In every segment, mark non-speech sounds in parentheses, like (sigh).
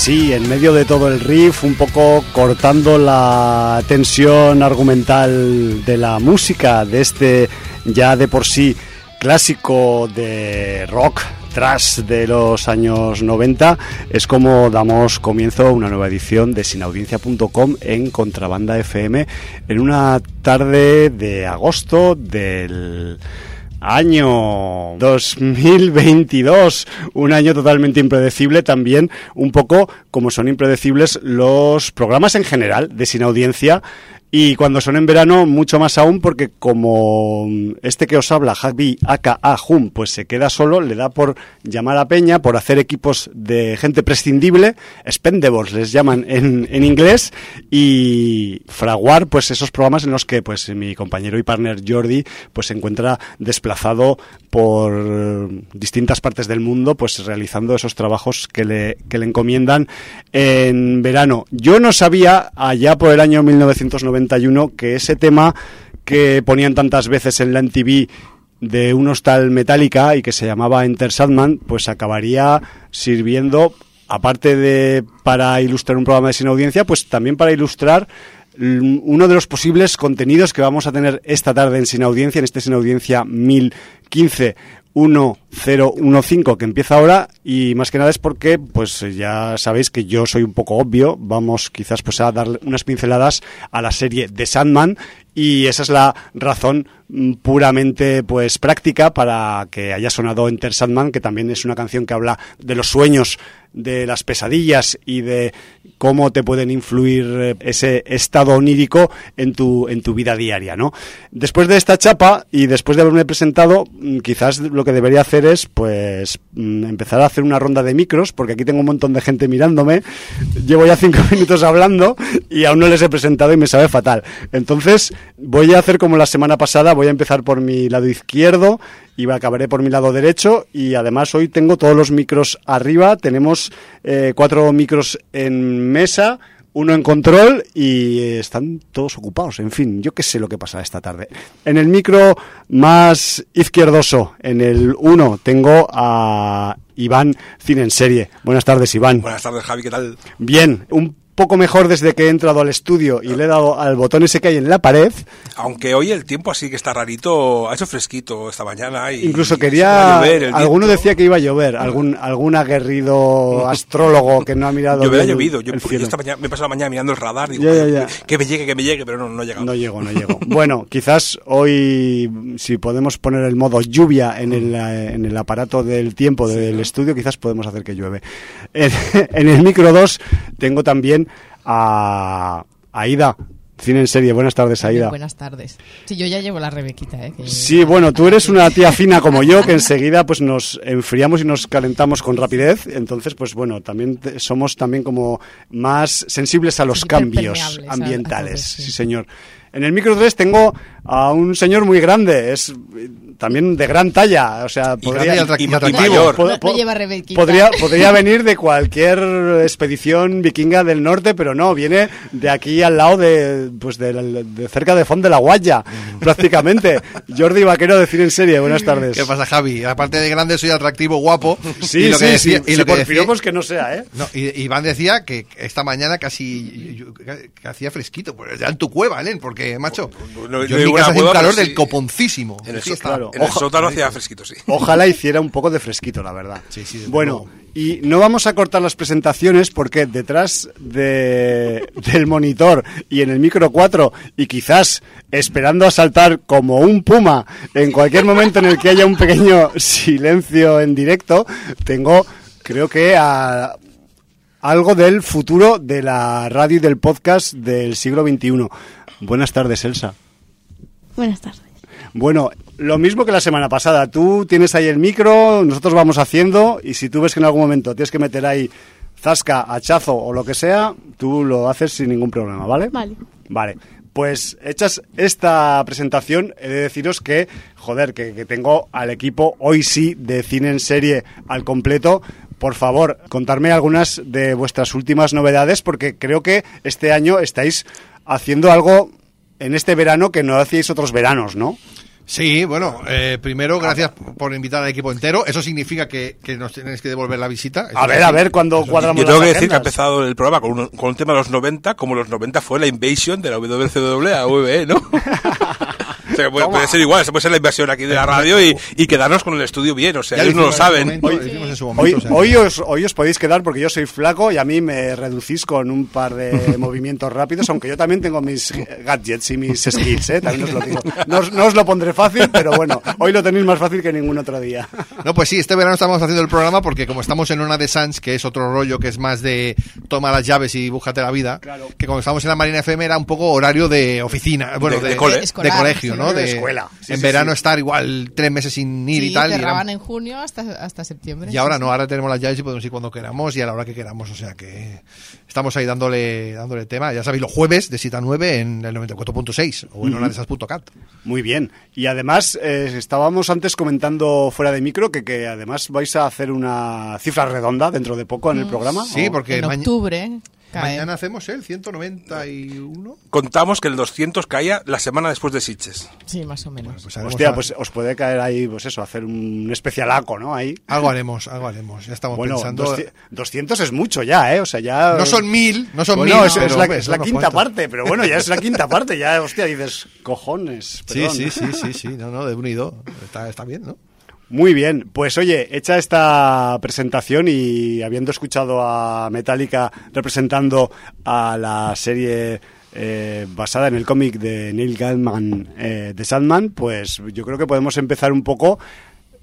así, en medio de todo el riff, un poco cortando la tensión argumental de la música, de este ya de por sí clásico de rock trash de los años 90, es como damos comienzo a una nueva edición de sinaudiencia.com en Contrabanda FM en una tarde de agosto del año 2022, un año totalmente impredecible también, un poco como son impredecibles los programas en general de Sin Audiencia y cuando son en verano, mucho más aún, porque como este que os habla, Javi aka Hum, pues se queda solo, le da por llamar a Peña, por hacer equipos de gente prescindible, expendables les llaman en, en inglés, y fraguar pues esos programas en los que pues mi compañero y partner Jordi pues se encuentra desplazado por distintas partes del mundo, pues realizando esos trabajos que le, que le encomiendan en verano. Yo no sabía, allá por el año 1990, que ese tema que ponían tantas veces en la MTV de un hostal Metallica y que se llamaba Enter Sandman, pues acabaría sirviendo, aparte de para ilustrar un programa de sin audiencia, pues también para ilustrar uno de los posibles contenidos que vamos a tener esta tarde en Sin Audiencia, en este Sin Audiencia 1015. 1015 que empieza ahora y más que nada es porque pues ya sabéis que yo soy un poco obvio, vamos quizás pues a dar unas pinceladas a la serie de Sandman y esa es la razón mm, puramente pues práctica para que haya sonado Enter Sandman, que también es una canción que habla de los sueños, de las pesadillas y de cómo te pueden influir eh, ese estado onírico en tu, en tu vida diaria, ¿no? Después de esta chapa y después de haberme presentado, mm, quizás lo que debería hacer es, pues, mm, empezar a hacer una ronda de micros, porque aquí tengo un montón de gente mirándome, llevo ya cinco (laughs) minutos hablando y aún no les he presentado y me sabe fatal. Entonces, voy a hacer como la semana pasada, voy a empezar por mi lado izquierdo y acabaré por mi lado derecho y además hoy tengo todos los micros arriba, tenemos eh, cuatro micros en mesa, uno en control y están todos ocupados. En fin, yo qué sé lo que pasa esta tarde. En el micro más izquierdoso, en el uno, tengo a Iván Cine en Serie. Buenas tardes, Iván. Buenas tardes, Javi, ¿qué tal? Bien, un poco mejor desde que he entrado al estudio y le he dado al botón ese que hay en la pared. Aunque hoy el tiempo así que está rarito, ha hecho fresquito esta mañana. Y, Incluso quería. alguno decía que iba a llover, algún, algún aguerrido (laughs) astrólogo que no ha mirado. Yo ha llovido. Yo, esta mañana, me he pasado la mañana mirando el radar. Digo, Que, me llegue, que me llegue, pero no, no ha llegado. No llego, no llego. (laughs) bueno, quizás hoy, si podemos poner el modo lluvia en el, en el aparato del tiempo del estudio, quizás podemos hacer que llueve. En, (laughs) en el micro 2 tengo también a Aida. Cine en serie, buenas tardes, Aida. Buenas tardes. Sí, yo ya llevo la Rebequita, ¿eh? Sí, bueno, tú eres una tía fina como yo, que enseguida pues nos enfriamos y nos calentamos con rapidez. Entonces, pues bueno, también somos también como más sensibles a los cambios ambientales. sí. señor. En el micro 3 tengo a un señor muy grande, es también de gran talla, o sea, podría, podría, podría venir de cualquier expedición vikinga del norte, pero no, viene de aquí al lado de, pues de, cerca de Font de la Guaya, (laughs) prácticamente. Jordi Vaquero de Cine en Serie, buenas tardes. ¿Qué pasa, Javi? Aparte de grande, soy atractivo, guapo. Sí, y lo que sí, y lo que decía, que no sea, ¿eh? No, y, Iván decía que esta mañana casi que hacía fresquito, pues ya en tu cueva, ¿eh? porque, macho, yo en mi casa hace un calor del coponcísimo. En el, claro, en el sótano hacía fresquito, sí. Ojalá hiciera un poco de fresquito, la verdad. Sí, sí, bueno, y no vamos a cortar las presentaciones porque detrás de, del monitor y en el micro 4 y quizás esperando a saltar como un puma en cualquier momento en el que haya un pequeño silencio en directo, tengo creo que a algo del futuro de la radio y del podcast del siglo XXI. Buenas tardes, Elsa. Buenas tardes. Bueno, lo mismo que la semana pasada. Tú tienes ahí el micro, nosotros vamos haciendo y si tú ves que en algún momento tienes que meter ahí zasca, hachazo o lo que sea, tú lo haces sin ningún problema, ¿vale? Vale. Vale. Pues hechas esta presentación, he de deciros que, joder, que, que tengo al equipo hoy sí de cine en serie al completo, por favor, contarme algunas de vuestras últimas novedades, porque creo que este año estáis haciendo algo en este verano que no hacíais otros veranos, ¿no? Sí, bueno, eh, primero, gracias por invitar al equipo entero. Eso significa que, que nos tenéis que devolver la visita. a ver, a ver, cuando cuadramos Yo tengo que decir que ha empezado el programa con un, con un tema de los 90, como los 90 fue la invasion de la WCW a WWE, ¿no? (laughs) O sea, puede, puede, ser igual, se puede ser la inversión aquí de la radio y, y quedarnos con el estudio bien, o sea, ya ellos no lo saben. hoy, hoy, o sea, hoy, os, hoy os podéis quedar porque yo soy flaco y a mí me reducís con un par de (laughs) movimientos rápidos, aunque yo también tengo mis gadgets y mis skills, ¿eh? también os lo digo. No, no os lo pondré fácil, pero bueno, hoy lo tenéis más fácil que ningún otro día. (laughs) No, pues sí, este verano estamos haciendo el programa porque como estamos en una de Sans, que es otro rollo que es más de toma las llaves y búscate la vida, claro. que cuando estamos en la Marina FM era un poco horario de oficina, bueno, de, de, de, cole, de colegio, ¿no? De, escuela. Sí, en sí, verano estar igual tres meses sin ir y tal. Cerraban y en junio hasta, hasta septiembre. Y ahora no, ahora tenemos las llaves y podemos ir cuando queramos y a la hora que queramos, o sea que estamos ahí dándole dándole tema. Ya sabéis, los jueves de 7 a 9 en el 94.6 o en uh -huh. una de esas punto cat. Muy bien. Y además, eh, estábamos antes comentando fuera de micro que, que además vais a hacer una cifra redonda dentro de poco en el programa. Sí, porque en octubre. Cae. Mañana hacemos el 191. Contamos que el 200 caía la semana después de Sitges. Sí, más o menos. Bueno, pues Hostia, a... pues os puede caer ahí, pues eso, hacer un especialaco, ¿no? Ahí. Algo haremos, algo haremos. Ya estamos bueno, pensando. 200 es mucho ya, ¿eh? O sea, ya. No son mil, no son bueno, mil. Es, es, la, es la quinta parte, pero bueno, ya es la quinta parte. Ya, hostia, dices, cojones. Perdón. Sí, sí, sí, sí, sí. No, no, de unido. Está, está bien, ¿no? Muy bien, pues oye, hecha esta presentación y habiendo escuchado a Metallica representando a la serie eh, basada en el cómic de Neil Gaiman eh, de Sandman, pues yo creo que podemos empezar un poco.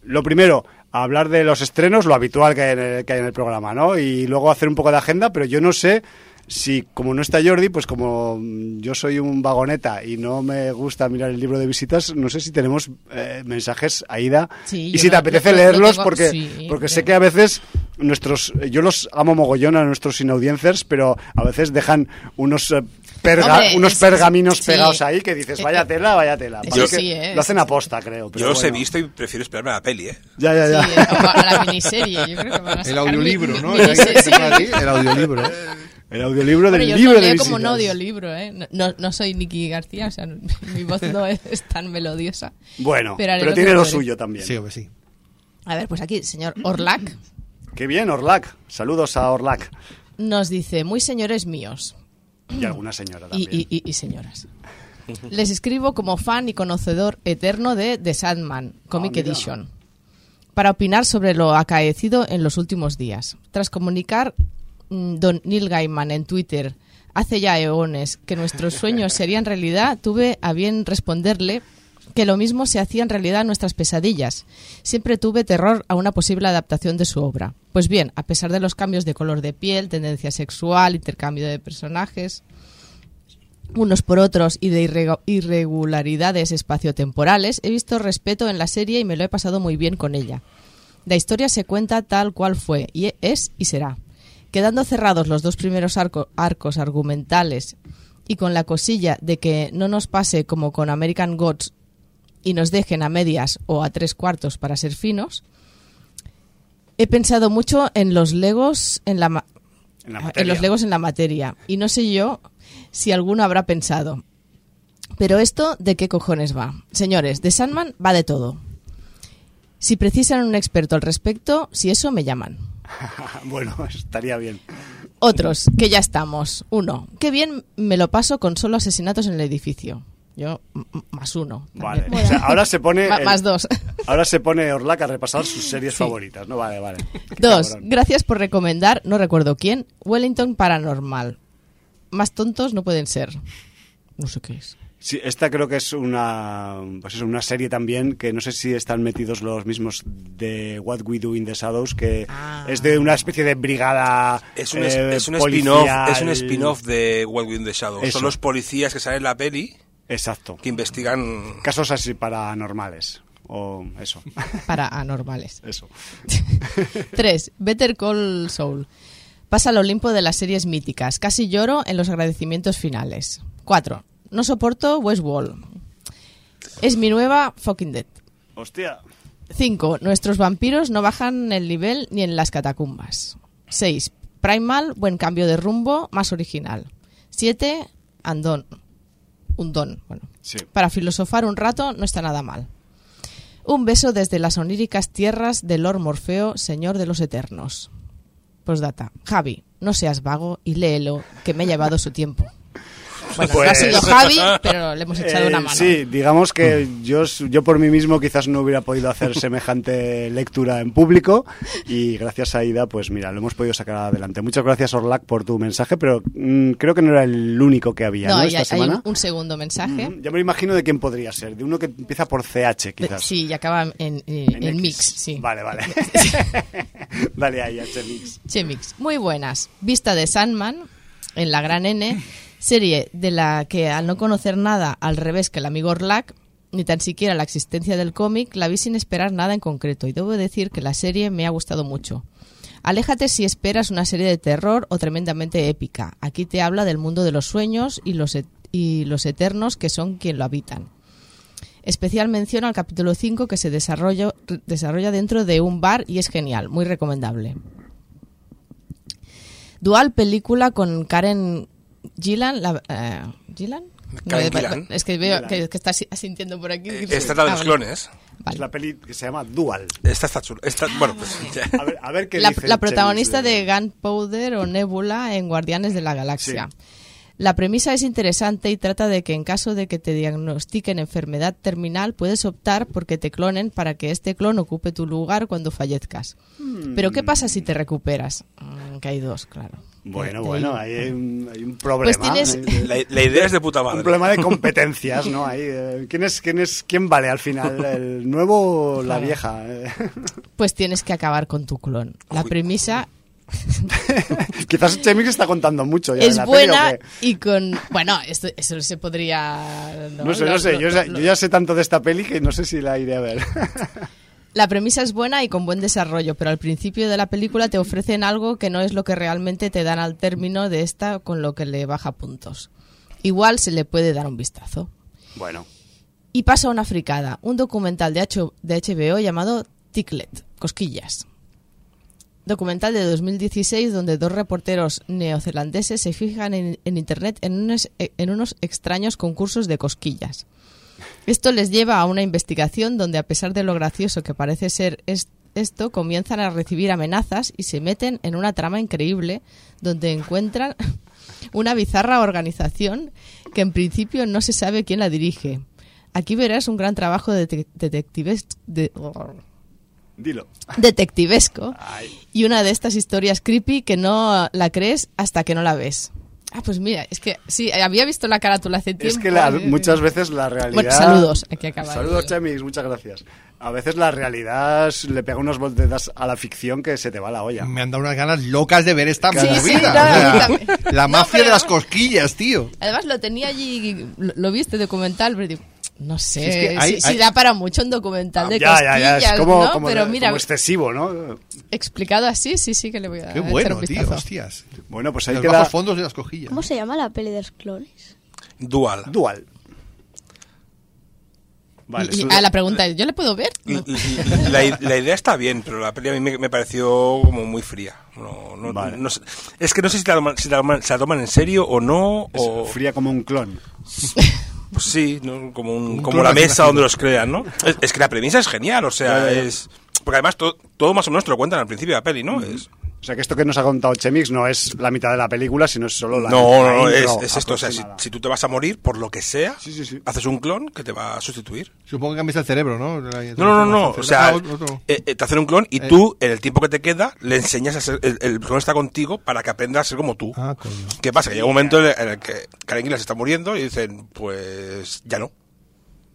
Lo primero, a hablar de los estrenos, lo habitual que hay, en el, que hay en el programa, ¿no? Y luego hacer un poco de agenda, pero yo no sé si como no está Jordi, pues como yo soy un vagoneta y no me gusta mirar el libro de visitas, no sé si tenemos eh, mensajes, Aida, sí, y si te lo, apetece lo, leerlos, lo tengo, porque, sí, porque sé que a veces nuestros, yo los amo mogollón a nuestros inaudiencers, pero a veces dejan unos... Eh, Perga, Hombre, unos es, pergaminos sí. pegados ahí que dices, vaya (laughs) tela, vaya tela. Yo, sí, eh, lo hacen aposta, creo. yo los bueno. he visto y prefiero esperarme a la peli, ¿eh? Ya, ya, ya. Sí, a la miniserie, yo creo que van a El audiolibro, ¿no? El audiolibro. (laughs) El audiolibro del bueno, yo libro lo de visitas. como un audiolibro, ¿eh? No, no soy Nicky García, o sea, (laughs) mi voz no es tan melodiosa. Bueno, pero, pero tiene lo suyo también. Sí, hombre, sí. A ver, pues aquí, señor Orlac. Qué bien, Orlac. Saludos a Orlac. Nos dice, muy señores míos. Y alguna señora también. Y, y, y señoras. Les escribo como fan y conocedor eterno de The Sandman, Comic Ah, oh, Edition, para opinar sobre lo acaecido en los últimos días. Tras comunicar don Neil Gaiman en Twitter hace ya eones que nuestros sueños serían realidad, tuve a bien responderle que lo mismo se hacía en realidad en nuestras pesadillas. Siempre tuve terror a una posible adaptación de su obra. Pues bien, a pesar de los cambios de color de piel, tendencia sexual, intercambio de personajes, unos por otros y de irregularidades espaciotemporales, he visto respeto en la serie y me lo he pasado muy bien con ella. La historia se cuenta tal cual fue, y es y será. Quedando cerrados los dos primeros arco, arcos argumentales y con la cosilla de que no nos pase como con American Gods y nos dejen a medias o a tres cuartos para ser finos, he pensado mucho en los legos en la, en, la en los legos en la materia y no sé yo si alguno habrá pensado. Pero esto de qué cojones va. Señores, de Sandman va de todo. Si precisan un experto al respecto, si eso me llaman. (laughs) bueno, estaría bien. Otros, que ya estamos. Uno, qué bien me lo paso con solo asesinatos en el edificio. Yo, más uno. Vale. O sea, ahora se pone. (laughs) el, más dos. Ahora se pone Orlac a repasar sus series sí. favoritas, ¿no? Vale, vale. (laughs) Dos, gracias por recomendar, no recuerdo quién, Wellington Paranormal. Más tontos no pueden ser. No sé qué es. Sí, esta creo que es una, pues es una serie también que no sé si están metidos los mismos de What We Do in the Shadows, que ah. es de una especie de brigada. Es un, eh, es un spin-off es un spin-off de What We Do in the Shadows. Eso. Son los policías que salen en la peli Exacto. que investigan casos así paranormales. O eso. Para anormales. (laughs) Eso. (laughs) Tres, Better Call Saul. Pasa al Olimpo de las series míticas. Casi lloro en los agradecimientos finales. 4. No soporto Westworld. Es mi nueva Fucking Dead. Hostia. 5. Nuestros vampiros no bajan el nivel ni en las catacumbas. 6. Primal, buen cambio de rumbo, más original. 7. Andón. Un don. Bueno. Sí. Para filosofar un rato no está nada mal. Un beso desde las oníricas tierras de Lord Morfeo, señor de los eternos. Postdata. Javi, no seas vago y léelo, que me ha llevado su tiempo. Bueno, no ha Pues- sido (laughs) Javi, pero le hemos echado Eh, una mano. Sí, digamos que yo, yo por mí mismo quizás no hubiera podido hacer semejante (laughs) lectura en público y gracias a Ida, pues mira, lo hemos podido sacar adelante. Muchas gracias Orlac por tu mensaje, pero mm, creo que no era el único que había, ¿no? No, hay, Esta hay un, semana. un segundo mensaje. Mm, Ya me lo imagino de quién podría ser, de uno que empieza por CH quizás. sí, y acaba en, en- en X. mix, sí. Vale, vale. (laughs) Dale ahí, H Mix. Che Mix. Muy buenas. Vista de Sandman en la Gran N, serie de la que al no conocer nada al revés que el amigo Orlac, ni tan siquiera la existencia del cómic, la vi sin esperar nada en concreto y debo decir que la serie me ha gustado mucho. Aléjate si esperas una serie de terror o tremendamente épica. Aquí te habla del mundo de los sueños y los, y los eternos que son quien lo habitan. Especial mención al capítulo 5 que se desarrolla, desarrolla dentro de un bar y es genial, muy recomendable. Dual película con Karen Gillan. La, eh, ¿Gillan? No, Gillan. Es que veo que, que está asi- asintiendo por aquí. Eh, Esta es la de Ah, los vale. clones. Vale. Es la peli que se llama Dual. Esta está chula. Esta, bueno, pues ya. A ver, a ver qué la, dice la protagonista de Gunpowder o Nebula en Guardianes de la Galaxia. La premisa es interesante y trata de que en caso de que te diagnostiquen enfermedad terminal puedes optar por que te clonen para que este clon ocupe tu lugar cuando fallezcas. Pero ¿qué pasa si te recuperas? Mm, que hay dos, claro. Bueno, De- bueno, ahí hay un, hay un problema. Pues tienes- La, la idea es de puta un madre. problema de competencias, ¿no? Ahí, eh, ¿quién, es, quién, es, ¿Quién vale al final? ¿El nuevo o la Claro. vieja? Pues tienes que acabar con tu clon. La Uy. premisa (laughs) Quizás Chemix está contando mucho ya es peli, buena y con... Bueno, esto, eso se podría... No sé, Lo- no sé, lo- yo, ya- lo- yo ya sé tanto de esta peli que no sé si la iré a ver. (laughs) La premisa es buena y con buen desarrollo, pero al principio de la película te ofrecen algo que no es lo que realmente te dan al término de esta, con lo que le baja puntos. Igual se le puede dar un vistazo. bueno, Y pasa una fricada, un documental de, H- de HBO llamado Ticklet, Cosquillas. Documental de 2016 donde dos reporteros neozelandeses se fijan en, en Internet en unos, en unos extraños concursos de cosquillas. Esto les lleva a una investigación donde a pesar de lo gracioso que parece ser es- esto, comienzan a recibir amenazas y se meten en una trama increíble donde encuentran (laughs) una bizarra organización que en principio no se sabe quién la dirige. Aquí verás un gran trabajo de detec- detectives- de- dilo. detectivesco Ay. y una de estas historias creepy que no la crees hasta que no la ves. Ah, pues mira, es que sí, había visto la carátula hace tiempo. Es que la- eh, muchas veces la realidad... Bueno, saludos, hay que acabar. Saludos, Chemix, muchas gracias. A veces la realidad le pega unos voltetas a la ficción que se te va la olla. Me han dado unas ganas locas de ver esta Sí, movida. sí, O sea, la No, mafia pero- de las cosquillas, tío. Además lo tenía allí, lo, lo vi este documental, pero digo, no sé, Sí, es que hay- si, si da para mucho un documental de ya, cosquillas, ya, ya, es como, ¿no? como pero de- mira, como excesivo, ¿no? explicado así, sí, sí que le voy a Qué echar bueno, un tío, hostias. Bueno, pues ahí Los queda fondos de las cosquillas. ¿Cómo se llama la peli de los clones? Dual. Dual. Vale, Y- y- eso- ah, la pregunta es, ¿yo le puedo ver? La, la idea está bien, pero la peli a mí me, me pareció como muy fría. No, no- Vale. no es que no sé si, la toman, si la toman- se la toman en serio o no. es O, fría como un clon. (laughs) pues sí, ¿no? como, un- Un como la mesa donde los crean, ¿no? Es, es que la premisa es genial, o sea, Ya, ya, ya. es... Porque además to- todo más o menos te lo cuentan al principio de la peli, ¿no? Es, O sea que esto que nos ha contado Chemix no es la mitad de la película, sino es solo la no, la no, no, es, esto. O sea, si, si tú te vas a morir por lo que sea, Sí, sí, sí. haces un clon que te va a sustituir. Supongo que cambias el cerebro, ¿no? No, no, no, no. O sea, Ah, otro. eh, eh, te hacen un clon y Eh. tú, en el tiempo que te queda, le enseñas a ser. El, el clon está contigo para que aprenda a ser como tú. Ah, coño. ¿Qué pasa? Que llega un momento en el, en el que Karen Gillan se está muriendo y dicen, pues ya no.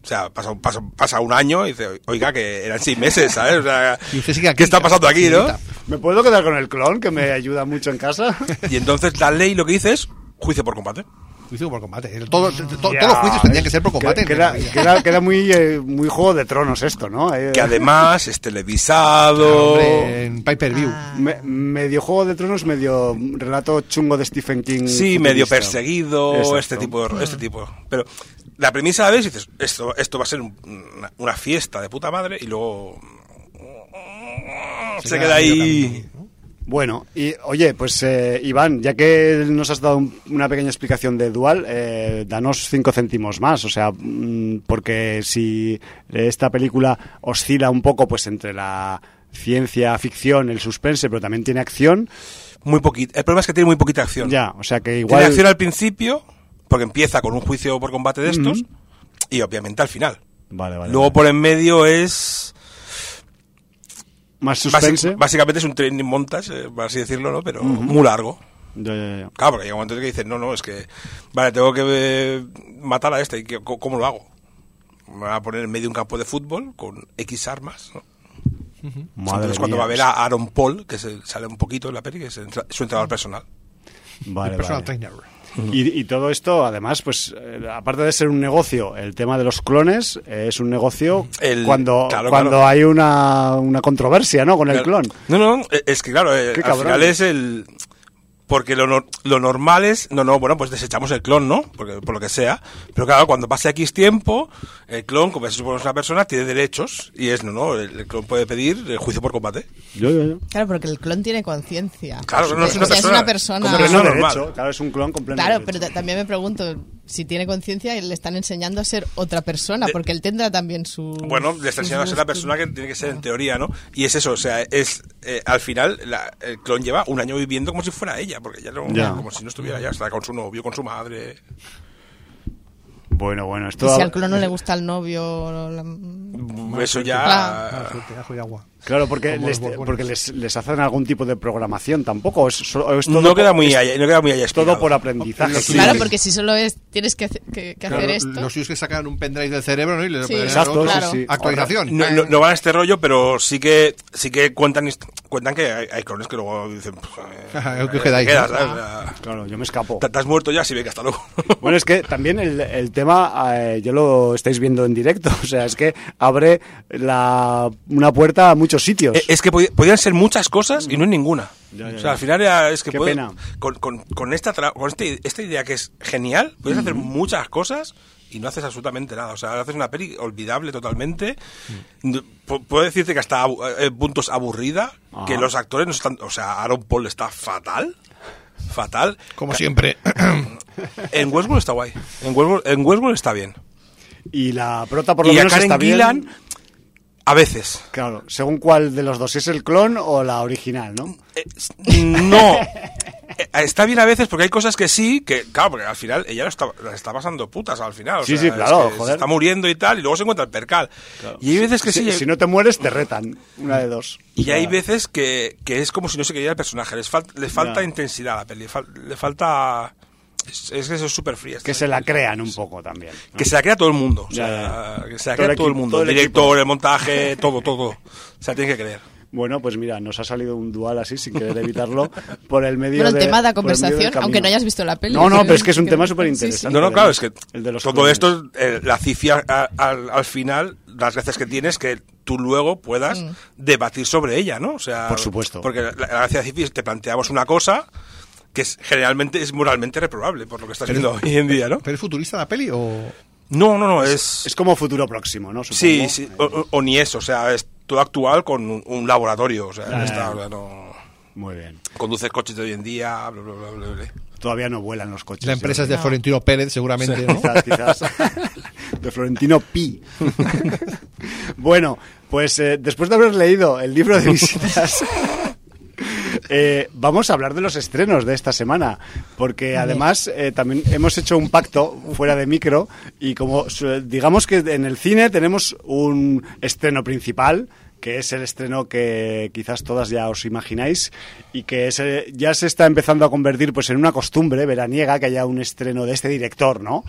O sea, pasa, pasa, pasa un año y dice, oiga, que eran seis meses, ¿sabes? O sea, Y usted sigue aquí, ¿qué está pasando aquí, no? ¿Me puedo quedar con el clon que me ayuda mucho en casa? (laughs) Y entonces la ley lo que dice es juicio por combate. Juicio por combate. El- todo- to- todos los juicios tendrían que ser por combate. Queda, queda- queda muy, eh, muy juego de tronos esto, ¿no? Eh, Que además es televisado. Hombre, en Pay Per View. Ah. me- medio juego de tronos, medio relato chungo de Stephen King. Sí, medio perseguido, Exacto. este tipo, de- este tipo. Pero la premisa la ves y dices, esto, esto va a ser un- una, una fiesta de puta madre y luego se, Se queda queda ahí. Bueno, y oye, pues eh, Iván, ya que nos has dado una pequeña explicación de Dual, eh, danos cinco céntimos más, o sea, mm, porque si esta película oscila un poco pues entre la ciencia ficción, el suspense, pero también tiene acción. Muy poquito. El problema es que tiene muy poquita acción. Ya, o sea que igual. Tiene acción al principio, porque empieza con un juicio por combate de estos, y obviamente al final. Vale, vale. Luego por en medio es más suspense. básicamente es un training montage, eh, por así decirlo, ¿no? Pero muy largo. Ya, ya, ya. Claro, porque hay un momento que dices, no, no, es que, vale, tengo que eh, matar a este, ¿y cómo lo hago? Me voy a poner en medio de un campo de fútbol con X armas, ¿no? Entonces, cuando va a ver a Aaron Paul, que se, sale un poquito en la peli, que es su entrenador personal. Vale, personal trainer. Y, todo esto, además, pues eh, aparte de ser un negocio, el tema de los clones eh, es un negocio cuando, cuando hay una, una controversia, ¿no? Con el clon. No, no, es que claro, eh, al final es el porque lo, lo, normal es, no, no, bueno, pues desechamos el clon, ¿no? Porque, por lo que sea. Pero claro, cuando pase X tiempo, el clon, como se supone una persona, tiene derechos y es, no, no, el, clon puede pedir el juicio por combate. Claro, porque el clon tiene conciencia. Claro, no es una, persona, es una persona. Derecho, claro, es un clon completamente. Claro, pero también me pregunto, si tiene conciencia, le están enseñando a ser otra persona, porque él tendrá también su. Bueno, le están enseñando a ser la persona que tiene que ser en teoría, ¿no? Y es eso, o sea, es eh, al final el clon lleva un año viviendo como si fuera ella porque ya no, como si no estuviera ya, está con su novio, con su madre. Bueno, bueno, esto... si al clon no le gusta el novio... Eso ya... Claro, porque, les, porque les, les, hacen algún tipo de programación tampoco. Es, es todo no, queda muy allá, no queda muy allá Es todo por aprendizaje. Claro, porque si solo es tienes que, que, hacer esto. Los suyos que sacan un pendrive del cerebro ¿no? y le sí, exacto, actualización. No, no, van a este rollo, pero sí que sí que cuentan cuentan que hay, clones que luego dicen. (laughs) ¿Qué quedáis? Quedas, claro, yo me escapo. Te, has muerto ya, sí, venga, hasta luego. (laughs) bueno, es que también el, el tema, eh, yo lo estáis viendo en directo, (laughs) o sea, es que abre la, una puerta a muchos sitios. Eh, es que podían ser muchas cosas y no es ninguna. o sea, al final es que Qué pena. Con, con, esta, con este, esta idea que es genial, puedes hacer muchas cosas y no haces absolutamente nada. O sea, haces una peli olvidable totalmente. Puedo decirte que hasta en eh, puntos aburrida, que los actores no están... O sea, Aaron Paul está fatal. Fatal. Como siempre. (coughs) En Westworld está guay. En Westworld, en Westworld está bien. Y la prota por lo menos está bien. A veces. Claro, según cuál de los dos, si es el clon o la original, ¿no? Eh, no. Eh, está bien a veces porque hay cosas que sí, que claro, porque al final ella está, la está pasando putas al final. sí, sí, claro, joder. está muriendo y tal, y luego se encuentra el percal. Y hay veces que sí. Si, no te mueres, te retan, una de dos. Y hay veces que, que es como si no se quería el personaje, les, le falta intensidad a la peli, le falta es, que eso es súper frío. Que se la crean un poco también. Que se la crea todo el mundo. O sea, que se la crea todo el, mundo. El, director, el montaje, todo, todo. O sea, tiene que creer. Bueno, pues mira, nos ha salido un dual así sin querer evitarlo (laughs) por el medio bueno, el tema de conversación, aunque no hayas visto la peli. No, no, pero es que es un tema súper interesante. No, no, claro, es que todo esto, eh, la cifia al, final, las veces que tienes que tú luego puedas mm. debatir sobre ella, ¿no? O sea, por supuesto. Porque la, gracia de cifia te planteamos una cosa que es, generalmente es moralmente reprobable por lo que está viendo hoy en día, ¿no? ¿Pero es futurista la peli o...? No, no, no, es... Es como futuro próximo, ¿no? Sí, sí, o, ni eso, o sea, es todo actual con un, laboratorio, o sea, está, no... Muy bien. Conduces coches de hoy en día, bla, bla, bla, bla, Todavía no vuelan los coches. La empresa es de Florentino Pérez, seguramente, ¿no? (laughs) Quizás, quizás. De Florentino Pi. (laughs) bueno, pues eh, después de haber leído el libro de (laughs) visitas... Eh, vamos a hablar de los estrenos de esta semana, porque además eh, también hemos hecho un pacto fuera de micro y como digamos que en el cine tenemos un estreno principal que es el estreno que quizás todas ya os imagináis y que ya se está empezando a convertir pues en una costumbre veraniega que haya un estreno de este director, ¿no?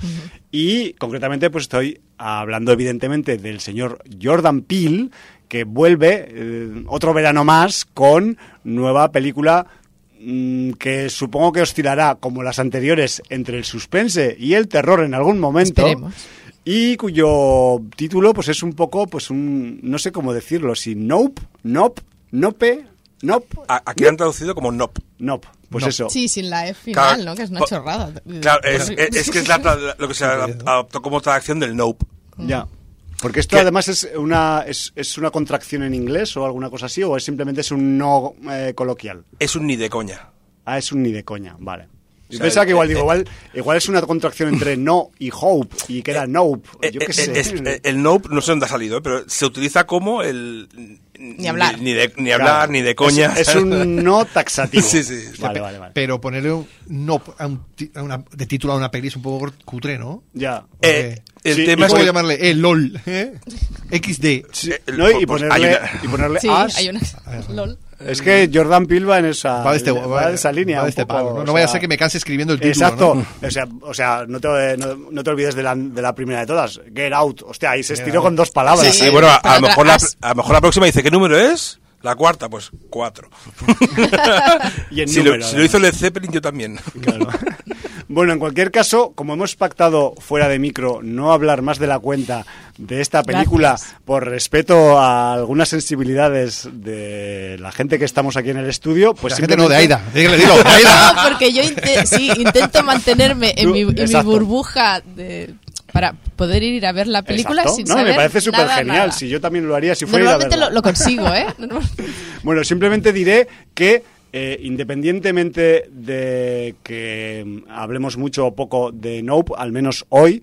Y concretamente pues estoy hablando evidentemente del señor Jordan Peele, que vuelve eh, otro verano más con nueva película mm, que supongo que oscilará como las anteriores entre el suspense y el terror en algún momento. Y cuyo título pues es un poco pues un no sé cómo decirlo, si Nope, Nope, Nope, Nope. Aquí han traducido como Nope. Nope. Pues eso. Sí, sin la F final, ¿no? Que es una chorrada. Claro, es, (laughs) que es lo que se adoptó como traducción del Nope. Ya. Porque esto además es una, es, es, una contracción en inglés o alguna cosa así, o es simplemente es un no eh, coloquial. Es un ni de coña. Ah, es un ni de coña, vale. Yo pensaba que igual, digo, igual, igual es una contracción entre (laughs) no y hope y queda nope. Yo qué sé. el nope no sé dónde ha salido, pero se utiliza como el ni hablar. Ni, de, ni hablar, ni de coña. Es, un no taxativo. (laughs) sí, sí. Vale, vale, vale. Pero ponerle un no a un, una, de título a una peli es un poco cutre, ¿no? Ya. Eh, el tema es que... llamarle eh, LOL, ¿eh? (laughs) XD. Sí, no, y pues ponerle, y ponerle sí, as. hay una LOL. Es que Jordan Peele va en esa, va de este, va de esa línea. Va de este palo, ¿no? no vaya a ser que me canse escribiendo el título. Exacto. ¿no? O sea, o sea no, te, no, no, te olvides de la, de la primera de todas. Get out. Hostia, ahí se estiró con dos palabras. Sí, sí bueno, a, a, lo mejor la, a lo mejor la próxima dice, ¿qué número es? La cuarta, pues cuatro. (laughs) y en si, número, lo, si lo hizo Led Zeppelin, yo también. Claro. Bueno, en cualquier caso, como hemos pactado fuera de micro no hablar más de la cuenta de esta película Gracias. por respeto a algunas sensibilidades de la gente que estamos aquí en el estudio, pues la gente no de Aida, dígale, dilo, Aida. (laughs) No, porque yo inte sí, intento mantenerme en, mi, en mi, burbuja de para poder ir a ver la película Exacto. sin no, saber me parece súper genial. Nada. Si yo también lo haría si fuera Normalmente a lo, lo, consigo, ¿eh? (laughs) bueno, simplemente diré que eh, independientemente de que hablemos mucho o poco de Nope, al menos hoy,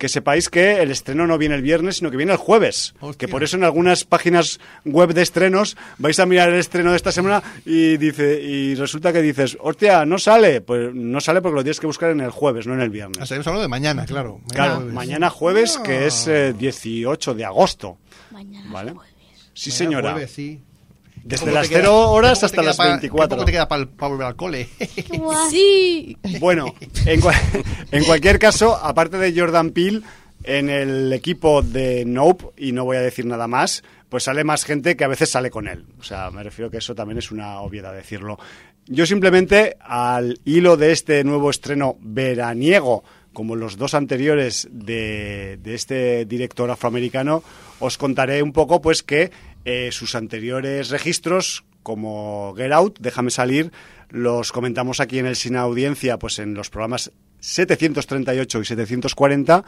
que sepáis que el estreno no viene el viernes, sino que viene el jueves. Hostia. Que por eso en algunas páginas web de estrenos vais a mirar el estreno de esta semana y dice y resulta que dices, hostia, no sale. Pues no sale porque lo tienes que buscar en el jueves, no en el viernes. O sea, estamos hablando de mañana, claro. Mañana Claro, jueves. mañana jueves, Ah. que es eh, 18 de agosto. Mañana ¿Vale? jueves. Sí, Mañana señora. jueves, sí. Desde ¿Cómo las te queda- 0 horas hasta las pa- 24. ¿Cómo te queda para volver al cole? (laughs) (laughs) sí. Bueno, en, cua- (laughs) en cualquier caso, aparte de Jordan Peele, en el equipo de Nope, y no voy a decir nada más, pues sale más gente que a veces sale con él. O sea, me refiero que eso también es una obviedad decirlo. Yo simplemente, al hilo de este nuevo estreno veraniego, como los dos anteriores de, de este director afroamericano, os contaré un poco pues que eh, sus anteriores registros, como Get Out, Déjame salir, los comentamos aquí en el Sin Audiencia, pues en los programas 738 y 740,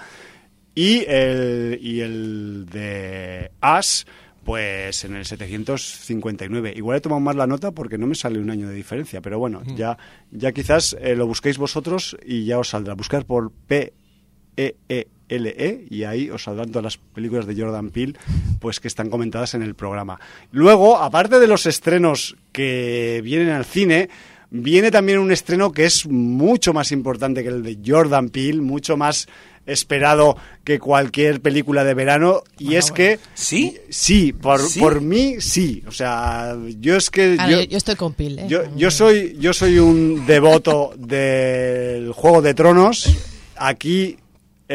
y el, y el de As, pues en el 759. Igual he tomado más la nota porque no me sale un año de diferencia, pero bueno, ya, ya quizás eh, lo busquéis vosotros y ya os saldrá. Buscar por P E E L E y ahí os saldrán todas las películas de Jordan Peele pues que están comentadas en el programa. Luego, aparte de los estrenos que vienen al cine, viene también un estreno que es mucho más importante que el de Jordan Peele, mucho más esperado que cualquier película de verano y es que ¿Sí? sí por, ¿Sí? por mí sí o sea yo es que Ah, yo, yo, yo estoy con Pil, ¿eh? yo, yo soy yo soy un devoto del Juego de Tronos. Aquí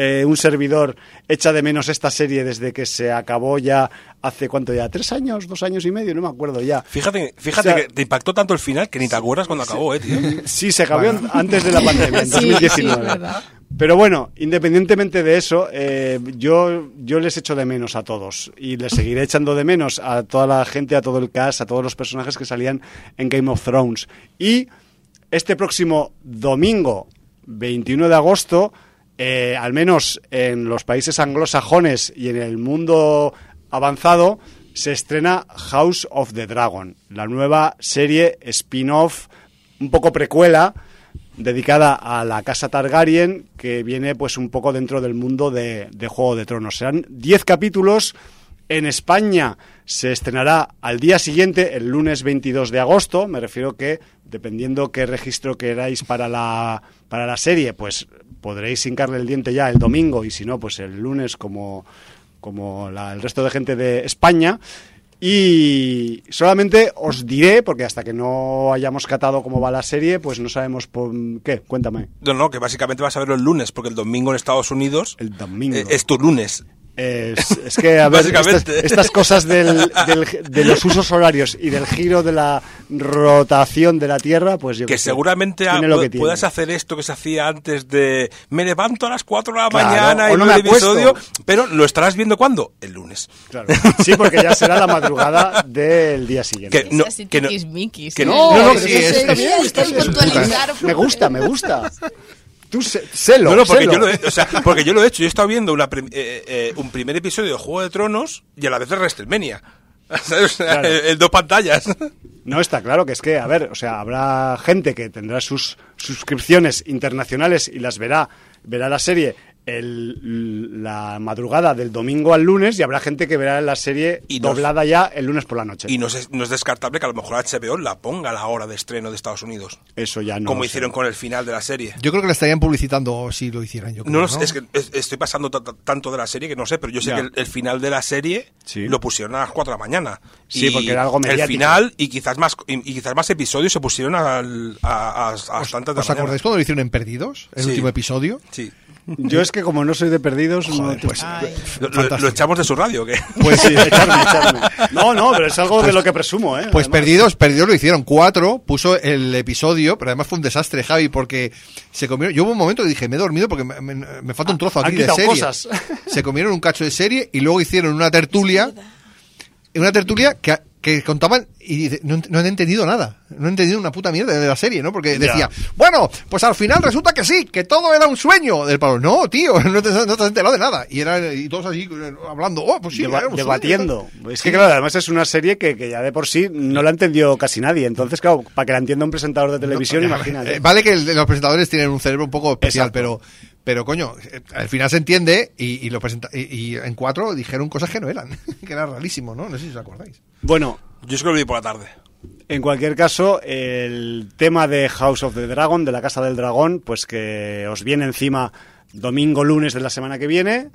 eh, un servidor echa de menos esta serie desde que se acabó ya hace cuánto ya tres años, dos años y medio, no me acuerdo ya. Fíjate, fíjate O sea- que te impactó tanto el final que ni te acuerdas cuando acabó, eh, tío. (laughs) Sí, se acabó antes de la pandemia, en (laughs) Sí, sí, 2019. es verdad. Pero bueno, independientemente de eso, eh, yo, yo les echo de menos a todos y les seguiré echando de menos a toda la gente, a todo el cast, a todos los personajes que salían en Game of Thrones. Y este próximo domingo, 21 de agosto, eh, al menos en los países anglosajones y en el mundo avanzado, se estrena House of the Dragon, la nueva serie spin-off, un poco precuela, dedicada a la casa Targaryen, que viene pues un poco dentro del mundo de, de Juego de Tronos. Serán 10 capítulos. En España se estrenará al día siguiente, el lunes 22 de agosto. Me refiero que, dependiendo qué registro queráis para la, para la serie, pues podréis hincarle el diente ya el domingo y si no, pues el lunes como, como la- el resto de gente de España. Y solamente os diré, porque hasta que no hayamos catado cómo va la serie, pues no sabemos por qué. Cuéntame. No, no, que básicamente vas a verlo el lunes, porque el domingo en Estados Unidos El domingo. eh, es tu lunes. Es, es que, a ver, estas, cosas del, del- de los usos horarios y del giro de la rotación de la Tierra, pues yo Que seguramente ah, lo que tiene. puedas hacer esto que se hacía antes de me levanto a las 4 de la Claro, mañana y no me episodio, pero lo estarás viendo cuándo? El lunes. Claro. Sí, porque ya será la madrugada del día siguiente. Que no- que no- que ¿eh? no- no, no, sí, es es- es-. Me gusta, me gusta. Tú sélo, no, no, porque, Yo lo he, o sea, porque yo lo he hecho. Yo he estado viendo una, eh, eh, un primer episodio de Juego de Tronos y a la vez de WrestleMania. (laughs) el, dos pantallas. No, está claro que es que, a ver, o sea, habrá gente que tendrá sus suscripciones internacionales y las verá, verá la serie el, la madrugada del domingo al lunes y habrá gente que verá la serie doblada ya el lunes por la noche. Y no es, no es, descartable que a lo mejor HBO la ponga a la hora de estreno de Estados Unidos. Eso ya no. Como hicieron con el final de la serie. Yo creo que la estarían publicitando si lo hicieran. Yo no, es que estoy pasando tanto de la serie que no sé, pero yo sé que el, final de la serie lo pusieron a las 4 de la mañana. Sí, porque era algo mediático. El final y quizás más y, quizás más episodios se pusieron al, a, a, a, ¿Os, ¿Os acordáis cuando lo hicieron en Perdidos? El último episodio. Sí. Yo es que como no soy de perdidos, no pues, lo, echamos de su radio, ¿qué? Pues sí, (laughs) echarme, echarme. No, no, pero es algo de lo que presumo, ¿eh? Pues perdidos, perdidos lo hicieron cuatro, puso el episodio, pero además fue un desastre, Javi, porque se comieron. Yo hubo un momento que dije, me he dormido porque me, me, falta un trozo aquí de serie. Cosas. Se comieron un cacho de serie y luego hicieron una tertulia, una tertulia que que contaban y no, no, han entendido nada, no han entendido una puta mierda de la serie, ¿no? Porque decía, bueno, pues al final resulta que sí, que todo era un sueño del palo. No, tío, (laughs) no te, no te has enterado de nada. Y, era, y todos así hablando, oh, pues sí, debatiendo. es que claro, además es una serie que, que, ya de por sí no la entendió casi nadie. Entonces, claro, para que la entienda un presentador de televisión, (laughs) imagínate. Eh, vale que los presentadores tienen un cerebro un poco especial, pero pero coño, al final se entiende y, y lo presenta, y, en cuatro dijeron cosas que no eran, (laughs) que era rarísimo, ¿no? No sé si os acordáis. Bueno, yo es que lo vi por la tarde. En cualquier caso, el tema de House of the Dragon, de la Casa del Dragón, pues que os viene encima domingo, lunes de la semana que viene.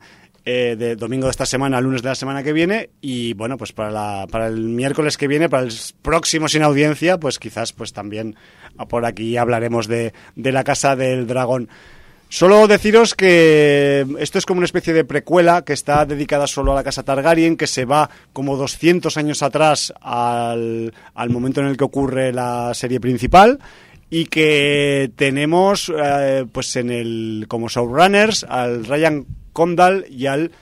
Eh, de domingo de esta semana, lunes de la semana que viene y bueno, pues para, la, para el miércoles que viene, para el próximo sin audiencia, pues quizás pues también por aquí hablaremos de, de la Casa del Dragón. Solo deciros que esto es como una especie de precuela que está dedicada solo a la casa Targaryen, que se va como 200 años atrás al, momento en el que ocurre la serie principal y que tenemos eh, pues en el como showrunners al Ryan Condal y al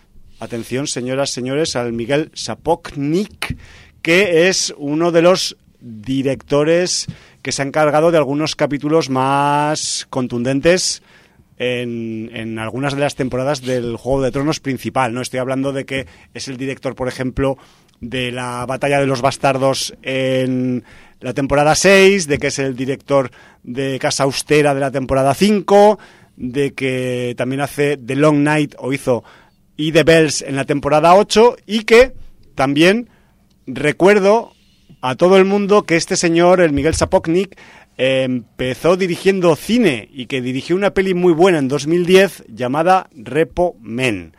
atención señoras señores al Miguel Sapoknik que es uno de los directores que se ha encargado de algunos capítulos más contundentes en, algunas de las temporadas del Juego de Tronos principal. No estoy hablando de que es el director, por ejemplo, de la Batalla de los Bastardos en la temporada 6, de que es el director de Casa Austera de la temporada 5, de que también hace The Long Night o hizo Y The Bells en la temporada 8 y que también recuerdo a todo el mundo que este señor, el Miguel Sapoknik, empezó dirigiendo cine y que dirigió una peli muy buena en 2010 llamada Repo Men.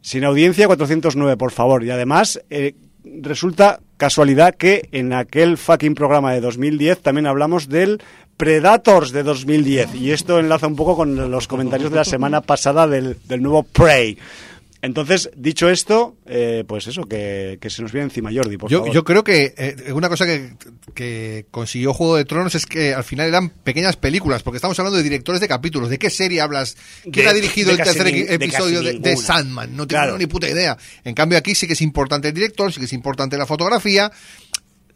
Sin audiencia 409, por favor. Y además eh, resulta casualidad que en aquel fucking programa de 2010 también hablamos del Predators de 2010. Y esto enlaza un poco con los comentarios de la semana pasada del, del nuevo Prey. Entonces, dicho esto, eh, pues eso, que, se nos viene encima Jordi, por yo, favor. Yo creo que eh, una cosa que, consiguió Juego de Tronos es que al final eran pequeñas películas, porque estamos hablando de directores de capítulos. ¿De qué serie hablas? ¿Quién ha dirigido el tercer episodio de, Sandman? No tengo ni puta idea. En cambio, aquí sí que es importante el director, sí que es importante la fotografía,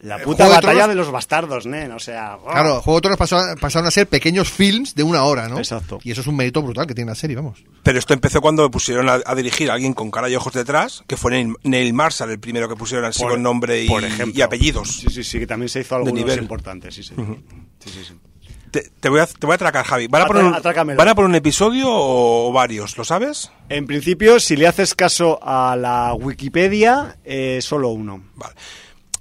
la puta batalla de, los bastardos, nen, o sea... Claro, Juego de Tronos pasaron a ser pequeños films de una hora, ¿no? Exacto. Y eso es un mérito brutal que tiene la serie, vamos. Pero esto empezó cuando pusieron a, dirigir a alguien con cara y ojos detrás, que fue Neil, Marshall, el primero que pusieron así con nombre y, y, apellidos. Sí, sí, sí, que también se hizo algo nivel importante, sí, sí. sí, sí, sí. Te, voy a, te voy a atracar, Javi. ¿Van a, poner un, ¿Van a poner un episodio o varios? ¿Lo sabes? En principio, si le haces caso a la Wikipedia, eh, solo uno. Vale.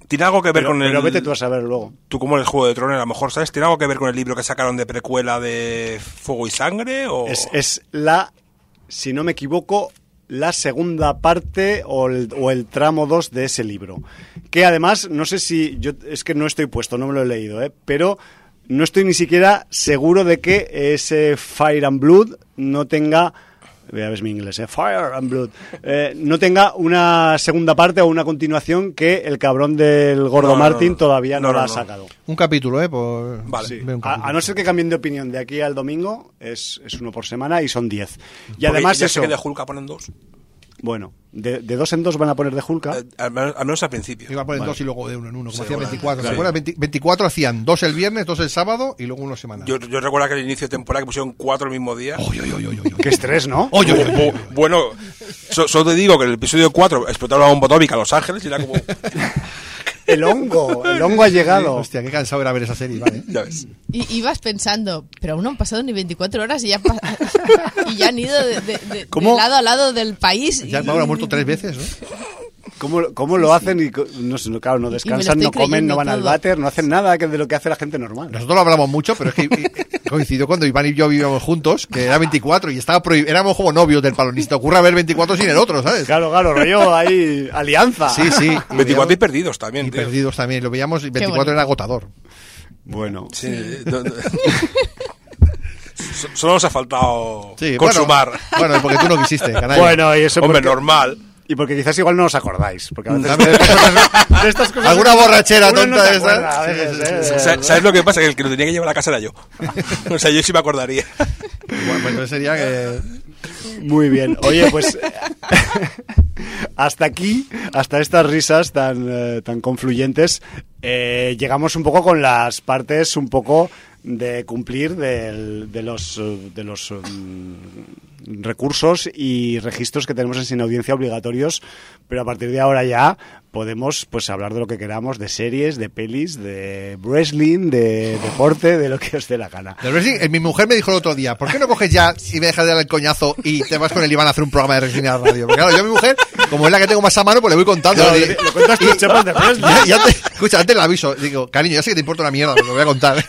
¿Tiene algo que ver con el. Pero vete tú a saber luego. Tú, como el Juego de Tronos, a lo mejor, ¿sabes? ¿Tiene algo que ver con el libro que sacaron de precuela de Fuego y Sangre? O... Es, la, si no me equivoco, la segunda parte o el, tramo 2 de ese libro. Que además, no sé si. yo Es que no estoy puesto, no me lo he leído, ¿eh? Pero no estoy ni siquiera seguro de que ese Fire and Blood no tenga ya ves mi inglés, ¿eh? Fire and Blood, eh, no tenga una segunda parte o una continuación que el cabrón del gordo Martin todavía no, la ha sacado. Un capítulo, ¿eh? Por... Vale. A, no ser que cambien de opinión de aquí al domingo, es, es uno por semana y son diez. Y además ya eso... que de Hulk ponen dos. Bueno, de, dos en dos van a poner de Hulka. Eh, al, menos, al principio. Iba a poner dos y luego de uno en uno, como hacían 24. 24 hacían dos el viernes, dos el sábado y luego uno semanal. Yo, yo recuerdo que al inicio de temporada que pusieron cuatro el mismo día. Qué estrés, ¿no? bueno, solo te digo que en el episodio 4 explotaron a un botómica a Los Ángeles y era como... (laughs) El hongo, el hongo ha llegado. hostia, qué cansado era ver esa serie, ¿vale? ya ves. Y ibas pensando, pero aún no han pasado ni 24 horas y ya, (laughs) y ya han ido de, lado a lado del país. Ya y... ha muerto tres veces, ¿no? ¿Cómo, ¿Cómo, lo hacen? Y no, claro, no descansan, no comen, no van al váter, no hacen nada de lo que hace la gente normal. Nosotros lo hablamos mucho, pero es que coincidió cuando Iván y yo vivíamos juntos, que era 24 y estaba éramos como novios del palonista. Ocurre ver 24 sin el otro, ¿sabes? Claro, claro, rollo ahí, alianza. Sí, sí. (laughs) 24 y perdidos también. Y perdidos también. Lo veíamos, 24 era agotador. Bueno. Sí. (laughs) Solo nos ha faltado consumar. Bueno, porque tú no quisiste, (laughs) Bueno, y eso Hombre, normal. Y porque quizás igual no os acordáis. Porque a veces de, estas cosas, Alguna borrachera tonta de esa. ¿eh? ¿Sabes lo que pasa? Que el que lo tenía que llevar a la casa era yo. o sea, yo sí me acordaría. Bueno, pues entonces sería que. Muy bien. Oye, pues. hasta aquí, hasta estas risas tan, eh, tan confluyentes, eh, llegamos un poco con las partes un poco de cumplir de los, de los mm, recursos y registros que tenemos en Sin Audiencia obligatorios, pero a partir de ahora ya podemos pues hablar de lo que queramos, de series, de pelis, de wrestling, de deporte, de lo que os dé la gana. De wrestling, eh, mi mujer me dijo el otro día, ¿por qué no coges ya y me dejas de dar el coñazo y te vas con el Iván a hacer un programa de wrestling a la radio? Porque claro, yo a mi mujer, como es la que tengo más a mano, pues le voy contando. le, cuentas tus chepas de wrestling. escucha, antes le aviso, digo, cariño, ya sé que te importa una mierda, lo voy a contar.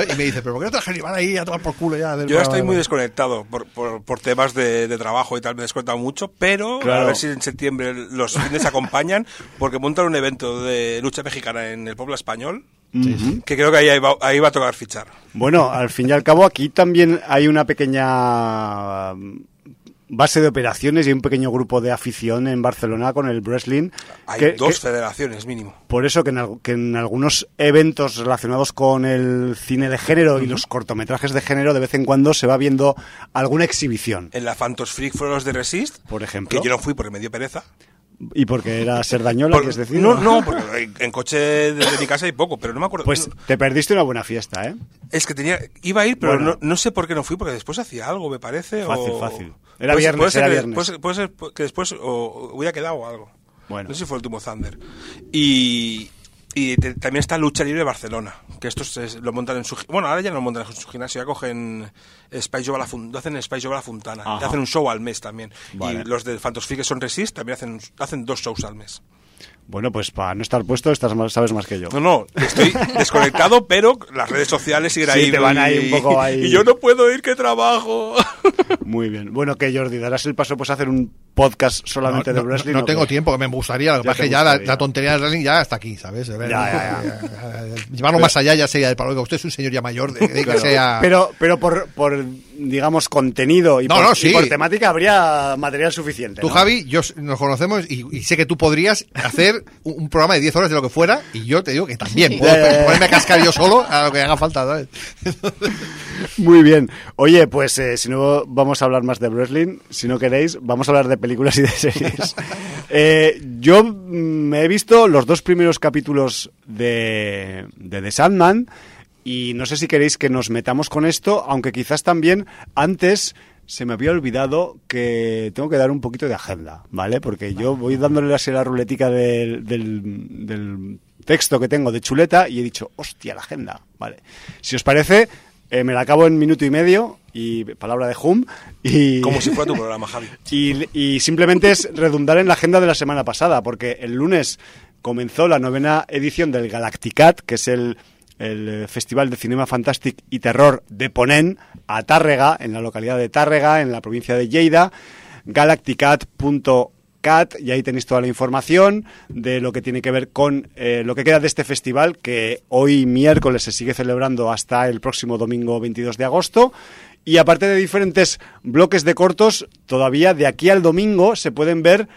Y me dice, ¿pero por qué no te dejas ahí a tomar por culo ya? Yo estoy muy desconectado por, por, temas de, trabajo y tal, me he desconectado mucho, pero a ver si en septiembre los fines acompañan, porque montan un evento de lucha mexicana en el pueblo español. Que creo que ahí va, ahí va a tocar fichar. Bueno, al fin y al cabo aquí también hay una pequeña base de operaciones y un pequeño grupo de afición en Barcelona con el wrestling. Hay dos federaciones mínimo. Por eso que en, que en, algunos eventos relacionados con el cine de género y los cortometrajes de género de vez en cuando se va viendo alguna exhibición. En la Phantos Freak los de Resist, por ejemplo. Que yo no fui porque me dio pereza. ¿Y porque era ser dañola, es decir? No, no, porque en coche desde mi casa hay poco, pero no me acuerdo. Pues te perdiste una buena fiesta, ¿eh? Es que tenía, iba a ir, pero no, no, sé por qué no fui, porque después hacía algo, me parece. Fácil, fácil. Era viernes, era viernes. Puede, ser que después hubiera quedado algo. Bueno. No sé si fue el último Thunder. Y, y también está Lucha Libre Barcelona, que estos lo montan en su... Bueno, ahora ya no lo montan en su gimnasio, ya cogen Spice Job a la, hacen Spice Job a la Fontana, hacen un show al mes también. Y los de Phantos que son Resist también hacen, hacen dos shows al mes. Bueno, pues para no estar puesto, estás sabes más que yo. No, no, estoy (laughs) desconectado, pero las redes sociales siguen ahí. Te van ahí un poco ahí. (laughs) Y yo no puedo ir que trabajo. Muy bien. Bueno, que Jordi, darás el paso pues a hacer un podcast solamente de wrestling. No, tengo tiempo, que me gustaría. Lo que pasa ya la, tontería del wrestling ya está aquí, ¿sabes? Llevarlo (laughs) más allá ya sería de palo. Usted es un señor ya mayor, de, que sea... Pero, pero por, por, digamos, contenido y, por, temática habría material suficiente. Tú, Javi, yo nos conocemos y, sé que tú podrías hacer un, programa de 10 horas de lo que fuera y yo te digo que también puedo ponerme a cascar yo solo a lo que haga falta, ¿sabes? Muy bien. Oye, pues eh, si no vamos a hablar más de wrestling, si no queréis, vamos a hablar de películas y de series. (laughs) Eh, yo me he visto los dos primeros capítulos de, de The Sandman y no sé si queréis que nos metamos con esto, aunque quizás también antes se me había olvidado que tengo que dar un poquito de agenda, ¿vale? Porque yo voy dándole la, la ruletica del, del, texto que tengo de chuleta y he dicho, hostia, la agenda, ¿vale? Si os parece, eh, me la acabo en minuto y medio y palabra de Hum. Y, Como si fuera tu (laughs) programa, Javi. Y, simplemente es redundar en la agenda de la semana pasada, porque el lunes comenzó la novena edición del Galacticat, que es el, el Festival de Cinema Fantastic y Terror de Ponent, a Tárrega, en la localidad de Tárrega, en la provincia de Lleida. galacticat.com CAT y ahí tenéis toda la información de lo que tiene que ver con eh, lo que queda de este festival que hoy miércoles se sigue celebrando hasta el próximo domingo 22 de agosto. Y aparte de diferentes bloques de cortos, todavía de aquí al domingo se pueden ver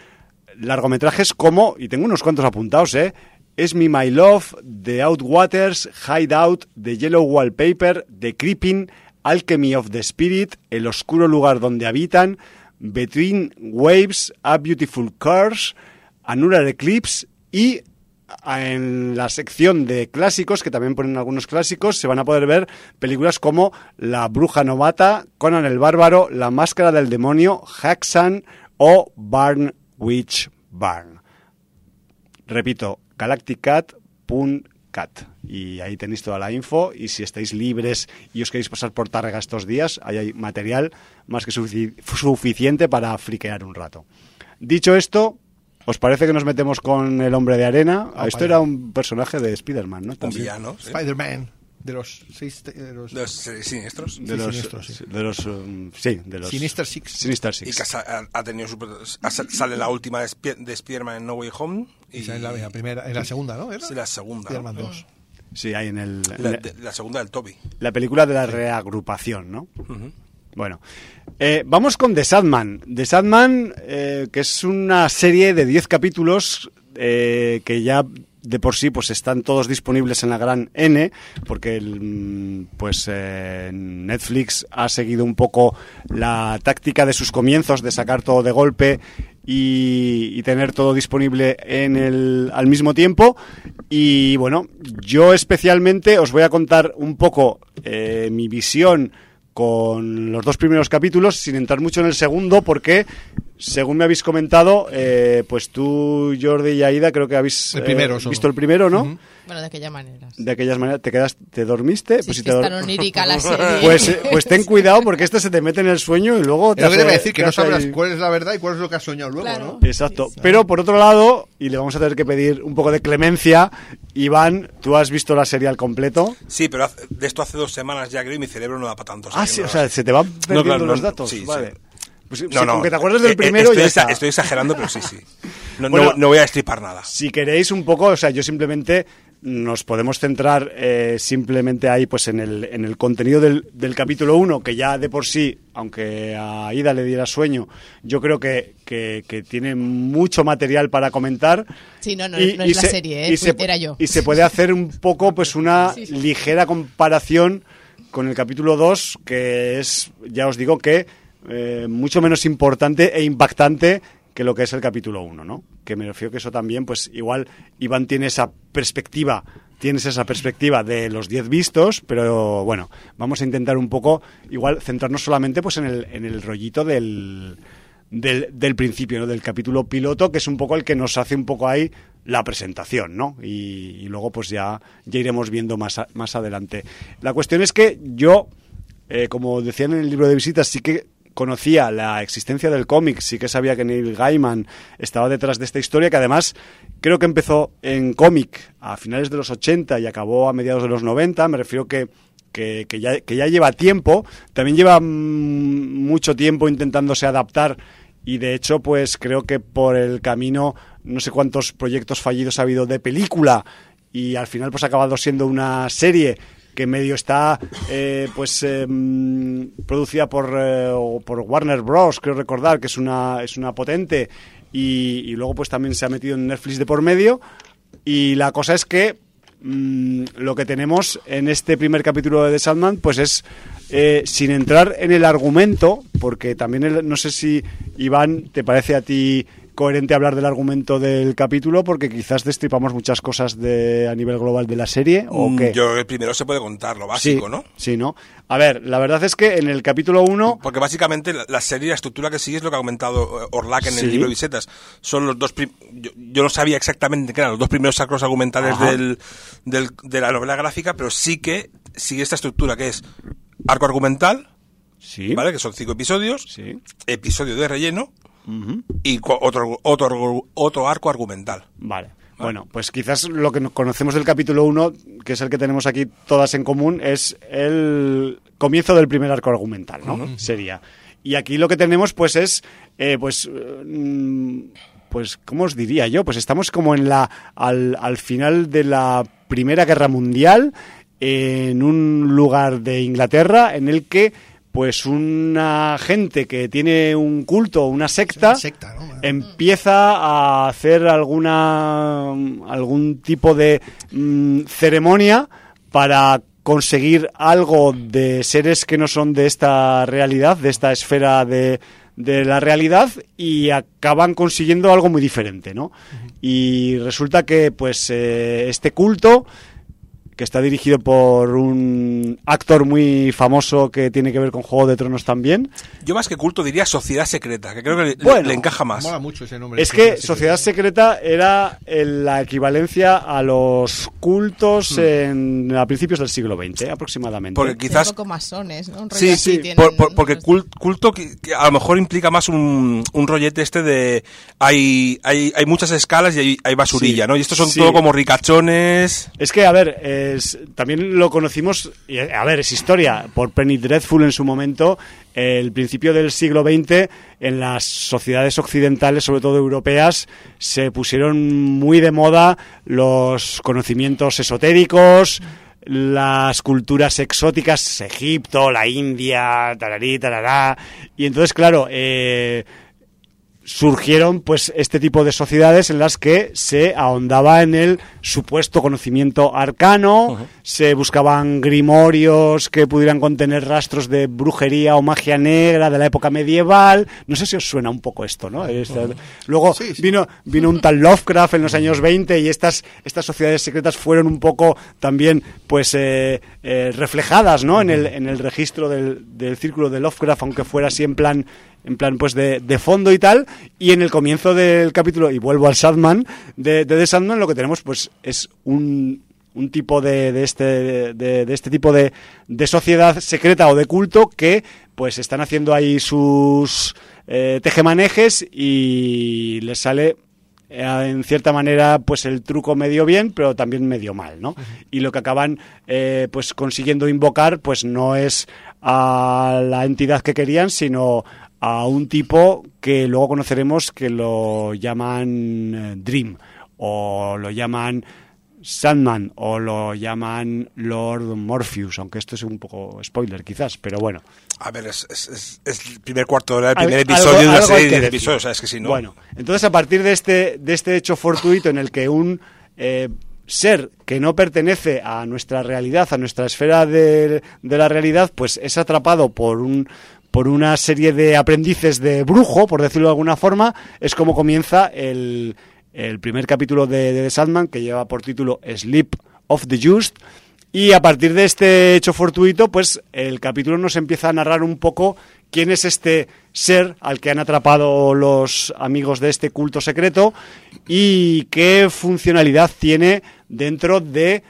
largometrajes como, y tengo unos cuantos apuntados, ¿eh? Es Me My Love, The Outwaters, Hideout, The Yellow Wallpaper, The Creeping, Alchemy of the Spirit, El Oscuro Lugar Donde Habitan, Between Waves, A Beautiful Curse, Annular Eclipse y en la sección de clásicos, que también ponen algunos clásicos, se van a poder ver películas como La Bruja Novata, Conan el Bárbaro, La Máscara del Demonio, Haxan o Barn Witch Barn. Repito, Y ahí tenéis toda la info. Y si estáis libres y os queréis pasar por Tárrega estos días, ahí hay material más que suficiente para friquear un rato. Dicho esto, ¿Os parece que nos metemos con el hombre de arena? Ah, Esto era un personaje de Spider-Man, ¿no? Un villano. Spider-Man. De los, seis, de los, de los eh, siniestros. De, los, siniestros, sí. de los, um, sí, de los Sinister Six. Sinister Six. Y que ha, ha tenido su, sale la última de, de Spider-Man en No Way Home. Y, y en la, la, primera, en la segunda, ¿no? ¿Era? Sí, la segunda. Spider-Man 2. Sí, hay en el... La, de, la, segunda del Toby. La película de la reagrupación, ¿no? Uh -huh. Bueno, eh, vamos con The Sadman. The Sadman, eh, que es una serie de 10 capítulos eh, que ya de por sí pues están todos disponibles en la gran N porque el, pues eh, Netflix ha seguido un poco la táctica de sus comienzos de sacar todo de golpe y, y, tener todo disponible en el, al mismo tiempo. Y bueno yo especialmente os voy a contar un poco eh, mi visión con los dos primeros capítulos, sin entrar mucho en el segundo, porque, según me habéis comentado, eh, pues tú, Jordi y Aida, creo que habéis el primero, eh, visto el primero, ¿no? Uh -huh. Bueno, de aquellas maneras. De aquellas maneras. ¿Te quedas, te dormiste? Sí, pues si te te tan onírica la (laughs) serie. Pues, eh, pues ten cuidado porque este se te mete en el sueño y luego te Es lo que hace- te decir, que no sabrás ahí- cuál es la verdad y cuál es lo que has soñado luego, Claro. ¿no? Exacto. Pero por otro lado, y le vamos a tener que pedir un poco de clemencia, Iván, ¿tú has visto la serie al completo? Sí, pero hace- de esto hace dos semanas ya creo y mi cerebro no da para tanto. Ah, sí, no- o sea, se te van perdiendo claro, los no, datos. sí, sí. Pues, No, sí, no. con que te acuerdes del Eh, eh, primero estoy, ya exa- está. estoy exagerando, pero sí, sí. (laughs) No, Bueno, no, no voy a estripar nada. Si queréis un poco, o sea, yo simplemente nos podemos centrar eh, simplemente ahí pues en el, en el contenido del, del capítulo 1, que ya de por sí, aunque a Ida le diera sueño, yo creo que, que, que tiene mucho material para comentar. Sí, no, no, no es la serie, ¿eh? y se- era yo. Y se puede hacer un poco pues una (laughs) Sí, sí. ligera comparación con el capítulo 2, que es, ya os digo que eh, mucho menos importante e impactante que lo que es el capítulo 1, ¿no? Que me refiero que eso también, pues igual Iván tiene esa perspectiva, tienes esa perspectiva de los 10 vistos, pero bueno, vamos a intentar un poco, igual, centrarnos solamente pues en el, en el rollito del, del, principio, ¿no? Del capítulo piloto, que es un poco el que nos hace un poco ahí la presentación, ¿no? Y, y luego pues ya, ya iremos viendo más, a- más adelante. La cuestión es que yo, eh, como decían en el libro de visitas, sí que conocía la existencia del cómic, sí que sabía que Neil Gaiman estaba detrás de esta historia, que además creo que empezó en cómic a finales de los 80 y acabó a mediados de los 90, me refiero que que, ya, que ya lleva tiempo, también lleva mm, mucho tiempo intentándose adaptar y de hecho pues creo que por el camino no sé cuántos proyectos fallidos ha habido de película y al final pues ha acabado siendo una serie que medio está eh, pues mm, producida por, eh, por Warner Bros creo recordar que es una es una potente y, luego pues también se ha metido en Netflix de por medio y la cosa es que mm, lo que tenemos en este primer capítulo de The Sandman, pues es, eh, sin entrar en el argumento, porque también no sé si, Iván, te parece a ti coherente hablar del argumento del capítulo, porque quizás destripamos muchas cosas de, a nivel global de la serie, o Mm. Yo el primero se puede contar, lo básico, sí, ¿no? Sí, ¿no? A ver, la verdad es que en el capítulo 1... Porque básicamente la, la serie, la estructura que sigue es lo que ha comentado eh, Orlac en Sí. el libro de Visetas. Son los dos. Yo, yo no sabía exactamente qué eran los dos primeros sacros argumentales del, del- de la novela gráfica, pero sí que sigue esta estructura que es arco argumental, Sí. ¿vale? Que son cinco episodios, Sí. episodio de relleno Y otro, otro, otro arco argumental. Vale. Bueno, pues quizás lo que no- conocemos del capítulo 1, que es el que tenemos aquí todas en común, es el comienzo del primer arco argumental, ¿no? Sería. Y aquí lo que tenemos, pues, es, eh, pues, eh, mm, pues, ¿cómo os diría yo? Pues estamos como en la, al, al final de la Primera Guerra Mundial, en un lugar de Inglaterra en el que, pues, una gente que tiene un culto, una secta, Una secta, ¿no? empieza a hacer alguna algún tipo de mm, ceremonia para conseguir algo de seres que no son de esta realidad, de esta esfera de, de la realidad y acaban consiguiendo algo muy diferente, ¿no? Y resulta que, pues, eh, este culto que está dirigido por un actor muy famoso que tiene que ver con Juego de Tronos también. Yo más que culto diría Sociedad Secreta, que creo que le, encaja más. Mola mucho ese nombre. Es que Sociedad Secreta era la equivalencia a los cultos hmm. en, a principios del siglo XX, aproximadamente. Porque quizás... Un poco masones, ¿no? sí, sí, porque culto a lo mejor implica más un, un rollete este de... Hay, hay, hay muchas escalas y hay, basurilla, ¿no? Y estos son todo como ricachones... Es que, a ver... Eh, también lo conocimos, a ver, es historia, por Penny Dreadful en su momento, el principio del siglo XX, en las sociedades occidentales, sobre todo europeas, se pusieron muy de moda los conocimientos esotéricos, las culturas exóticas, Egipto, la India, tararí, tarará, y entonces, claro, eh, surgieron pues este tipo de sociedades en las que se ahondaba en el supuesto conocimiento arcano, se buscaban grimorios que pudieran contener rastros de brujería o magia negra de la época medieval. No sé si os suena un poco esto, ¿no? luego vino vino un tal Lovecraft en los años 20 y estas estas sociedades secretas fueron un poco también pues eh, eh, reflejadas, ¿no? En el en el registro del, del círculo de Lovecraft, aunque fuera así en plan en plan pues de, de, fondo y tal, y en el comienzo del capítulo, y vuelvo al Sadman, de, de The Sandman lo que tenemos pues es un, un tipo de, de este, de, este tipo de, de sociedad secreta o de culto que pues están haciendo ahí sus eh, tejemanejes y les sale eh, en cierta manera pues el truco medio bien pero también medio mal no y lo que acaban eh, pues consiguiendo invocar pues no es a la entidad que querían sino a un tipo que luego conoceremos que lo llaman eh, Dream o lo llaman Sandman o lo llaman Lord Morpheus, aunque esto es un poco spoiler quizás, pero bueno. A ver, es, es, es el primer cuarto del primer episodio de una serie de episodios, es que si no... Bueno, entonces a partir de este, de este hecho fortuito en el que un eh, ser que no pertenece a nuestra realidad, a nuestra esfera de, de la realidad, pues es atrapado por un por una serie de aprendices de brujo, por decirlo de alguna forma, es como comienza el, primer capítulo de, de The Sandman, que lleva por título Sleep of the Just. Y a partir de este hecho fortuito, pues el capítulo nos empieza a narrar un poco quién es este ser al que han atrapado los amigos de este culto secreto y qué funcionalidad tiene dentro de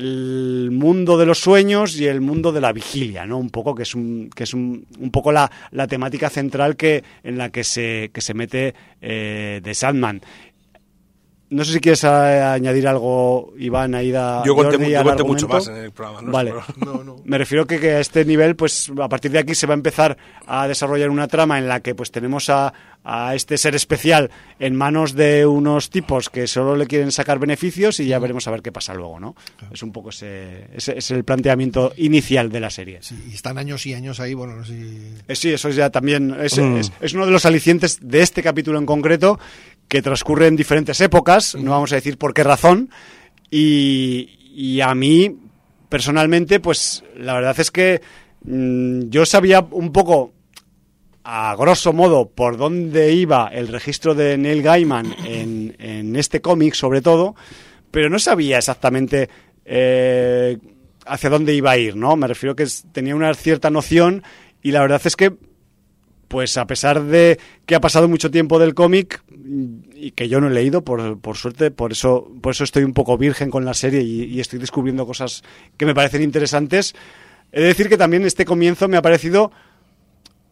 el mundo de los sueños y el mundo de la vigilia, ¿no? Un poco que es un, que es un, un poco la, la temática central que en la que se, que se mete eh, de Sandman. No sé si quieres añadir algo, Iván, Aida. Yo conté, mucho más en el programa. vale. (laughs) Me refiero que, que, a este nivel, pues a partir de aquí se va a empezar a desarrollar una trama en la que pues tenemos a, a este ser especial en manos de unos tipos que solo le quieren sacar beneficios y ya veremos a ver qué pasa luego, ¿no? Es un poco ese, ese, es el planteamiento inicial de la serie. Sí, y están años y años ahí, bueno, no sé eh, sí, eso ya también es, mm. es, es uno de los alicientes de este capítulo en concreto que transcurre en diferentes épocas, no vamos a decir por qué razón, y, a mí, personalmente, pues la verdad es que mm, yo sabía un poco, a grosso modo, por dónde iba el registro de Neil Gaiman en, este cómic, sobre todo, pero no sabía exactamente eh, hacia dónde iba a ir, ¿no? Me refiero que tenía una cierta noción y la verdad es que pues a pesar de que ha pasado mucho tiempo del cómic y que yo no he leído, por, por, suerte, por eso, por eso estoy un poco virgen con la serie y, estoy descubriendo cosas que me parecen interesantes. He de decir que también este comienzo me ha parecido,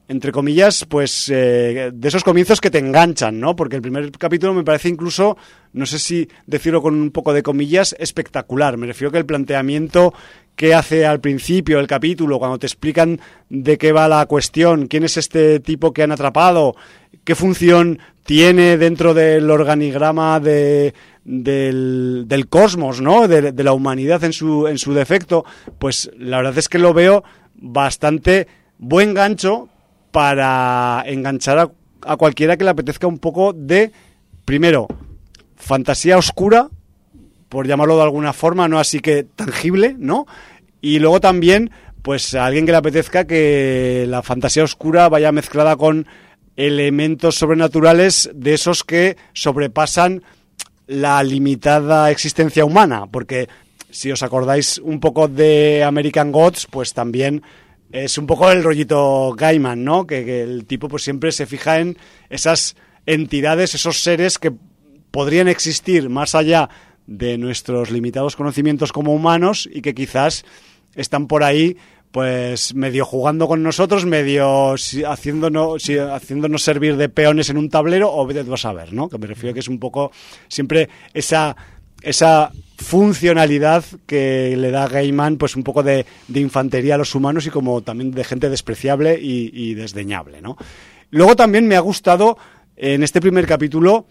entre comillas, pues eh, de esos comienzos que te enganchan, ¿no? Porque el primer capítulo me parece incluso, no sé si decirlo con un poco de comillas, espectacular. Me refiero que el planteamiento qué hace al principio el capítulo, cuando te explican de qué va la cuestión, quién es este tipo que han atrapado, qué función tiene dentro del organigrama de, del, del, cosmos, ¿no? De, la humanidad en su, en su defecto, pues la verdad es que lo veo bastante buen gancho para enganchar a, a cualquiera que le apetezca un poco de, primero, fantasía oscura, por llamarlo de alguna forma, no así que tangible, ¿no? Y luego también, pues a alguien que le apetezca que la fantasía oscura vaya mezclada con elementos sobrenaturales de esos que sobrepasan la limitada existencia humana, porque si os acordáis un poco de American Gods, pues también es un poco el rollito Gaiman, ¿no? Que, el tipo pues siempre se fija en esas entidades, esos seres que podrían existir más allá de nuestros limitados conocimientos como humanos y que quizás están por ahí pues medio jugando con nosotros, medio haciéndonos, haciéndonos servir de peones en un tablero o vas a ver, ¿no? Que me refiero a que es un poco siempre esa esa funcionalidad que le da Gaiman, pues un poco de, infantería a los humanos y como también de gente despreciable y, desdeñable, ¿no? Luego también me ha gustado en este primer capítulo,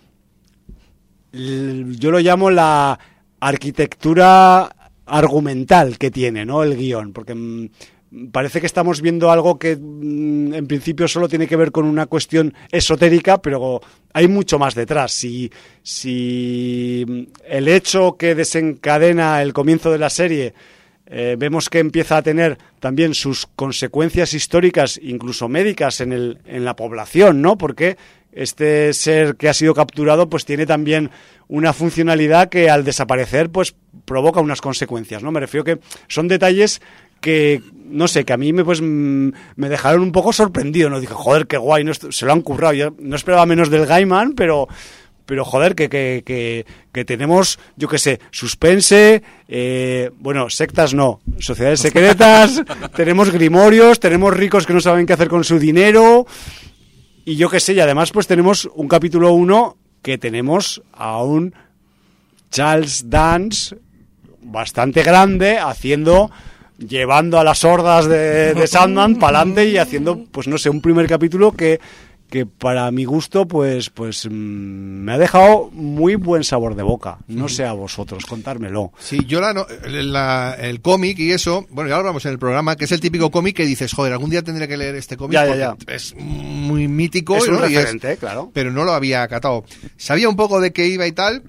yo lo llamo la arquitectura argumental que tiene, ¿no? El guion, porque mm, parece que estamos viendo algo que mm, en principio solo tiene que ver con una cuestión esotérica, pero hay mucho más detrás. Si, si mm, el hecho que desencadena el comienzo de la serie eh, vemos que empieza a tener también sus consecuencias históricas, incluso médicas, en, el, en la población, ¿no? Porque este ser que ha sido capturado pues tiene también una funcionalidad que al desaparecer pues provoca unas consecuencias, ¿no? Me refiero que son detalles que no sé, que a mí me pues mm, me dejaron un poco sorprendido, no dije, joder, qué guay, no, se lo han currado. Yo no esperaba menos del Gaiman, pero pero joder, que, que, que, que tenemos, yo qué sé, suspense, eh, bueno, sectas no, sociedades secretas, (laughs) tenemos grimorios, tenemos ricos que no saben qué hacer con su dinero, y yo qué sé, y además pues tenemos un capítulo 1 que tenemos a un Charles Dance bastante grande haciendo llevando a las hordas de, de (laughs) Sandman para adelante y haciendo, pues no sé, un primer capítulo que, que para mi gusto, pues, pues mm, me ha dejado muy buen sabor de boca. No sé a vosotros, contármelo. Sí, yo la, el cómic y eso, bueno, ya lo hablamos en el programa, que es el típico cómic que dices, joder, algún día tendré que leer este cómic porque es muy mítico. Es un referente, claro. Pero no lo había catado. Sabía un poco de qué iba y tal,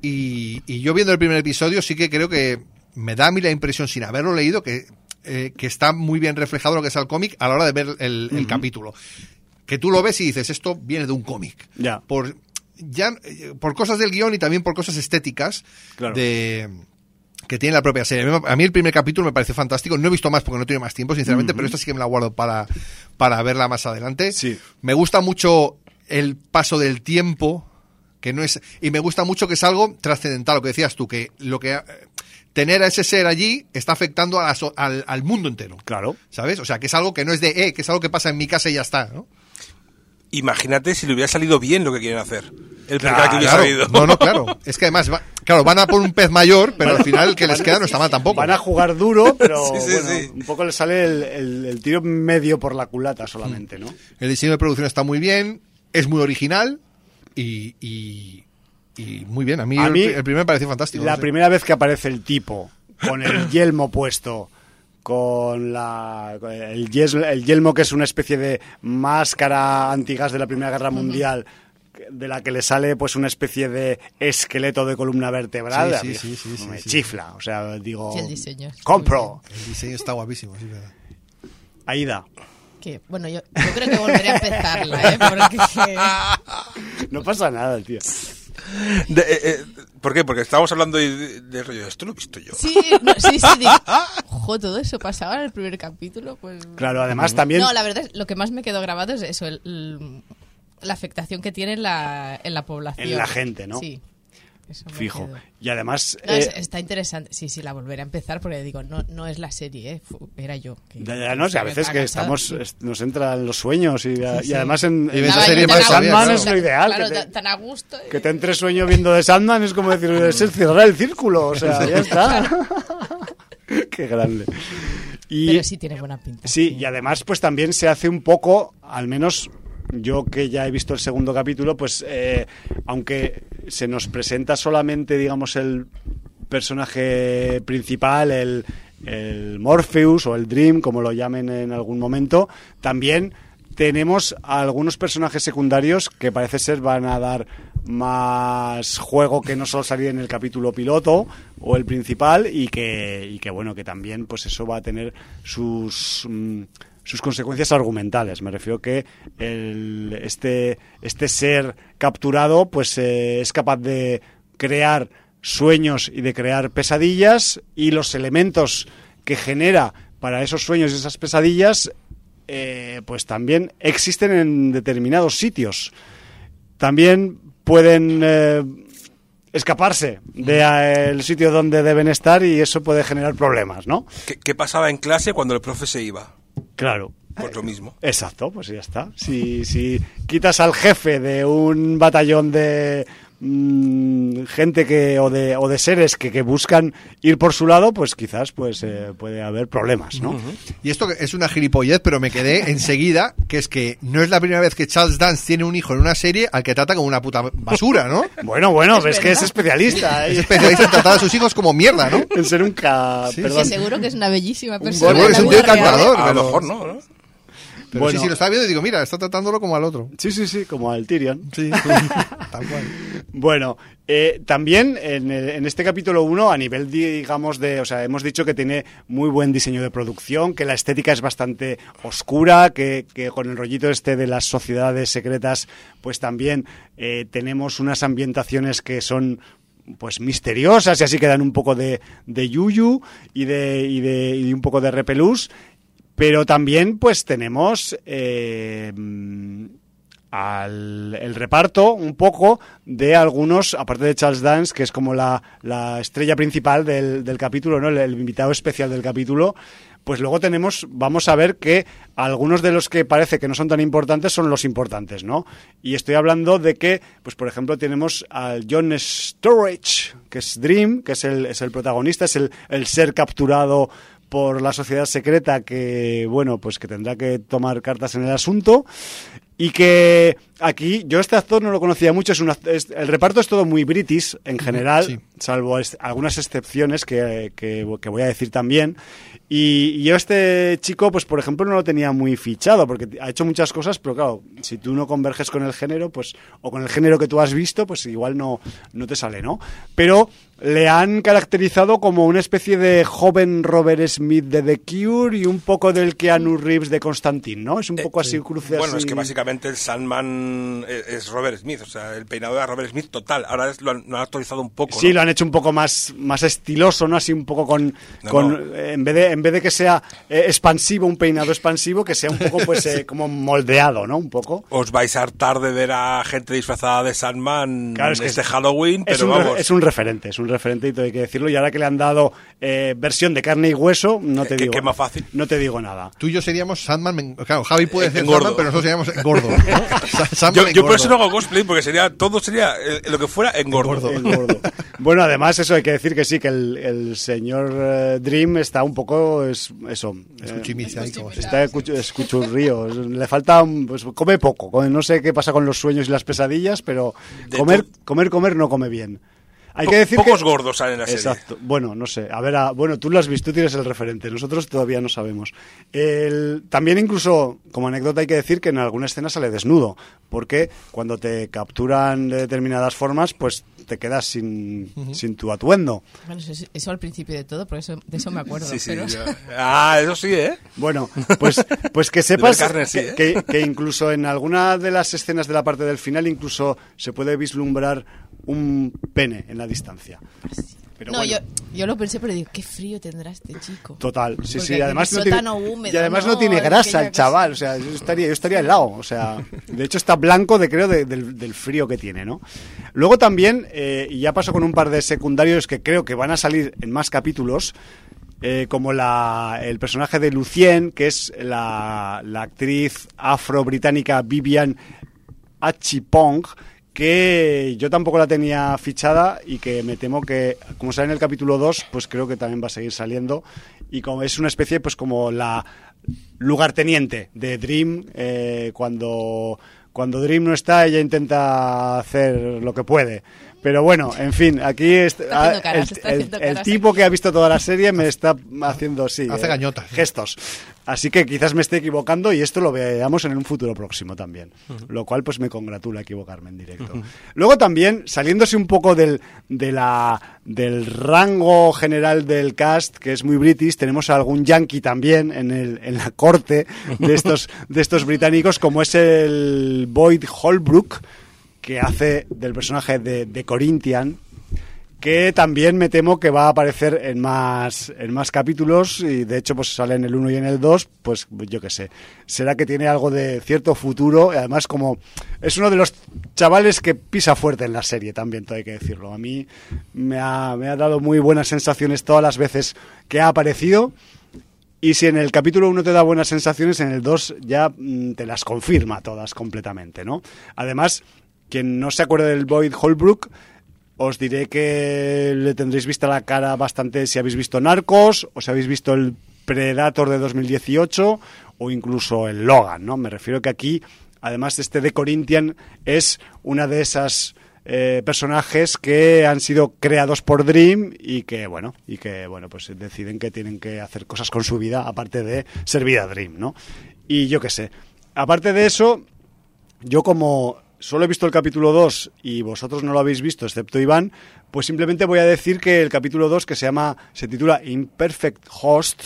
y, y yo viendo el primer episodio sí que creo que me da a mí la impresión, sin haberlo leído, que, eh, que está muy bien reflejado lo que es el cómic a la hora de ver el, capítulo. Que tú lo ves y dices, esto viene de un cómic. Ya. Por, ya, eh, por cosas del guion y también por cosas estéticas de que tiene la propia serie. A mí el primer capítulo me parece fantástico. No he visto más porque no tengo más tiempo, sinceramente, pero esta sí que me la guardo para, para verla más adelante. Sí. Me gusta mucho el paso del tiempo, que no es... Y me gusta mucho que es algo trascendental, lo que decías tú, que lo que tener a ese ser allí está afectando al, mundo entero. Claro. ¿Sabes? O sea, que es algo que no es de, eh, que es algo que pasa en mi casa y ya está, ¿no? Imagínate si le hubiera salido bien lo que quieren hacer. El claro, que hubiera salido. No, no, claro. Es que además, claro, van a por un pez mayor, pero al final el que les queda no está mal tampoco. Van a jugar duro, pero (laughs) un poco les sale el, tiro medio por la culata solamente, ¿no? El diseño de producción está muy bien, es muy original y y muy bien, a mí, el, primero me pareció fantástico. La primera vez que aparece el tipo con el (coughs) yelmo puesto, con la, el, yelmo, que es una especie de máscara antigas de la Primera Guerra Mundial, de la que le sale pues una especie de esqueleto de columna vertebral. Sí, sí, sí, me chifla, o sea, digo, el diseño compro. El diseño está guapísimo, sí, verdad. Aida. Bueno, yo, creo que volveré a empezarla, ¿eh? Porque... (laughs) No pasa nada, tío. De, eh, eh, ¿Por qué? Porque estábamos hablando de, de, rollo, esto lo he visto yo. Sí, sí, sí. Digo, ojo, todo eso pasaba en el primer capítulo. Pues... Claro, además también... No, la verdad, lo que más me quedó grabado es eso, la afectación que tiene en la, en la población. En la gente, ¿no? Sí. Fijo. Y además... Eh, está interesante. Sí, sí, la volveré a empezar porque digo, no, no es la serie, ¿eh? era yo. ya, no sé, a veces que estamos, nos entran los sueños y, además en, esa serie más Sandman es lo ideal. Claro, que te, tan a gusto. Que te entre sueño viendo de Sandman es como decir, es el cerrar el círculo, o sea, ya está. (laughs) Qué grande. Y, Pero sí tiene buena pinta. Sí, y además pues también se hace un poco, al menos yo que ya he visto el segundo capítulo, pues eh, aunque se nos presenta solamente, digamos, el personaje principal, el, el Morpheus o el Dream, como lo llamen en algún momento, también tenemos algunos personajes secundarios que parece ser van a dar más juego que no solo salir en el capítulo piloto o el principal y que, y que bueno que también pues eso va a tener sus mm, sus consecuencias argumentales. Me refiero que el, este, este ser capturado pues eh, es capaz de crear sueños y de crear pesadillas y los elementos que genera para esos sueños y esas pesadillas eh, pues también existen en determinados sitios. También pueden eh, escaparse del sitio donde deben estar y eso puede generar problemas, ¿no? ¿Qué, pasaba en clase cuando el profe se iba? Claro. Pues lo mismo. Exacto, pues ya está. Si, si quitas al jefe de un batallón de Mm, gente que o de, o de seres que, que, buscan ir por su lado, pues quizás pues eh, puede haber problemas, ¿no? Y esto es una gilipollez, pero me quedé (laughs) enseguida, que es que no es la primera vez que Charles Dance tiene un hijo en una serie al que trata como una puta basura, ¿no? (laughs) bueno, bueno, es, que es especialista. ¿eh? Es especialista en tratar a sus hijos como mierda, ¿no? (laughs) En ser un ca... seguro que es una bellísima persona. Seguro que es un tío encantador. A lo mejor no, ¿no? Pero bueno, sí, sí, lo estaba viendo y digo, mira, está tratándolo como al otro. Sí, sí, sí, como al Tyrion. Sí, (laughs) tal cual. Bueno, eh, también en, en, este capítulo 1, a nivel, digamos, de. O sea, hemos dicho que tiene muy buen diseño de producción, que la estética es bastante oscura, que, que con el rollito este de las sociedades secretas, pues también eh, tenemos unas ambientaciones que son pues misteriosas y así que dan un poco de, de yuyu y de, y de y un poco de repelús pero también, pues tenemos eh, al, el reparto un poco de algunos, aparte de Charles Dance, que es como la, la estrella principal del, del capítulo, ¿no? El, invitado especial del capítulo. Pues luego tenemos, vamos a ver que algunos de los que parece que no son tan importantes son los importantes, ¿no? Y estoy hablando de que, pues por ejemplo, tenemos al John Storage, que es Dream, que es el, es el protagonista, es el, el ser capturado por la sociedad secreta que, bueno, pues que tendrá que tomar cartas en el asunto y que aquí yo este actor no lo conocía mucho, es, una, el reparto es todo muy british en general, salvo algunas excepciones que, que, voy a decir también. Y, yo este chico, pues por ejemplo, no lo tenía muy fichado, porque ha hecho muchas cosas, pero claro, si tú no converges con el género, pues, o con el género que tú has visto, pues igual no, no te sale, ¿no? Pero le han caracterizado como una especie de joven Robert Smith de The Cure y un poco del Keanu Reeves de Constantine, ¿no? Es un eh, poco así cruce Bueno, es que básicamente el Sandman es Robert Smith, o sea, el peinado de Robert Smith total. Ahora lo, han, actualizado un poco. Sí, lo han hecho un poco más, más estiloso, ¿no? Así un poco con, con en vez de en vez de que sea eh, expansivo, un peinado expansivo, que sea un poco pues eh, (laughs) como moldeado, ¿no? Un poco. Os vais a hartar de ver a gente disfrazada de Sandman claro, es que este Halloween, pero es un, vamos. Es un referente, es un referente y hay que decirlo. Y ahora que le han dado eh, versión de carne y hueso, no te digo. ¿Qué más fácil? No te digo nada. Tú y yo seríamos Sandman. Claro, Javi puede ser Sandman, pero nosotros seríamos gordo. (laughs) yo, yo por eso no hago cosplay, porque sería todo sería eh, lo que fuera engordo. gordo. bueno, además, eso hay que decir que sí, que el, señor eh, Dream está un poco. Es, eso. está escuchurrío. Le falta. Pues come poco. No sé qué pasa con los sueños y las pesadillas, pero comer, comer, comer no come bien. Hay que decir pocos gordos salen en la serie. Exacto. Bueno, no sé. A ver, bueno, tú lo has visto, tú tienes el referente. Nosotros todavía no sabemos. también incluso, como anécdota, hay que decir que en alguna escena sale desnudo. Porque cuando te capturan de determinadas formas, pues te quedas sin, sin tu atuendo. Bueno, eso, al principio de todo, por eso, de eso me acuerdo. Sí, sí, Ah, eso sí, ¿eh? Bueno, pues, pues que (laughs) sepas ¿eh? que, que incluso en alguna de las escenas de la parte del final, incluso se puede vislumbrar un pene en la distancia. Pero no, yo, yo, lo pensé, pero digo, qué frío tendrá este chico. Total, sí, sí. Además no tiene, y además no, tiene grasa el chaval. O sea, yo estaría, yo estaría helado. O sea, de hecho está blanco de creo del, frío que tiene, ¿no? Luego también, eh, y ya paso con un par de secundarios que creo que van a salir en más capítulos. Eh, como la, el personaje de Lucien, que es la, la actriz afro-británica Vivian Achipong, que yo tampoco la tenía fichada y que me temo que, como sale en el capítulo 2, pues creo que también va a seguir saliendo. Y como es una especie, pues como la lugarteniente de Dream, eh, cuando, cuando Dream no está, ella intenta hacer lo que puede. Pero bueno, en fin, aquí el, tipo que ha visto toda la serie me está haciendo, sí, Hace eh, gestos. Así que quizás me esté equivocando y esto lo veamos en un futuro próximo también. Lo cual pues me congratula equivocarme en directo. Luego también, saliéndose un poco del, de la, del rango general del cast, que es muy british, tenemos a algún yankee también en, el, en la corte de estos, de estos británicos, como es el Boyd Holbrook, que hace del personaje de, de Corinthian, que también me temo que va a aparecer en más en más capítulos y de hecho pues sale en el 1 y en el 2, pues yo qué sé. Será que tiene algo de cierto futuro además como es uno de los chavales que pisa fuerte en la serie también, todo hay que decirlo. A mí me ha, me ha dado muy buenas sensaciones todas las veces que ha aparecido. Y si en el capítulo 1 te da buenas sensaciones, en el 2 ya mm, te las confirma todas completamente, ¿no? Además, quien no se acuerde del Boyd Holbrook, os diré que le tendréis vista la cara bastante si habéis visto Narcos o si habéis visto el Predator de 2018 o incluso el Logan, ¿no? Me refiero que aquí, además este de Corinthian, es una de esas eh, personajes que han sido creados por Dream y que bueno y que bueno pues deciden que tienen que hacer cosas con su vida aparte de servir a Dream, ¿no? Y yo qué sé. Aparte de eso, yo como solo he visto el capítulo 2 y vosotros no lo habéis visto, excepto Iván, pues simplemente voy a decir que el capítulo 2, que se llama, se titula Imperfect Host,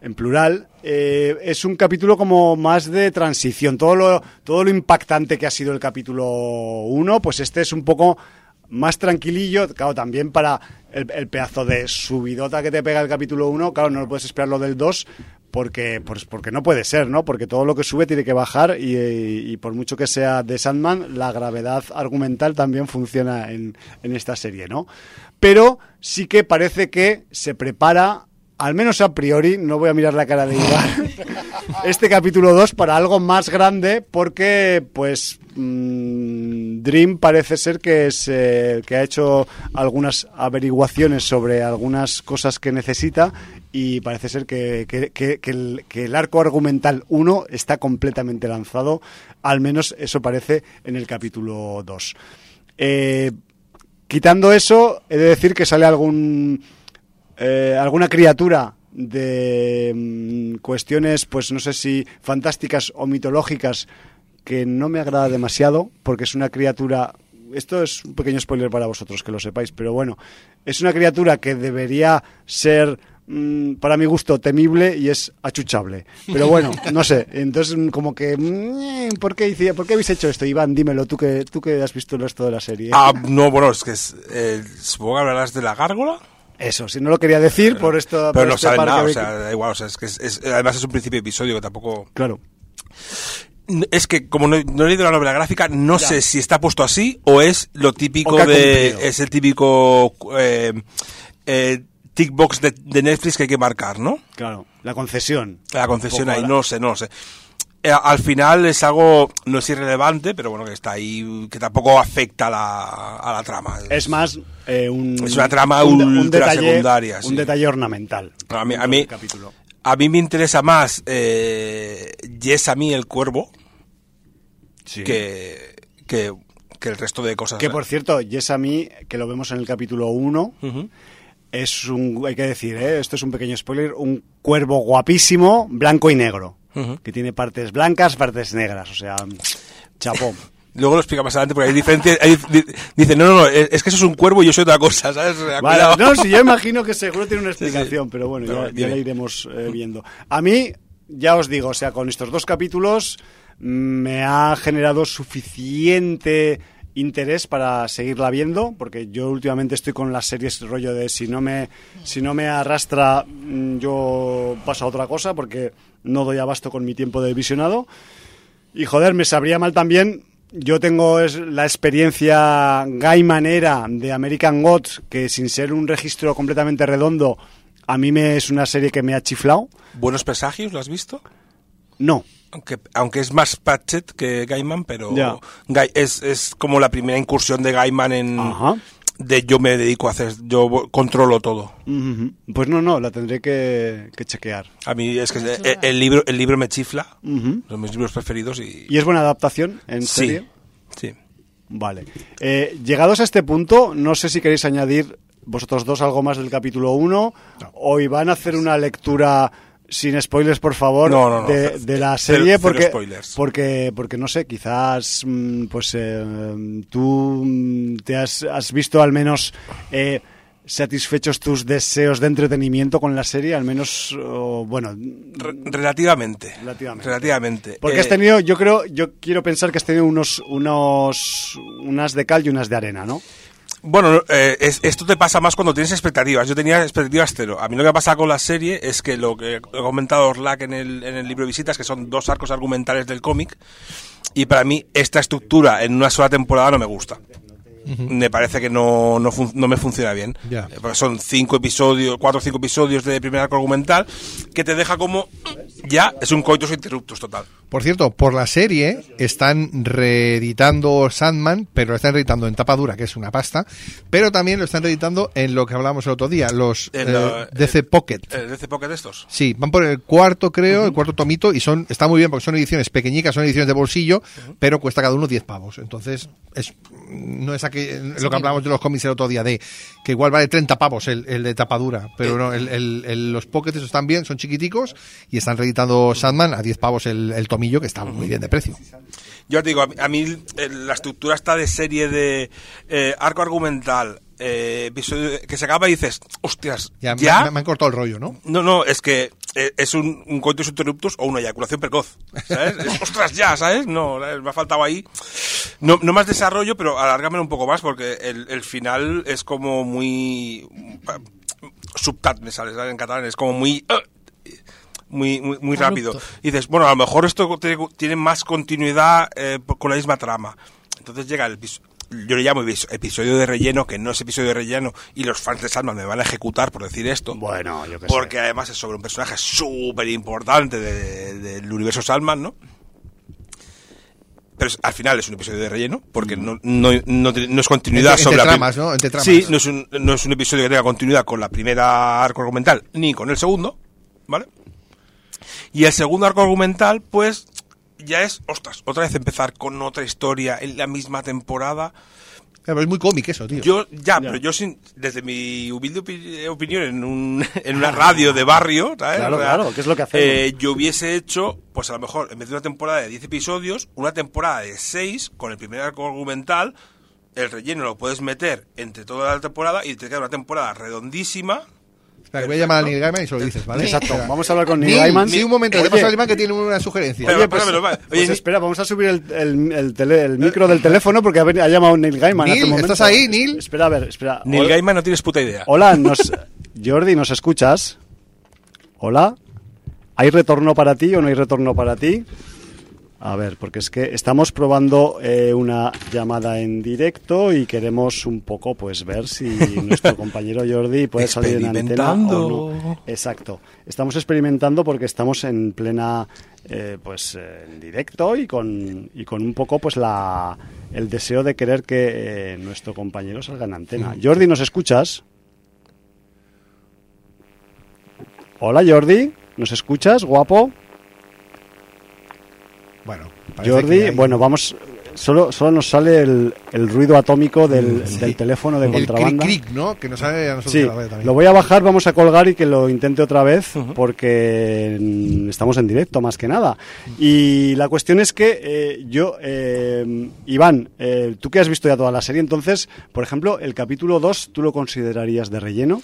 en plural, eh, es un capítulo como más de transición. Todo lo, todo lo impactante que ha sido el capítulo 1, pues este es un poco más tranquilillo, claro, también para el, el, pedazo de subidota que te pega el capítulo 1, claro, no lo puedes esperar lo del 2, porque, pues, porque no puede ser, ¿no? Porque todo lo que sube tiene que bajar y, por mucho que sea de Sandman, la gravedad argumental también funciona en, en esta serie, ¿no? Pero sí que parece que se prepara al menos a priori, no voy a mirar la cara de Iván, (laughs) este capítulo 2 para algo más grande porque, pues, mmm, Dream parece ser que, se, que ha hecho algunas averiguaciones sobre algunas cosas que necesita y parece ser que, el, arco argumental 1 está completamente lanzado, al menos eso parece en el capítulo 2. Eh, quitando eso, he de decir que sale algún eh, alguna criatura de mm, cuestiones, pues no sé si fantásticas o mitológicas, que no me agrada demasiado, porque es una criatura esto es un pequeño spoiler para vosotros, que lo sepáis, pero bueno, es una criatura que debería ser Mm, para mi gusto, temible y es achuchable. Pero bueno, (laughs) no sé. Entonces, mm, como que, mm, ¿por qué, ¿por qué habéis hecho esto? Iván, dímelo, tú que, tú que has visto el resto de la serie. Ah, no, bueno, es que es, eh, supongo que hablarás de la gárgola. Eso, si no lo quería decir por esto. Pero no este nada, o sea, da igual, o sea, es que es, además es un principio de episodio que tampoco. Claro. Es que como no, he leído la novela gráfica, no sé si está puesto así o es lo típico de. Es el típico. Eh, eh, tickbox de, de, Netflix que hay que marcar, ¿no? Claro, la concesión. La concesión ahí, no sé, no sé. Eh, al final es algo, no es irrelevante, pero bueno, que está ahí, que tampoco afecta a la, a la trama. Es, más eh, un... Es una trama un, detalle, secundaria. Un detalle ornamental. A mí, a mí, a mí me interesa más eh, Yes a mí el cuervo que, que, que, el resto de cosas. Que por cierto, Yes a mí, que lo vemos en el capítulo 1, es un, hay que decir, ¿eh? esto es un pequeño spoiler, un cuervo guapísimo, blanco y negro, que tiene partes blancas, partes negras, o sea, chapó. (laughs) Luego lo explica más adelante porque hay diferencias. dice, no, no, no, es que eso es un cuervo y yo soy otra cosa, (laughs) ¿sabes? no, sí, yo imagino que seguro tiene una explicación, pero bueno, ya, ya la iremos eh, viendo. A mí, ya os digo, o sea, con estos dos capítulos me ha generado suficiente interés para seguirla viendo, porque yo últimamente estoy con las series rollo de si no me, si no me arrastra, mm, yo paso a otra cosa, porque no doy abasto con mi tiempo de visionado. Y joder, me sabría mal también. Yo tengo la experiencia gaimanera de American Gods, que sin ser un registro completamente redondo, a mí me es una serie que me ha chiflado. ¿Buenos presagios? ¿Lo has visto? No aunque, aunque es más Patchett que Gaiman, pero es, es como la primera incursión de Gaiman en... De yo me dedico a hacer, yo controlo todo. Pues no, no, la tendré que, chequear. A mí es que el, libro el libro me chifla, son mis libros preferidos y... ¿Y es buena adaptación en serie? Sí, Vale. Eh, llegados a este punto, no sé si queréis añadir vosotros dos algo más del capítulo 1 o iban a hacer una lectura sin spoilers, por favor, de, la serie, porque, porque, porque no sé, quizás, mm, pues eh, tú mm, te has, has, visto al menos eh, satisfechos tus deseos de entretenimiento con la serie, al menos, bueno, relativamente, relativamente, Porque has eh, tenido, yo creo, yo quiero pensar que has tenido unos, unos, unas de cal y unas de arena, ¿no? Bueno, eh, esto te pasa más cuando tienes expectativas. Yo tenía expectativas cero. A mí lo que pasa con la serie es que lo que he comentado Orlac en el, en el libro de visitas, que son dos arcos argumentales del cómic, y para mí esta estructura en una sola temporada no me gusta. Me parece que no, no, no me funciona bien. Porque son cinco episodios, cuatro o cinco episodios de primer arco argumental que te deja como ya es un coitus interruptus total. Por cierto, por la serie están reeditando Sandman, pero lo están reeditando en tapa dura, que es una pasta, pero también lo están reeditando en lo que hablábamos el otro día, los eh, DC Pocket. ¿El DC Pocket estos? Sí, van por el cuarto, creo, el cuarto tomito, y son está muy bien porque son ediciones pequeñicas, son ediciones de bolsillo, pero cuesta cada uno 10 pavos. Entonces, es no es aquí, lo que hablábamos de los cómics el otro día, de que igual vale 30 pavos el, el de tapadura, pero no, el, los Pockets están bien, son chiquiticos, y están reeditando Sandman a 10 pavos el, el que está muy bien de precio. Yo te digo, a mí, eh, la estructura está de serie de eh, arco argumental, eh, que se acaba y dices, hostias, ya, ¿ya? Me, han cortado el rollo, ¿no? No, no, es que es un, un coitus interruptus o una eyaculación precoz, ¿sabes? (laughs) ostras, ya, ¿sabes? No, me ha faltado ahí. No, no más desarrollo, pero alárgame un poco más porque el, el final es como muy... Subtat, me sale, En catalán, es como muy muy, muy, rápido. Y dices, bueno, a lo mejor esto tiene más continuidad eh, con la misma trama. Entonces llega el yo le llamo episodio de relleno, que no es episodio de relleno, y los fans de Sandman me van a ejecutar por decir esto. Bueno, yo Porque además es sobre un personaje súper importante del universo Sandman, ¿no? Pero al final es un episodio de relleno, porque no, no, no, es continuidad sobre la tramas, ¿no? tramas. Sí, no es, un, no es un episodio que tenga continuidad con la primera arco argumental, ni con el segundo, ¿vale? Y el segundo arco argumental, pues, ya es, ostras, otra vez empezar con otra historia en la misma temporada. Pero es muy cómic eso, tío. Yo, ya, pero yo sin, desde mi humilde opinión en, un, en una radio de barrio, ¿sabes? Claro, claro, ¿qué es lo que hacemos? Eh, yo hubiese hecho, pues a lo mejor, en vez de una temporada de 10 episodios, una temporada de 6 con el primer arco argumental, el relleno lo puedes meter entre toda la temporada y te queda una temporada redondísima, voy a llamar a Neil Gaiman y se lo dices, ¿vale? Exacto. Vamos a hablar con Neil, Gaiman. Sí, un momento. Le paso a Gaiman que tiene una sugerencia. Oye, pues, pues espera, vamos a subir el, el, el, micro del teléfono porque ha, llamado Neil Gaiman Neil, hace un ¿estás ahí, Neil? Espera, a ver, espera. Neil Gaiman no tienes puta idea. Hola, nos, Jordi, ¿nos escuchas? Hola. ¿Hay retorno para ti o no hay retorno para ti? A ver, porque es que estamos probando eh, una llamada en directo y queremos un poco pues ver si (laughs) nuestro compañero Jordi puede salir en antena o no. Exacto. Estamos experimentando porque estamos en plena eh, pues eh, en directo y con y con un poco pues la el deseo de querer que nuestro compañero salga en antena. Mm. Jordi, ¿nos escuchas? Hola Jordi, ¿nos escuchas, guapo? Bueno, Jordi, bueno, vamos. Solo, solo nos sale el, el ruido atómico del, del teléfono de contrabanda. El clic, ¿no? Que nos sale a nosotros sí, también. Lo voy a bajar, vamos a colgar y que lo intente otra vez porque estamos en directo más que nada. Y la cuestión es que eh, yo, eh, Iván, eh, tú que has visto ya toda la serie, entonces, por ejemplo, el capítulo 2, ¿tú lo considerarías de relleno?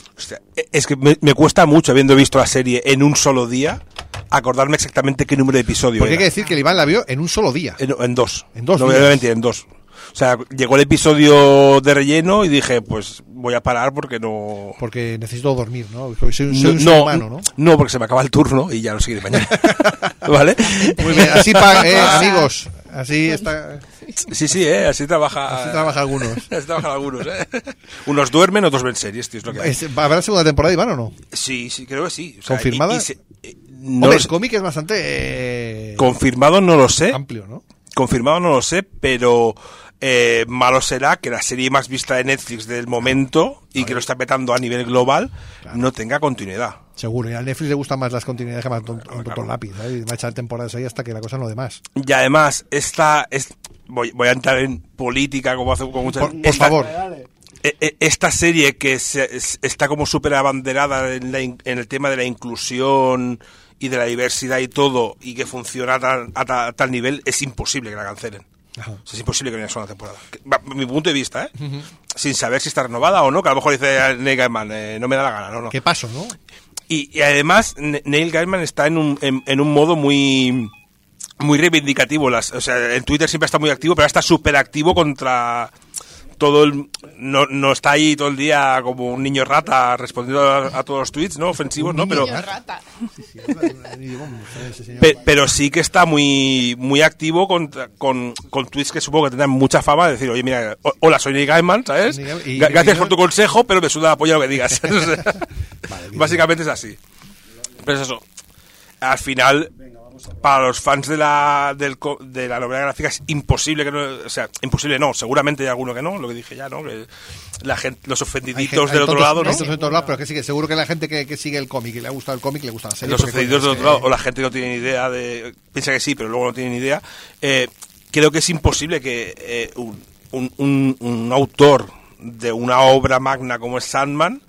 es que me, me cuesta mucho, habiendo visto la serie en un solo día, acordarme exactamente qué número de episodio Porque hay que decir que el Iván la vio en un solo día. En, dos. En dos. No voy a mentir, en dos. O sea, llegó el episodio de relleno y dije, pues voy a parar porque no... Porque necesito dormir, ¿no? soy, un no, humano, ¿no? No, porque se me acaba el turno y ya lo seguiré mañana. (laughs) ¿Vale? Muy bien, así para, eh, (laughs) amigos. Así está... Sí, sí, ¿eh? así trabaja. Así trabajan algunos. (laughs) así trabajan algunos, ¿eh? Unos duermen, otros ven series, tío, es lo que hay. ¿Habrá segunda temporada, Iván, o no? Sí, sí, creo que sí. ¿Confirmada? Eh, no el cómic es bastante... Eh, confirmado no lo sé. Amplio, ¿no? Confirmado no lo sé, pero eh, malo será que la serie más vista de Netflix del momento y que lo está petando a nivel global no tenga continuidad. Seguro, y a Netflix le gustan más las continuidades que más un, un, lápiz, ¿eh? y va a echar temporadas ahí hasta que la cosa no de más. Y además, esta, es, voy, voy a entrar en política como hace con muchas... Por, por favor. E, e, esta serie que se, está como súper abanderada en, en, el tema de la inclusión y de la diversidad y todo, y que funciona a tal, nivel, es imposible que la cancelen. es imposible que haya una sola temporada. mi punto de vista, ¿eh? Sin saber si está renovada o no, que a lo mejor dice Neil Gaiman, eh, no me da la gana, no, no. ¿Qué paso, no? Y, además, Neil Gaiman está en un, en, un modo muy muy reivindicativo. Las, o sea, en Twitter siempre está muy activo, pero ahora está súper activo contra todo el, no, no está ahí todo el día como un niño rata respondiendo a, todos los tweets, ¿no? Ofensivos, ¿no? Pero, rata. pero sí que está muy muy activo con, con, con, tweets que supongo que tendrán mucha fama de decir, oye, mira, hola, soy Nick Gaiman, ¿sabes? Gracias por tu consejo, pero me suda apoyo lo que digas. (laughs) (laughs) básicamente es así. Pero es eso. Al final para los fans de la, del, de la novela gráfica es imposible que no, o sea, imposible no, seguramente hay alguno que no, lo que dije ya, ¿no? Que la gente, los ofendiditos del otro lado, ¿no? pero que seguro que la gente que, sigue el cómic y le ha gustado el cómic le gusta la serie. Los ofendidos del otro lado, o la gente que no tiene ni idea de, piensa que sí, pero luego no tiene ni idea, eh, creo que es imposible que eh, un, un, un autor de una obra magna como es Sandman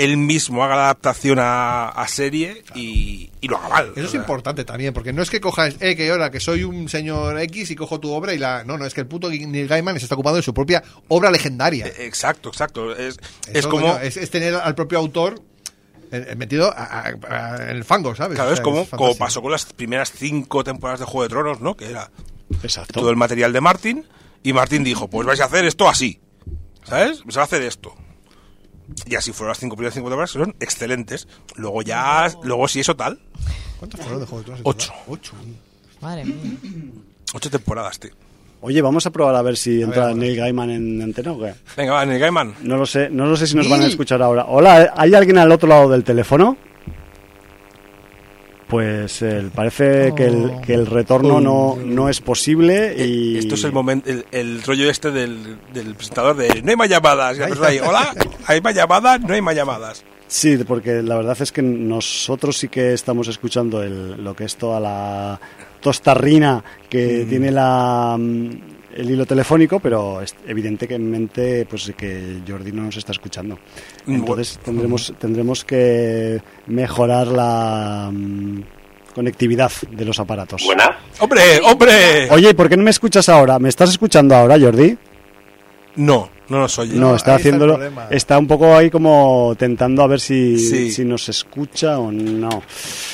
él mismo haga la adaptación a, serie y, lo haga mal. Eso es importante también, porque no es que cojas, eh, que ahora que soy un señor X y cojo tu obra y la. No, no, es que el puto Neil Gaiman se está ocupado de su propia obra legendaria. Eh, exacto, exacto. Es, es como. es, tener al propio autor eh, metido en el fango, ¿sabes? Claro, es como, como pasó con las primeras cinco temporadas de Juego de Tronos, ¿no? Que era Exacto. todo el material de Martin. Y Martin dijo, pues vais a hacer esto así. ¿Sabes? Se va a hacer esto. Y así fueron las cinco primeras cinco temporadas, que son excelentes. Luego ya, luego si eso tal. ¿Cuántas fueron de Juego de Tronos? Ocho. Ocho. Madre mía. Ocho temporadas, tío. Oye, vamos a probar a ver si entra Neil Gaiman en antena o qué. Venga, va, Neil Gaiman. No lo sé, no lo sé si nos van a escuchar ahora. Hola, ¿hay alguien al otro lado del teléfono? Pues parece que, el, que el retorno no, no es posible eh, y... Esto es el momento, el, rollo este del, del, presentador de no hay más llamadas. Y ahí, hola, hay más llamadas, no hay más llamadas. Sí, porque la verdad es que nosotros sí que estamos escuchando el, lo que es toda la tostarrina que mm. tiene la el hilo telefónico, pero es evidentemente pues que Jordi no nos está escuchando. Mm, Entonces tendremos tendremos que mejorar la mm, conectividad de los aparatos. Buena. Hombre, hombre. Oye, ¿por qué no me escuchas ahora? ¿Me estás escuchando ahora, Jordi? No, no lo soy. No, está haciéndolo. Está, un poco ahí como tentando a ver si, si nos escucha o no.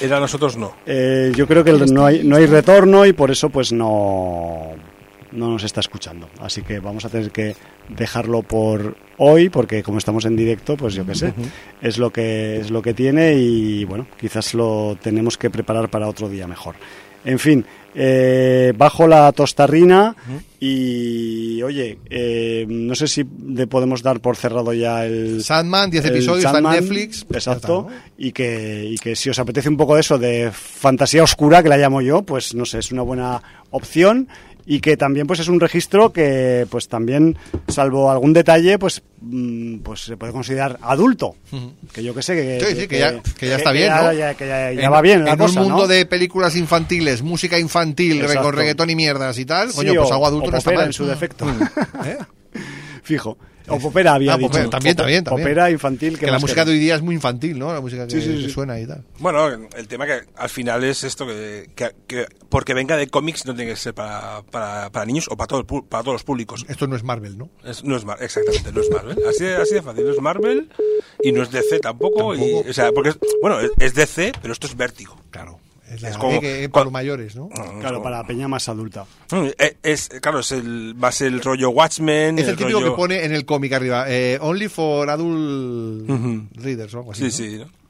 Era nosotros no. Eh, yo creo que no hay, no hay retorno y por eso pues no no nos está escuchando. Así que vamos a tener que dejarlo por hoy, porque como estamos en directo, pues yo qué sé, es lo que es lo que tiene y bueno, quizás lo tenemos que preparar para otro día mejor. En fin, eh, bajo la tostarrina y oye, eh, no sé si le podemos dar por cerrado ya el Sandman, 10 episodios está en Netflix. Exacto, y, que, y que si os apetece un poco de eso, de fantasía oscura, que la llamo yo, pues no sé, es una buena opción y que también pues es un registro que pues también salvo algún detalle pues mm, pues se puede considerar adulto. Que yo que sé que, que, ya, está bien ya, va bien en un mundo de películas infantiles música infantil con reggaetón y mierdas y tal coño pues algo adulto no está mal. en su defecto. (laughs) ¿Eh? fijo o popera había ah, dicho. también, también, también. Popera infantil. Que, la música de hoy día es muy infantil, ¿no? La música que, suena y tal. Bueno, el tema que al final es esto que, que, porque venga de cómics no tiene que ser para, para, para niños o para, todo para todos los públicos. Esto no es Marvel, ¿no? no es Marvel, exactamente, no es Marvel. Así de, así de fácil, no es Marvel y no es DC tampoco. Y, o sea, porque, bueno, es DC, pero esto es vértigo. Claro. Es, como que para los mayores, ¿no? claro, para la peña más adulta. Mm, eh, es, claro, es el, va a ser el rollo Watchmen. Es el, típico que pone en el cómic arriba, eh, only for adult readers o algo así. Sí, sí. ¿no?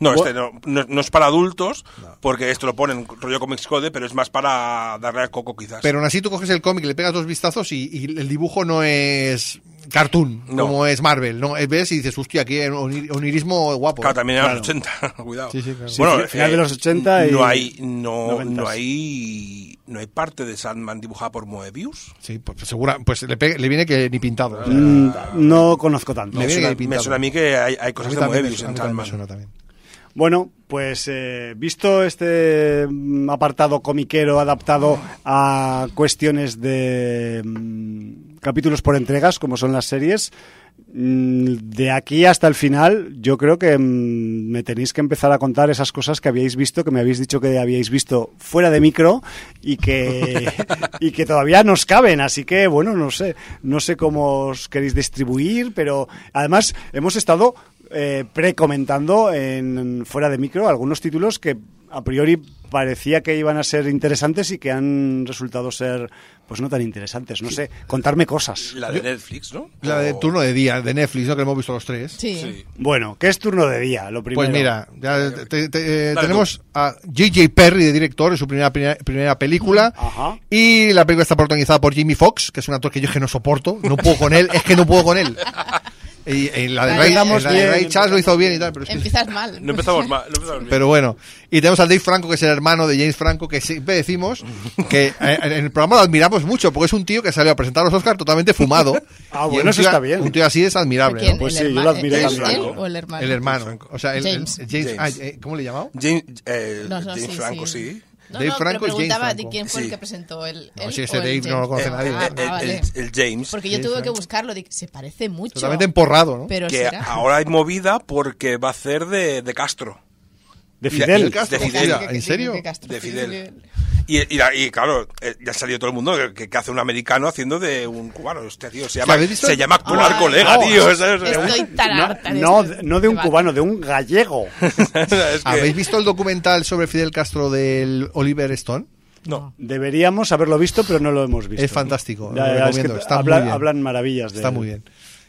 No, este no, no, es para adultos, porque esto lo ponen rollo Comics Code, pero es más para darle al coco quizás. Pero aún así tú coges el cómic, le pegas dos vistazos y, el dibujo no es cartoon, como es Marvel, ¿no? Ves y dices, hostia, aquí hay un onirismo guapo. Claro, también en los 80, (laughs) cuidado. Sí, sí, claro. Bueno, final de los 80 y no hay no, no hay no hay parte de Sandman dibujada por Moebius. Sí, pues segura, pues le, le viene que ni pintado. Mm, no conozco tanto. Me, suena, me, suena, a mí que hay, hay cosas de Moebius en Sandman. Bueno, pues eh, visto este mm, apartado comiquero adaptado a cuestiones de mm, capítulos por entregas, como son las series, mm, de aquí hasta el final, yo creo que me tenéis que empezar a contar esas cosas que habíais visto, que me habéis dicho que habíis visto fuera de micro y que, (laughs) y que todavía nos caben. Así que, bueno, no sé, no sé cómo os queréis distribuir, pero además hemos estado eh, precomentando en fuera de micro algunos títulos que a priori parecía que iban a ser interesantes y que han resultado ser pues no tan interesantes, no sé, contarme cosas. La de Netflix, ¿no? La de turno de día, de Netflix, ¿no? Que hemos visto los tres. Sí. Bueno, ¿qué es turno de día? Lo primero. Pues mira, ya eh, tenemos a J.J. Perry de director en su primera, primera, película. Ajá. Y la película está protagonizada por Jimmy Fox, que es un actor que yo que no soporto. No puedo con él, es que no puedo con él. Y, la de Ray, Charles lo hizo bien y tal. Pero Empiezas mal. No empezamos mal. Pero bueno. Y tenemos al Dave Franco, que es el hermano de James Franco, que siempre decimos que eh, en el programa lo admiramos mucho, porque es un tío que salió a presentar los Oscars totalmente fumado. (laughs) ah, bueno, eso está bien. Un tío así es admirable. Pues sí, yo lo admiré también. ¿O el hermano? El hermano. O sea, el, James. James. Ah, eh, ¿Cómo le llamaba? James, eh, James Franco, sí. No, Dave no, Franco pero preguntaba de quién fue el que presentó el. No, si ese Dave no lo conoce nadie. Ah, ah, el, el, James. Porque yo tuve que buscarlo, se parece mucho. Totalmente emporrado, ¿no? Pero que ahora hay movida porque va a ser de, de Castro. De Fidel. De Fidel. ¿En serio? De Fidel. Y, y, claro, eh, ya salió todo el mundo que, hace un americano haciendo de un cubano. Este tío se llama, se llama ah, colega, tío. Estoy tan harta no, no, de un cubano, de un gallego. (laughs) ¿Habéis visto el documental sobre Fidel Castro del Oliver Stone? No. Deberíamos haberlo visto, pero no lo hemos visto. Es fantástico. lo recomiendo. Está hablan, muy bien. hablan maravillas de Está muy bien.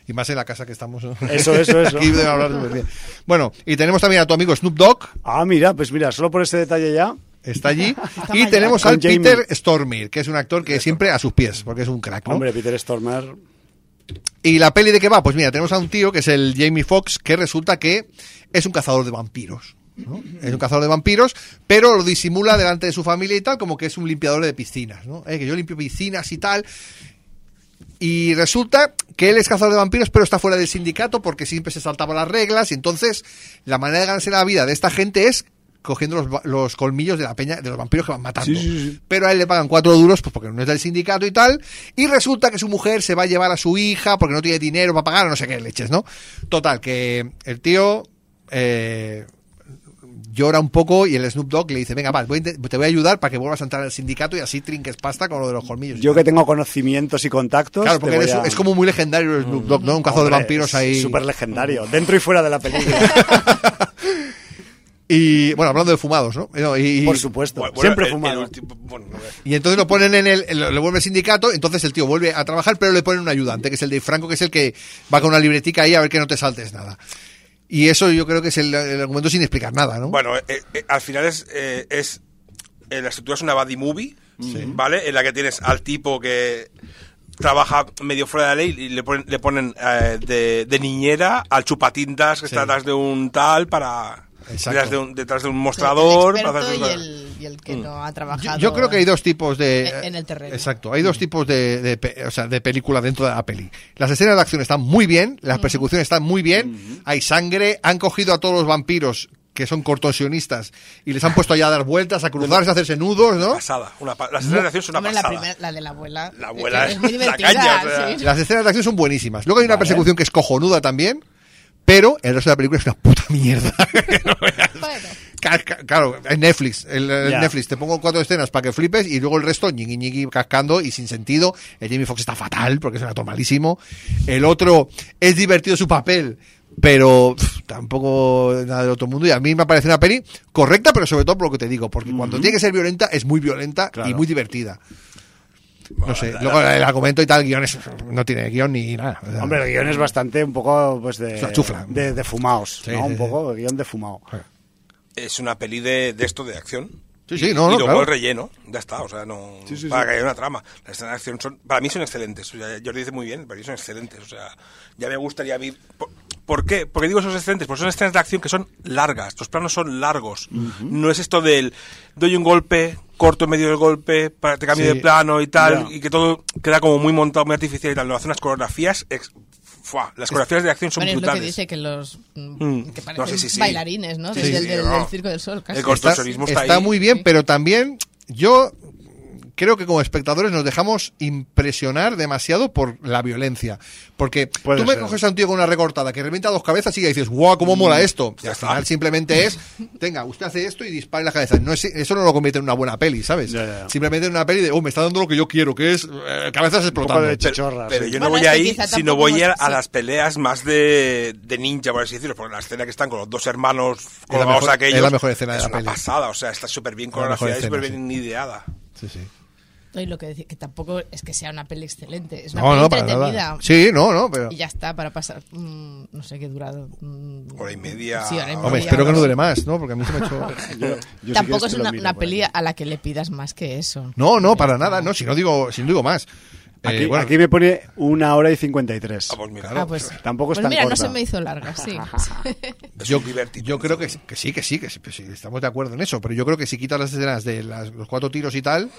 Y más en la casa que estamos. Eso, eso, (laughs) eso. Aquí deben hablar muy bien. Bueno, y tenemos también a tu amigo Snoop Dogg. Ah, mira, pues mira, solo por ese detalle ya. Está allí. (laughs) y tenemos al Peter Stormer, que es un actor que siempre a sus pies, porque es un crack. ¿no? Hombre, Peter Stormer. ¿Y la peli de qué va? Pues mira, tenemos a un tío que es el Jamie Foxx, que resulta que es un cazador de vampiros. ¿no? Es un cazador de vampiros, pero lo disimula delante de su familia y tal, como que es un limpiador de piscinas, ¿no? Eh, que yo limpio piscinas y tal. Y resulta que él es cazador de vampiros, pero está fuera del sindicato porque siempre se saltaba las reglas. Y entonces, la manera de ganarse la vida de esta gente es cogiendo los, los colmillos de la peña de los vampiros que van matando. Pero a él le pagan cuatro duros pues porque no es del sindicato y tal. Y resulta que su mujer se va a llevar a su hija porque no tiene dinero para pagar no sé qué leches, ¿no? Total, que el tío eh, llora un poco y el Snoop Dogg le dice, venga, va, te voy a ayudar para que vuelvas a entrar al sindicato y así trinques pasta con lo de los colmillos. Yo que tengo conocimientos y contactos. Claro, porque es, como muy legendario el Snoop Dogg, ¿no? Un cazador de vampiros ahí. Súper legendario, dentro y fuera de la película. (laughs) Y bueno, hablando de fumados, ¿no? Y, Por supuesto, siempre fumado. y entonces lo ponen en el, le vuelve el sindicato, entonces el tío vuelve a trabajar, pero le ponen un ayudante, que es el de Franco, que es el que va con una libretica ahí a ver que no te saltes nada. Y eso yo creo que es el, argumento sin explicar nada, ¿no? Bueno, eh, eh, al final es, eh, es la estructura es una buddy movie, ¿vale? En la que tienes al tipo que trabaja medio fuera de la ley y le ponen, le ponen de, niñera al chupatintas que está detrás de un tal para... Detrás de, un, detrás de un mostrador. y, el, y, el, que mm. no ha trabajado. Yo, creo que hay dos tipos de. En el terreno. Exacto. Hay dos tipos de, de, o sea, de película dentro de la peli. Las escenas de acción están muy bien, las persecuciones están muy bien, hay sangre, han cogido a todos los vampiros que son cortosionistas y les han puesto ya a dar vueltas, a cruzarse, a hacerse nudos, ¿no? Pasada. Una las escenas de acción son una pasada. La, la, de la abuela. La abuela es, muy divertida. Caña, Las escenas de acción son buenísimas. Luego hay una persecución que es cojonuda también. Pero el resto de la película es una puta mierda. (laughs) Claro, en Netflix, el, Netflix, te pongo cuatro escenas para que flipes y luego el resto ñiqui ñiqui cascando y sin sentido. El Jamie Foxx está fatal porque es un actor malísimo. El otro es divertido su papel, pero tampoco nada del otro mundo. Y a mí me parece una peli correcta, pero sobre todo por lo que te digo, porque cuando tiene que ser violenta es muy violenta y muy divertida. No sé, luego el argumento y tal, guion no tiene guion ni nada. Hombre, el guion es bastante un poco pues de, chufla. de, de fumaos, ¿no? un poco, guion de fumado. Es una peli de, de esto de acción. Sí, sí, no, y no, luego el relleno, ya está, o sea, no. para que haya una trama. Las escenas de acción son, para mí son excelentes. O sea, lo dice muy bien, para mí son excelentes. O sea, ya me gustaría ver. ¿Por, qué? Porque digo son excelentes, porque son escenas de acción que son largas, los planos son largos. No es esto del doy un golpe, corto en medio del golpe, para te cambio de plano y tal, y que todo queda como muy montado, muy artificial y tal. No, hace unas coreografías las coreografías de acción son bueno, brutales. Es lo que dice que los mm, que parecen bailarines, ¿no? Desde el del, Circo del Sol. Casi. El construccionismo está, está, muy bien, pero también yo creo que como espectadores nos dejamos impresionar demasiado por la violencia. Porque tú me coges a un tío con una recortada que revienta dos cabezas y dices, guau, cómo mola mm, esto. Y al final simplemente es, tenga, usted hace esto y dispara la cabeza. No es, eso no lo convierte en una buena peli, ¿sabes? Simplemente en una peli de, oh, me está dando lo que yo quiero, que es eh, cabezas explotando. De pero, pero yo no voy ahí, sino voy a, a las peleas más de, de ninja, por así decirlo. Porque la escena que están con los dos hermanos colgados aquellos. Es la mejor escena de la una peli. pasada, o sea, está súper bien coreografiada y súper bien ideada. Sí, sí. Y lo que decir, que tampoco es que sea una peli excelente, es una peli entretenida. Sí, no, no, pero... Y ya está, para pasar, mm, no sé qué durado. Mm, hora y media. Sí, hora y media. Hombre, espero que no dure más, ¿no? Porque a mí se me ha hecho... yo, tampoco es una, una peli a la que le pidas más que eso. No, no, para nada, no, si no digo, si no digo más. Aquí, eh, bueno. aquí, me pone una hora y 53. Ah, pues mira, ah, pues, tampoco es pues tan mira, corta. no se me hizo larga, sí. yo, yo creo que, que, sí, que sí, que sí, estamos de acuerdo en eso, pero yo creo que si quitas las escenas de las, los cuatro tiros y tal,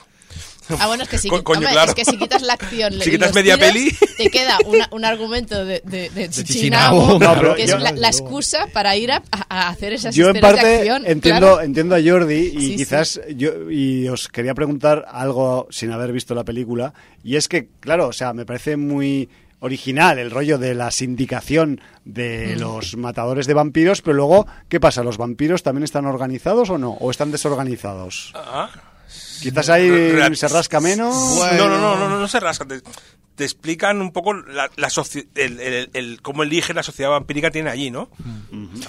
Ah, bueno, es que si, hombre, es que si quitas la acción, (laughs) si quitas media tiros, peli, te queda una, un argumento de, de, de Chichinabo, no, que es la, la, excusa para ir a, a hacer esas yo en parte de acción. Entiendo, claro. entiendo a Jordi y Sí, quizás yo y os quería preguntar algo sin haber visto la película y es que claro, o sea, me parece muy original el rollo de la sindicación de Mm. los matadores de vampiros, pero luego, ¿qué pasa? ¿Los vampiros también están organizados o no? ¿O están desorganizados? Ah. Quizás ahí se rasca menos. No, no, no, no, no, no se rasca. Te, te explican un poco la, el, el, el- cómo elige la sociedad vampírica tiene allí, ¿no?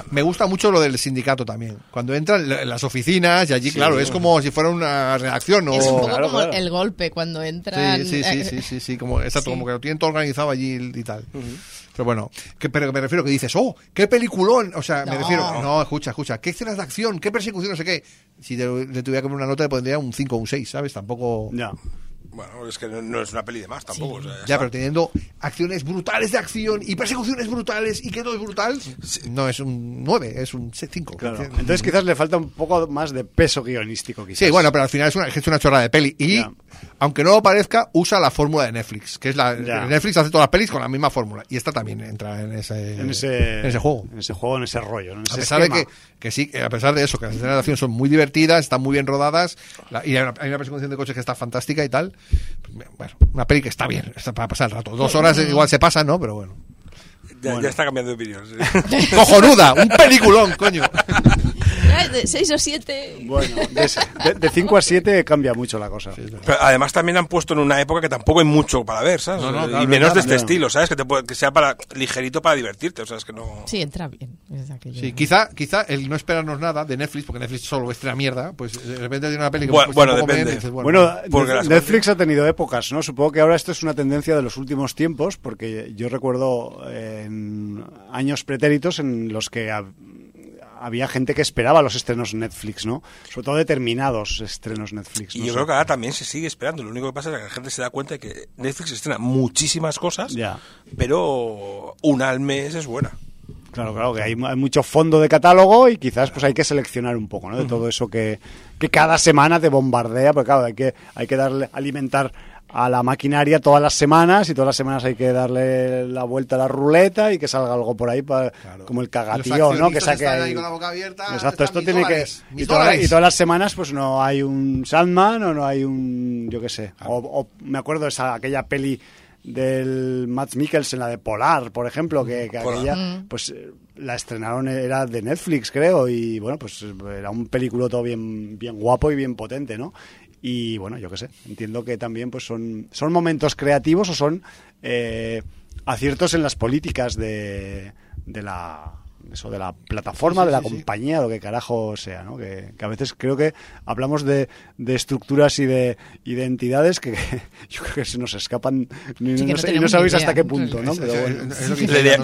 me gusta mucho lo del sindicato también. Cuando entran en las oficinas y allí, claro, es como si fuera una redacción o... Es un poco Claro, como claro. el golpe cuando entran. Sí, sí, sí, eh, sí, sí, sí, como, exacto, sí. como que lo tienen todo organizado allí y tal. Pero bueno, que, pero me refiero que dices, oh, qué peliculón. O sea, me No. refiero, no, escucha, escucha, qué escenas de acción, qué persecución, no sé qué. Si te- le tuviera que poner una nota, le pondría un 5 o un 6, ¿sabes? Tampoco. Ya. Bueno, es que no, no es una peli de más tampoco. o sea, Ya, pero teniendo acciones brutales de acción y persecuciones brutales y que todo es brutal, no es un 9, es un 5. Claro. Entonces quizás le falta un poco más de peso guionístico, quizás. Sí, bueno, pero al final es una, es una chorrada de peli. Y, Ya. aunque no lo parezca, usa la fórmula de Netflix. Que es la. Ya. Netflix hace todas las pelis con la misma fórmula. Y esta también entra en ese, en ese, en ese juego. En ese juego, en ese rollo. ¿no? En A ese pesar de que, que sí, que a pesar de eso, que las escenas de acción son muy divertidas, están muy bien rodadas, la- y hay una, hay una persecución de coches que está fantástica y tal. Bueno, una peli que está bien, está para pasar el rato. Dos horas igual se pasan, ¿no? Pero bueno. ya, ya está cambiando de opinión. sí. (laughs) ¡Cojonuda! ¡Un peliculón, coño! De 6 o 7. Bueno, (laughs) de 5 a 7 cambia mucho la cosa. Pero además también han puesto en una época que tampoco hay mucho para ver, ¿sabes? No, no, y menos claro, de este claro. estilo, ¿sabes? Que, te puede- que sea para ligerito para divertirte, o sea, es que no... Sí, entra bien. Es. Sí, quizá, quizá el no esperarnos nada de Netflix, porque Netflix solo estrena mierda, pues de repente tiene una peli que Bueno, pues, bueno, depende. dices, Bueno, las Netflix ha tenido épocas, ¿no? Supongo que ahora esto es una tendencia de los últimos tiempos, porque yo recuerdo eh, en años pretéritos en los que hab- había gente que esperaba los estrenos Netflix, ¿no? Sobre todo determinados estrenos Netflix. Y yo creo que ahora también se sigue esperando. Lo único que pasa es que la gente se da cuenta de que Netflix estrena muchísimas cosas, Ya. pero una al mes es buena. Claro, claro, que hay, hay mucho fondo de catálogo y quizás pues hay que seleccionar un poco, ¿no? De todo eso que, que cada semana te bombardea, porque claro, hay que, hay que darle, alimentar a la maquinaria todas las semanas y todas las semanas hay que darle la vuelta a la ruleta y que salga algo por ahí para, como el cagatío, ¿no? Que saque ahí. ahí con la boca abierta. Exacto, esto tiene dólares, que... Y, toda- y todas las semanas pues no hay un Sandman o no hay un... yo qué sé. O, o me acuerdo de esa, aquella peli del Matt Mikkelsen, la de Polar, por ejemplo, que, aquella pues eh, la estrenaron, era de Netflix creo, y bueno, pues era un película todo bien, bien guapo y bien potente, ¿no? Y bueno, yo qué sé, entiendo que también pues son, son momentos creativos o son eh, aciertos en las políticas de, de la eso de la plataforma, Sí, sí, de la sí, sí. compañía, lo que carajo sea, ¿no? Que, que a veces creo que hablamos de, de estructuras y de, y de entidades que (laughs) yo creo que se nos escapan ni, no, no sé- y no tenemos sabéis hasta qué punto, ¿no? Pero bueno.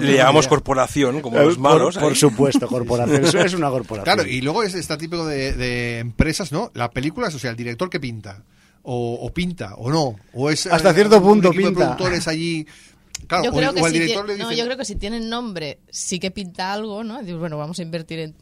Le, llamamos idea. corporación, como Eh, los malos. Por, por supuesto, corporación. Eso es una corporación. Claro, y luego es está típico de, de empresas, ¿no? La película, o sea, el director que pinta. O, o pinta, o no. O es Hasta eh, cierto un punto de pinta. productores allí Claro, yo creo que o el si director tie- le no, dice... yo creo que si tienen nombre sí que pinta algo, ¿no? Dices, bueno, vamos a invertir en,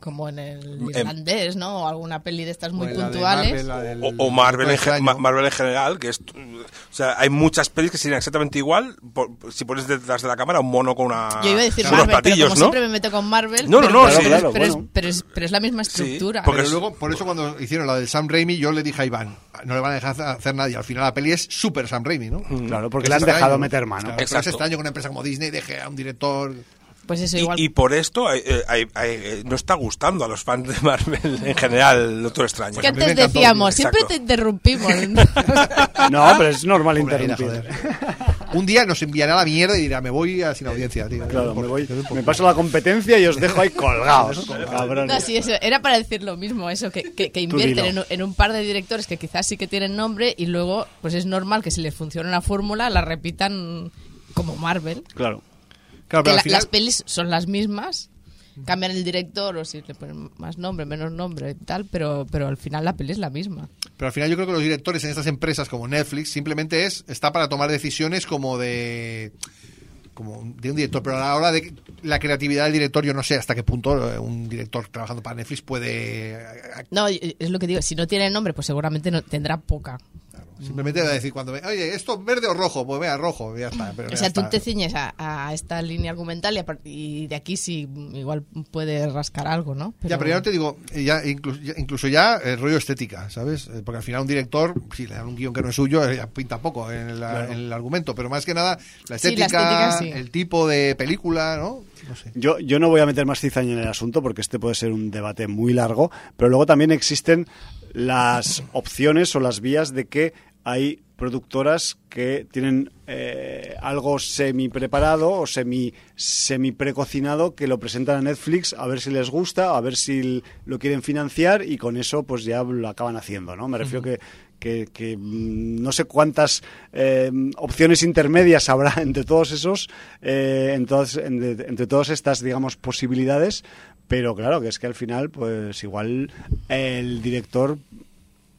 como en el irlandés, ¿no? O alguna peli de estas muy o puntuales. Marvel, del- O, o Marvel, en. Marvel en general, que es... O sea, hay muchas pelis que serían exactamente igual por- si pones detrás de la cámara un mono con una... Yo iba a decir con unos Marvel, pero como ¿no? siempre me meto con Marvel. No, no, pero- no, pero, sí. es- Claro, pero es, bueno. pero es- pero es la misma Sí, estructura. porque Pero es- luego, por eso cuando hicieron la del Sam Raimi, yo le dije a Iván, no le van a dejar hacer nadie. Al final la peli es súper Sam Raimi, ¿no? Claro, porque le han dejado meter mano. Claro, pero es Exacto. extraño que una empresa como Disney deje a un director... Pues eso Y, igual. y por esto hay- eh, hay- hay- eh, no está gustando a los fans de Marvel en general el Doctor Extraño. que mí me antes decíamos, exacto. siempre te interrumpimos. (laughs) No, pero es normal interrumpir. Un día nos enviará la mierda y dirá, me voy a sin audiencia, tío. Claro, me, voy, me paso la competencia y os dejo ahí colgados. cabrones. No, sí, eso, era para decir lo mismo, eso, que, que, que invierten en, un- en un par de directores que quizás sí que tienen nombre y luego, pues es normal que si les funciona una fórmula, la repitan como Marvel. Claro. Claro, que pero la- al final... las pelis son las mismas, cambian el director o si le ponen más nombre, menos nombre y tal, pero, pero al final la peli es la misma. Pero al final yo creo que los directores en estas empresas como Netflix simplemente es está para tomar decisiones como de como de un director, pero a la hora de la creatividad del director yo no sé hasta qué punto eh, un director trabajando para Netflix puede eh, No, es lo que digo, si no tiene nombre, pues seguramente no, tendrá poca. Simplemente decir cuando ve, oye, esto verde o rojo, pues vea rojo, ya está. Pero O sea, tú está. te ciñes a, a esta línea argumental y, a par- y de aquí sí igual puede rascar algo, ¿no? Ya, pero ya no te digo, eh, ya incluso, ya, incluso ya el rollo estética, ¿sabes? Eh, Porque al final un director, si le dan un guion que no es suyo, eh, ya pinta poco en el, en el argumento, pero más que nada la Sí, la estética, estética, sí. el tipo de película, ¿no? No sé. Yo, yo no voy a meter más cizaña en el asunto porque este puede ser un debate muy largo, pero luego también existen las opciones o las vías de que hay productoras que tienen eh, algo semi preparado o semi, semi precocinado que lo presentan a Netflix a ver si les gusta, a ver si lo quieren financiar y con eso pues ya lo acaban haciendo, ¿no? Me refiero que, que, que, mm, no sé cuántas eh, opciones intermedias habrá (laughs) entre todos esos, eh, en todas- en- entre todas estas, digamos, posibilidades, pero claro, que es que al final, pues igual el director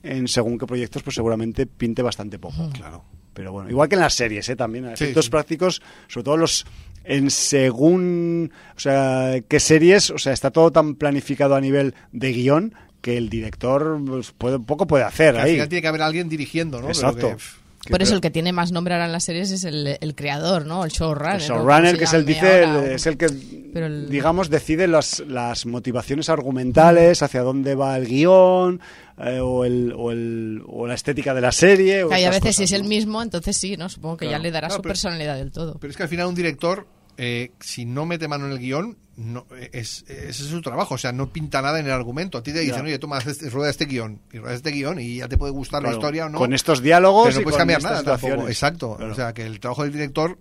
en según qué proyectos, pues seguramente pinte bastante poco. Claro. Pero bueno, igual que en las series, ¿eh? También, Sí, efectos sí. prácticos, sobre todo los en según, o sea, qué series, o sea, está todo tan planificado a nivel de guion que el director pues, puede, poco puede hacer Que al ahí. final tiene que haber alguien dirigiendo, ¿no? Exacto. Que- Por eso el que tiene más nombre ahora en las series es el, el creador, ¿no? El showrunner. el showrunner, que es se el, dice, ahora, el- o- es el que, Pero el- digamos, decide las, las motivaciones argumentales, hacia dónde va el guion, eh, o, el, o, el, o la estética de la serie. o y a veces si es el mismo, entonces sí, ¿no? Supongo que Claro. ya le dará Claro, su pero- personalidad del todo. Pero es que al final un director, eh, si no mete mano en el guion, no, es, ese es su trabajo. O sea, no pinta nada en el argumento. A ti te dicen, Ya. oye, toma, este- rueda este guion. Y rueda este guion y ya te puede gustar Claro, la historia o no. Con estos diálogos pero no y puedes con cambiar nada tampoco. Exacto. Claro. O sea, que el trabajo del director,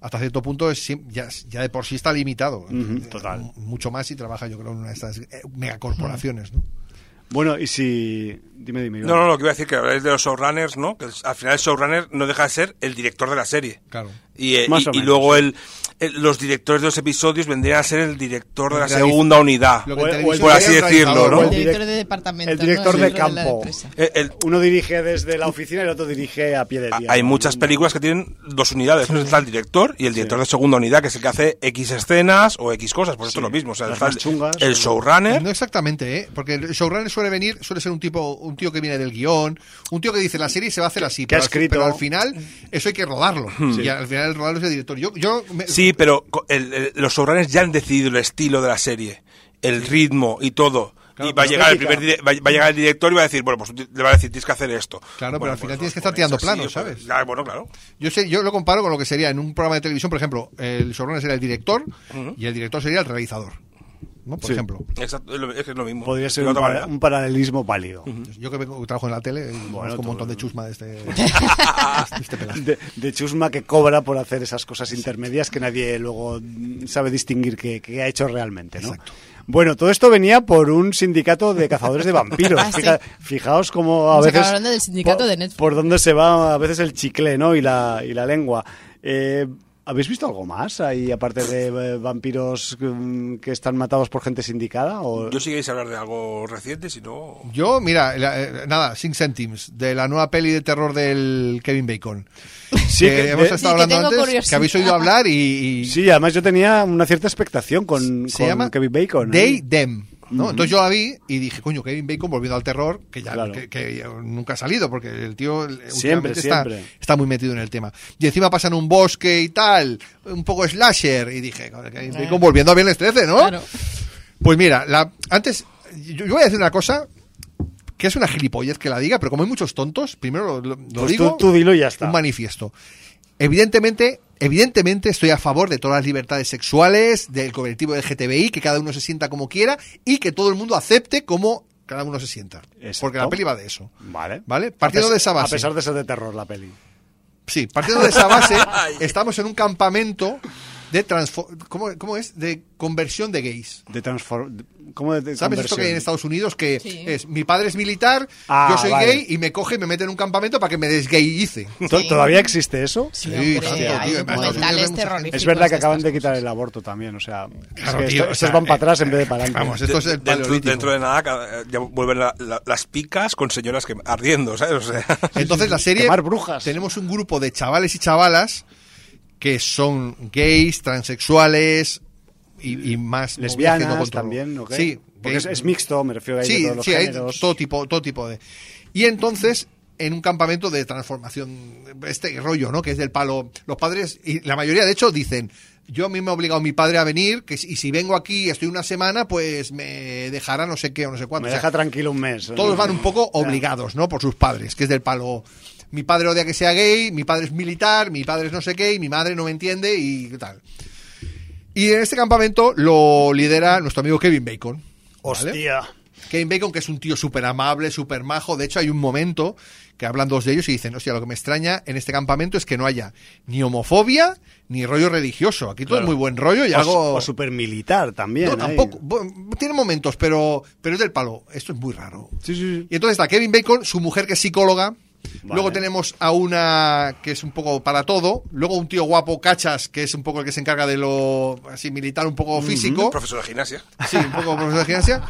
hasta cierto punto, es ya, ya de por sí está limitado. Eh, total. Mucho más si trabaja, yo creo, en una de estas eh, megacorporaciones, ¿no? Bueno, y si... Dime, dime. Iván. No, no, lo que iba a decir que habláis de los showrunners, ¿no? Que al final el showrunner no deja de ser el director de la serie. Claro. Y, eh, Más y- o y menos, luego sí. el, el- los directores de los episodios vendrían a ser el director de la segunda unidad. O- o el- por así decirlo, el director direct- de departamento. el ¿no? director de campo. Eh, el- Uno dirige desde la oficina y el otro dirige a pie de tierra. hay muchas películas que tienen dos unidades. Uno está el director y el director de segunda unidad, que es el que hace X escenas o X cosas. Pues esto es lo mismo. O sea, Las está chungas, el showrunner. No exactamente, ¿eh? Porque el showrunner suele venir, suele ser un tipo, un tío que viene del guion, un tío que dice la serie se va a hacer así, Que pero, al, escrito- pero al final eso hay que rodarlo. Y al final el rodarlo es el director. Yo, yo me- Sí, pero el- el- los showrunners ya han decidido el estilo de la serie, el ritmo y todo. Claro, y va a, llegar el primer va, va a llegar el director y va a decir, bueno, pues le va a decir, tienes que hacer esto. Claro, pero al final pues tienes que estar tirando planos, os ¿sabes? Ah, bueno, claro. Yo sé, yo lo comparo con lo que sería en un programa de televisión, por ejemplo, el showrunner sería el director y el director sería el realizador. ¿No? Por Sí. ejemplo. Exacto, es lo, es que es lo mismo. Podría ser un, para- paralelismo válido. Yo que vengo- trabajo en la tele, conozco un montón de chusma de este, de (laughs) este. De, de chusma que cobra por hacer esas cosas intermedias que nadie luego sabe distinguir qué, qué ha hecho realmente, ¿no? Exacto. Bueno, todo esto venía por un sindicato de cazadores de vampiros. (laughs) Ah, sí. Fijaos cómo a Nos veces... hablando del sindicato por, de Netflix. Por dónde se va a veces el chicle, ¿no? Y la, y la lengua. Eh, ¿Habéis visto algo más ahí, aparte de eh, vampiros mm, que están matados por gente sindicada? O... Yo si queréis hablar de algo reciente, si no... Yo, mira, eh, nada, Sing Centimes, de la nueva peli de terror del Kevin Bacon. (laughs) Sí, que, hemos estado hablando antes, que habéis oído hablar y, Sí, además yo tenía una cierta expectación con, Se llama Kevin Bacon. Day Dem. ¿No? Entonces yo la vi y dije, coño, Kevin Bacon volviendo al terror, que ya que, nunca ha salido, porque el tío siempre, está, está, muy metido en el tema. Y encima pasa en un bosque y tal, un poco slasher, y dije, Kevin Bacon volviendo a Viernes 13, ¿no? Pues mira, la, antes, yo, voy a decir una cosa, que es una gilipollez que la diga, pero como hay muchos tontos, primero lo, pues digo, tú, dilo y ya está. un manifiesto. Evidentemente, evidentemente estoy a favor de todas las libertades sexuales, del colectivo LGTBI, que cada uno se sienta como quiera y que todo el mundo acepte como cada uno se sienta. Porque la peli va de eso. Vale. ¿Vale? Partiendo de esa base. A pesar de ser de terror la peli. Sí, partiendo de esa base, (laughs) estamos en un campamento de ¿cómo, ¿cómo, es? De conversión de gays. De transform ¿Cómo de, ¿Sabes esto que hay en Estados Unidos? Que es, mi padre es militar, ah, yo soy gay y me coge y me mete en un campamento para que me desgayice. (laughs) ¿Todavía existe eso? Sí, Es verdad que acaban de quitar el aborto también, o sea, estos van para atrás en vez de para adelante. Vamos, esto es el dentro, dentro, de nada ya vuelven las picas con señoras que ardiendo, ¿sabes? O sea, Entonces la (laughs) serie brujas. tenemos un grupo de chavales y chavalas que son gays, transexuales y, más lesbianas también, ¿ok? Sí, porque es, mixto, me refiero a sí, todos los sí, hay todo tipo, todo tipo de. Y entonces en un campamento de transformación, este rollo, ¿no? Que es del palo. Los padres, y la mayoría de hecho dicen, yo a mí me ha obligado mi padre a venir, que y si vengo aquí y estoy una semana, pues me dejará no sé qué o no sé cuánto. Me deja tranquilo un mes. Todos van un poco obligados, ¿no? Por sus padres, que es del palo mi padre odia que sea gay, mi padre es militar, mi padre es no sé qué, y mi madre no me entiende y tal. Y en este campamento lo lidera nuestro amigo Kevin Bacon. Hostia. Kevin Bacon, que es un tío súper amable, súper majo. De hecho, hay un momento que hablan dos de ellos y dicen, hostia, lo que me extraña en este campamento es que no haya ni homofobia ni rollo religioso. Aquí todo es muy buen rollo y algo... O súper militar también. No, tampoco. tiene momentos, pero, pero es del palo. Esto es muy raro. Sí, sí, Y entonces está Kevin Bacon, su mujer que es psicóloga, Luego tenemos a una que es un poco para todo. Luego un tío guapo, Cachas, que es un poco el que se encarga de lo así militar, un poco físico. Profesor de gimnasia. Sí, un poco profesor de gimnasia.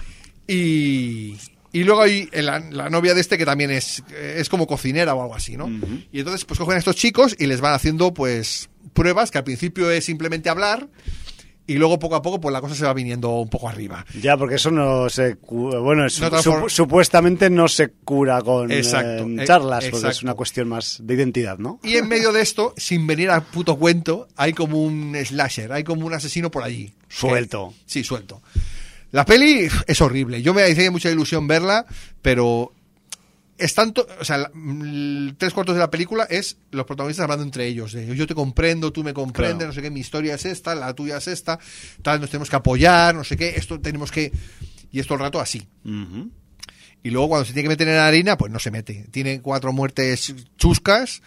Y, y luego hay la, novia de este que también es, es como cocinera o algo así, ¿no? Y entonces pues cogen a estos chicos y les van haciendo pues pruebas que al principio es simplemente hablar y luego poco a poco pues la cosa se va viniendo un poco arriba. Ya, porque eso no se bueno, supuestamente no se cura con eh, charlas, porque es una cuestión más de identidad, ¿no? Y en medio de esto, sin venir a puto cuento, hay como un slasher, hay como un asesino por allí. Suelto. sí, suelto. La peli es horrible. Yo me hice mucha ilusión verla, pero es tanto, o sea, tres cuartos de la película es los protagonistas hablando entre ellos. yo te comprendo, tú me comprendes, no sé qué, mi historia es esta, la tuya es esta, tal, nos tenemos que apoyar, no sé qué, esto tenemos que... Y esto el rato así. Y luego cuando se tiene que meter en la harina, pues no se mete. Tiene cuatro muertes chuscas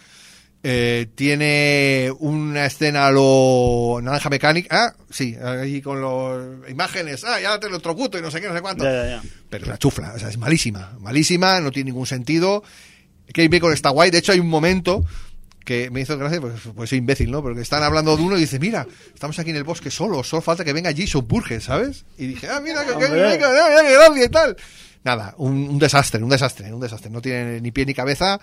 eh, tiene una escena a lo naranja mecánica. Ah, sí, ahí con las imágenes. Ah, ya te lo trocuto y no sé qué, no sé cuánto. Pero la chufla, o sea, es malísima. Malísima, no tiene ningún sentido. Kate Bacon está guay. De hecho, hay un momento que me hizo gracia, pues, pues soy imbécil, ¿no? Porque están hablando de uno y dice, mira, estamos aquí en el bosque solo, solo falta que venga Jason Burgess, ¿sabes? Y dije, ah, mira, que, que, que, y tal. Nada, un, un desastre, un desastre, un desastre. No tiene ni pie ni cabeza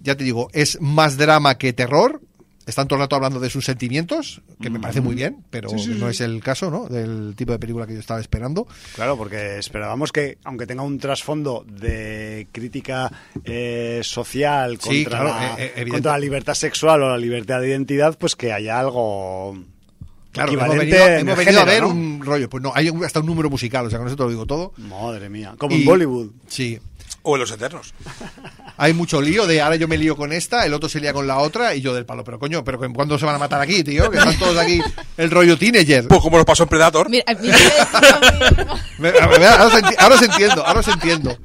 ya te digo, es más drama que terror. Están todo el rato hablando de sus sentimientos, que me parece muy bien, pero no es el caso, ¿no? Del tipo de película que yo estaba esperando. Claro, porque esperábamos que, aunque tenga un trasfondo de crítica eh, social contra, la, eh, contra la libertad sexual o la libertad de identidad, pues que haya algo Claro, hemos venido, a ver un rollo. Pues no, hay hasta un número musical, o sea, con eso te lo digo todo. Madre mía, como en Bollywood. Sí. O en Los Eternos (laughs) hay mucho lío de ahora yo me lío con esta, el otro se lía con la otra y yo del palo. Pero coño, pero ¿cuándo se van a matar aquí, tío? Que están todos aquí el rollo teenager. Pues como lo pasó en Predator. Mira, (laughs) ahora, os entiendo, ahora os entiendo.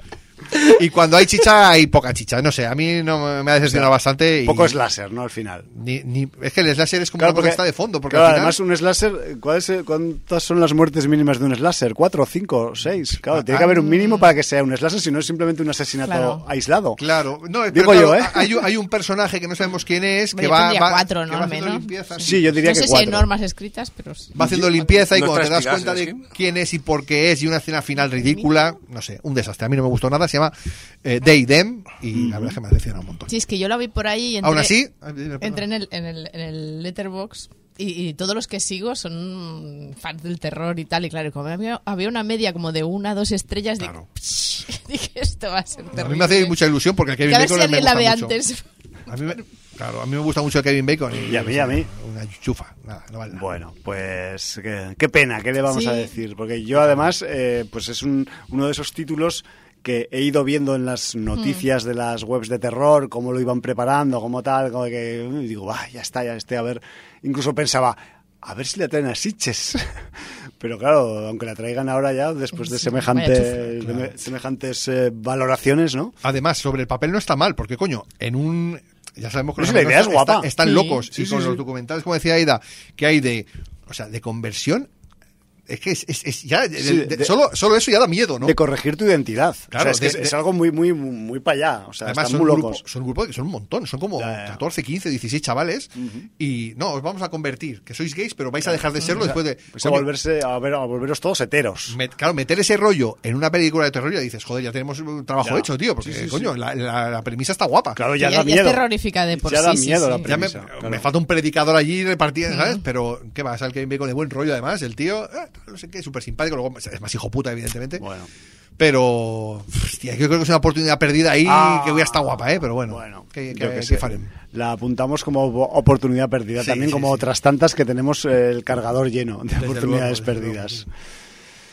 Y cuando hay chicha, hay poca chicha. No sé, a mí no me ha decepcionado bastante. Y... Poco slasher, ¿no? Al final. Ni, ni... Es que el slasher es como claro, una está de fondo. Porque claro, al final... además un slasher, ¿cuántas son las muertes mínimas de un slasher? ¿Cuatro, cinco, seis? Claro, tiene que haber un mínimo para que sea un slasher, si no es simplemente un asesinato aislado. Claro, no, digo yo, ¿eh? Hay, hay, un personaje que no sabemos quién es, que va, va, cuatro, ¿no? va haciendo limpieza. Sí, yo diría no sé que si cuatro. hay normas escritas, pero... Va haciendo limpieza y cuando te das cuenta de quién es y por qué es y una escena final ridícula, no sé, un desastre. A mí no me gustó nada, se llama eh, They Them y la verdad es que me ha decepcionado un montón. Sí, es que yo la vi por ahí y entré, Aún así, entré en el, en el, en el letterbox y, y, todos los que sigo son fans del terror y tal. Y claro, como había, había una media como de una, dos estrellas, claro. dije, (laughs) dije, esto va a ser terrible. A mí me hace mucha ilusión porque el Kevin que a ver Bacon si me la ve mucho. antes. A mí me, claro, a mí me gusta mucho el Kevin Bacon. Y, y a mí, a mí. Una chufa. Nada, no vale nada. Bueno, pues qué, qué, pena, ¿qué le vamos Sí. a decir? Porque yo además, eh, pues es un, uno de esos títulos que he ido viendo en las noticias de las webs de terror, cómo lo iban preparando, cómo tal, como que y digo, va, ya está, ya esté, a ver, incluso pensaba, a ver si le traen a Sitches. (laughs) Pero claro, aunque la traigan ahora ya, después de Sí, semejante, vaya chufa. de Claro. me- semejantes eh, valoraciones, ¿no? Además, sobre el papel no está mal, porque coño, en un. Ya sabemos que No, los sí, la idea es guapa. están, están Sí. locos. Sí, y sí, con sí. los documentales, como decía Aida, que hay de. O sea, de conversión. Es que es, es- es ya. Sí, de- de- solo, solo eso ya da miedo, ¿no? De corregir tu identidad. Claro, o sea, es, que de- es, es algo muy, muy, muy para allá. O sea, Además, están son, muy locos. son grupos que son un montón, son como Ya, ya. 14, 15, 16 chavales. Y no, os vamos a convertir, que sois gays, pero vais a dejar de serlo después de. Pues a, coño, volverse, a, ver, a volveros todos heteros. met- claro, meter ese rollo en una película de terror y dices, joder, ya tenemos un trabajo Ya. hecho, tío, porque Sí, sí, coño, sí. La, la- la premisa está guapa. Claro, Que ya, ya, da ya miedo. es terrorífica de por Ya sí. da miedo sí. la Ya me, premisa, me falta un predicador allí repartido, ¿sabes? Pero, ¿qué va? Sale Kevin Bacon de buen rollo, además. El tío, eh, no sé qué, súper simpático. Luego es más hijo puta, evidentemente. Bueno. Pero, hostia, yo creo que es una oportunidad perdida ahí Ah, que voy a estar guapa, ¿eh? Pero bueno, Bueno, ¿qué, yo qué- qué qué sé. farem? La apuntamos como op- oportunidad perdida, Sí, también sí, como sí. otras tantas que tenemos el cargador lleno de Desde oportunidades luego, perdidas.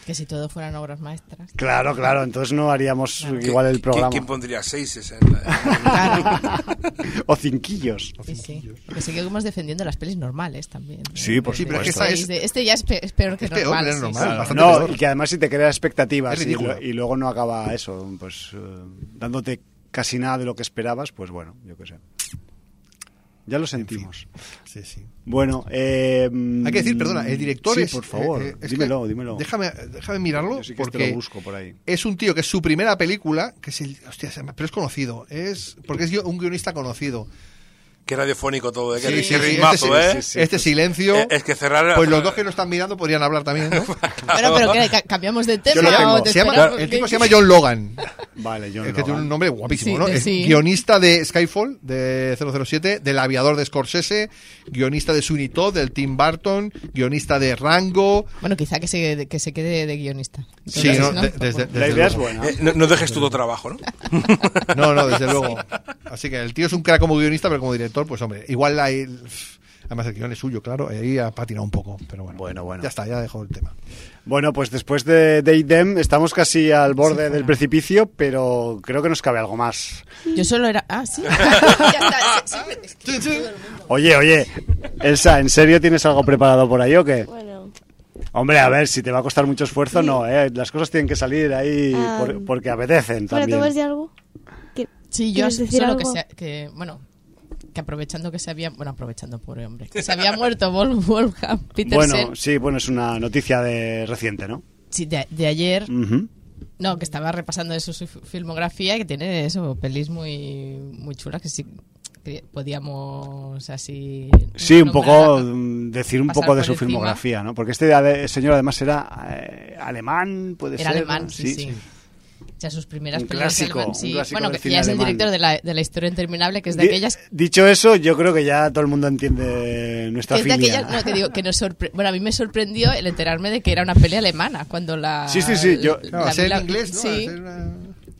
Que si todo fueran obras maestras. Claro, claro, entonces no haríamos igual el ¿Quién- programa. ¿Quién pondría seises en la- Claro. (laughs) o cinquillos. Sí, sí. Porque seguimos defendiendo las pelis normales también. Sí, por De- Sí, pero es que de- esta es- de- Este ya es, pe- es peor que Es peor, normal. es normal. Claro, no, peor. y que además si te crea expectativas y, y luego no acaba eso, pues eh, dándote casi nada de lo que esperabas, pues bueno, yo qué sé. Ya lo sentimos. Sí, sí. Bueno, eh, Hay que decir, perdona, el director sí, es. por favor, eh, eh, es dímelo, dímelo. Déjame, déjame mirarlo sí este porque lo busco por ahí. es un tío que es su primera película, que es el. Hostia, pero es conocido. Es porque es un guionista conocido. Qué radiofónico todo, ¿eh? Qué, Sí, qué sí, sí, ritmazo, este, ¿eh? sí, sí. Este silencio. Eh, es que cerrar... Pues los dos que nos están mirando podrían hablar también, ¿no? (laughs) Bueno, pero que ca- cambiamos de tema Yo lo tengo. o te Se llama- esperamos el tipo se llama John Logan. Vale, yo Es que tiene un nombre guapísimo, Sí, ¿no? Es sí. guionista de Skyfall, de 007, del aviador de Scorsese, guionista de Sweeney Todd, del Tim Burton, guionista de Rango. Bueno, quizá que se, que se quede de guionista. Sí, Entonces, ¿no? De- desde- La idea es buena. Eh, no, no dejes todo trabajo, ¿no? No, no, desde (laughs) luego. Así que el tío es un crack como guionista, pero como director, pues hombre, igual hay... Además el guion es suyo, claro, ahí ha patinado un poco, pero bueno. Bueno, bueno. Ya está, ya dejo el tema. Bueno, pues después de Day Dem estamos casi al borde del precipicio, pero creo que nos cabe algo más. Yo solo era. Ah, sí. (laughs) ya está. sí, sí, es que Oye, oye, Elsa, ¿en serio tienes algo preparado por ahí o qué? Bueno, Hombre, a ver, si te va a costar mucho esfuerzo, no, ¿eh? Las cosas tienen que salir ahí Ah. por- porque apetecen bueno, ¿tú también. ves de algo? ¿Qué- Sí, yo ¿Quieres decir solo algo? que, sea, que. Bueno, que aprovechando que se había. Bueno, aprovechando, pobre hombre. Que se había muerto Wolf- Wolfgang Petersen. Bueno, sí, bueno, es una noticia de reciente, ¿no? Sí, de, de ayer. No, que estaba repasando eso, su fi- filmografía y que tiene eso, pelis muy, muy chulas que sí que podíamos así. Sí, un poco mm, decir un poco de su encima. filmografía, ¿no? Porque este señor además era eh, alemán, puede Era ser. alemán, ¿no? sí, sí. Sea, sus primeras Un clásico, un sí. clásico Bueno, que ya es el director de la, de la historia interminable, que es de Di- aquellas. Dicho eso, yo creo que ya todo el mundo entiende nuestra Que es de aquellas, no, que digo, que nos sorpre- bueno, a mí me sorprendió el enterarme de que era una peli alemana cuando la. Sí, sí, sí, yo- la ser la- en inglés, ¿no? A Sí, ser una-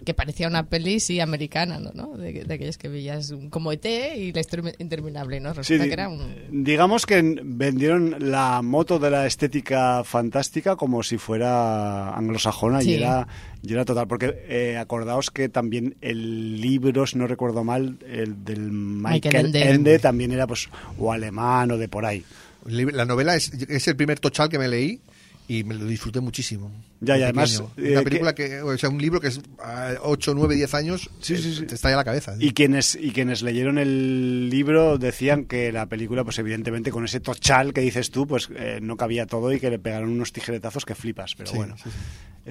que parecía una peli, sí, americana, ¿no? ¿no? De, de aquellas que veías como ET y la historia interminable, ¿no? Resulta que era un. Digamos que vendieron la moto de la estética fantástica como si fuera anglosajona Sí. y, era, y era total. Porque eh, acordaos que también el libro, si no recuerdo mal, el del Michael, Michael Ende. Ende. también era pues o alemán o de por ahí. La novela es, es el primer tochal que me leí y me lo disfruté muchísimo. Ya, y además... una película que... o sea, un libro que es 8, 9, 10 años, sí, sí, sí. te está ya la cabeza. Y quienes, y quienes leyeron el libro decían que la película, pues evidentemente con ese tochal que dices tú, pues eh, no cabía todo y que le pegaron unos tijeretazos que flipas, pero bueno.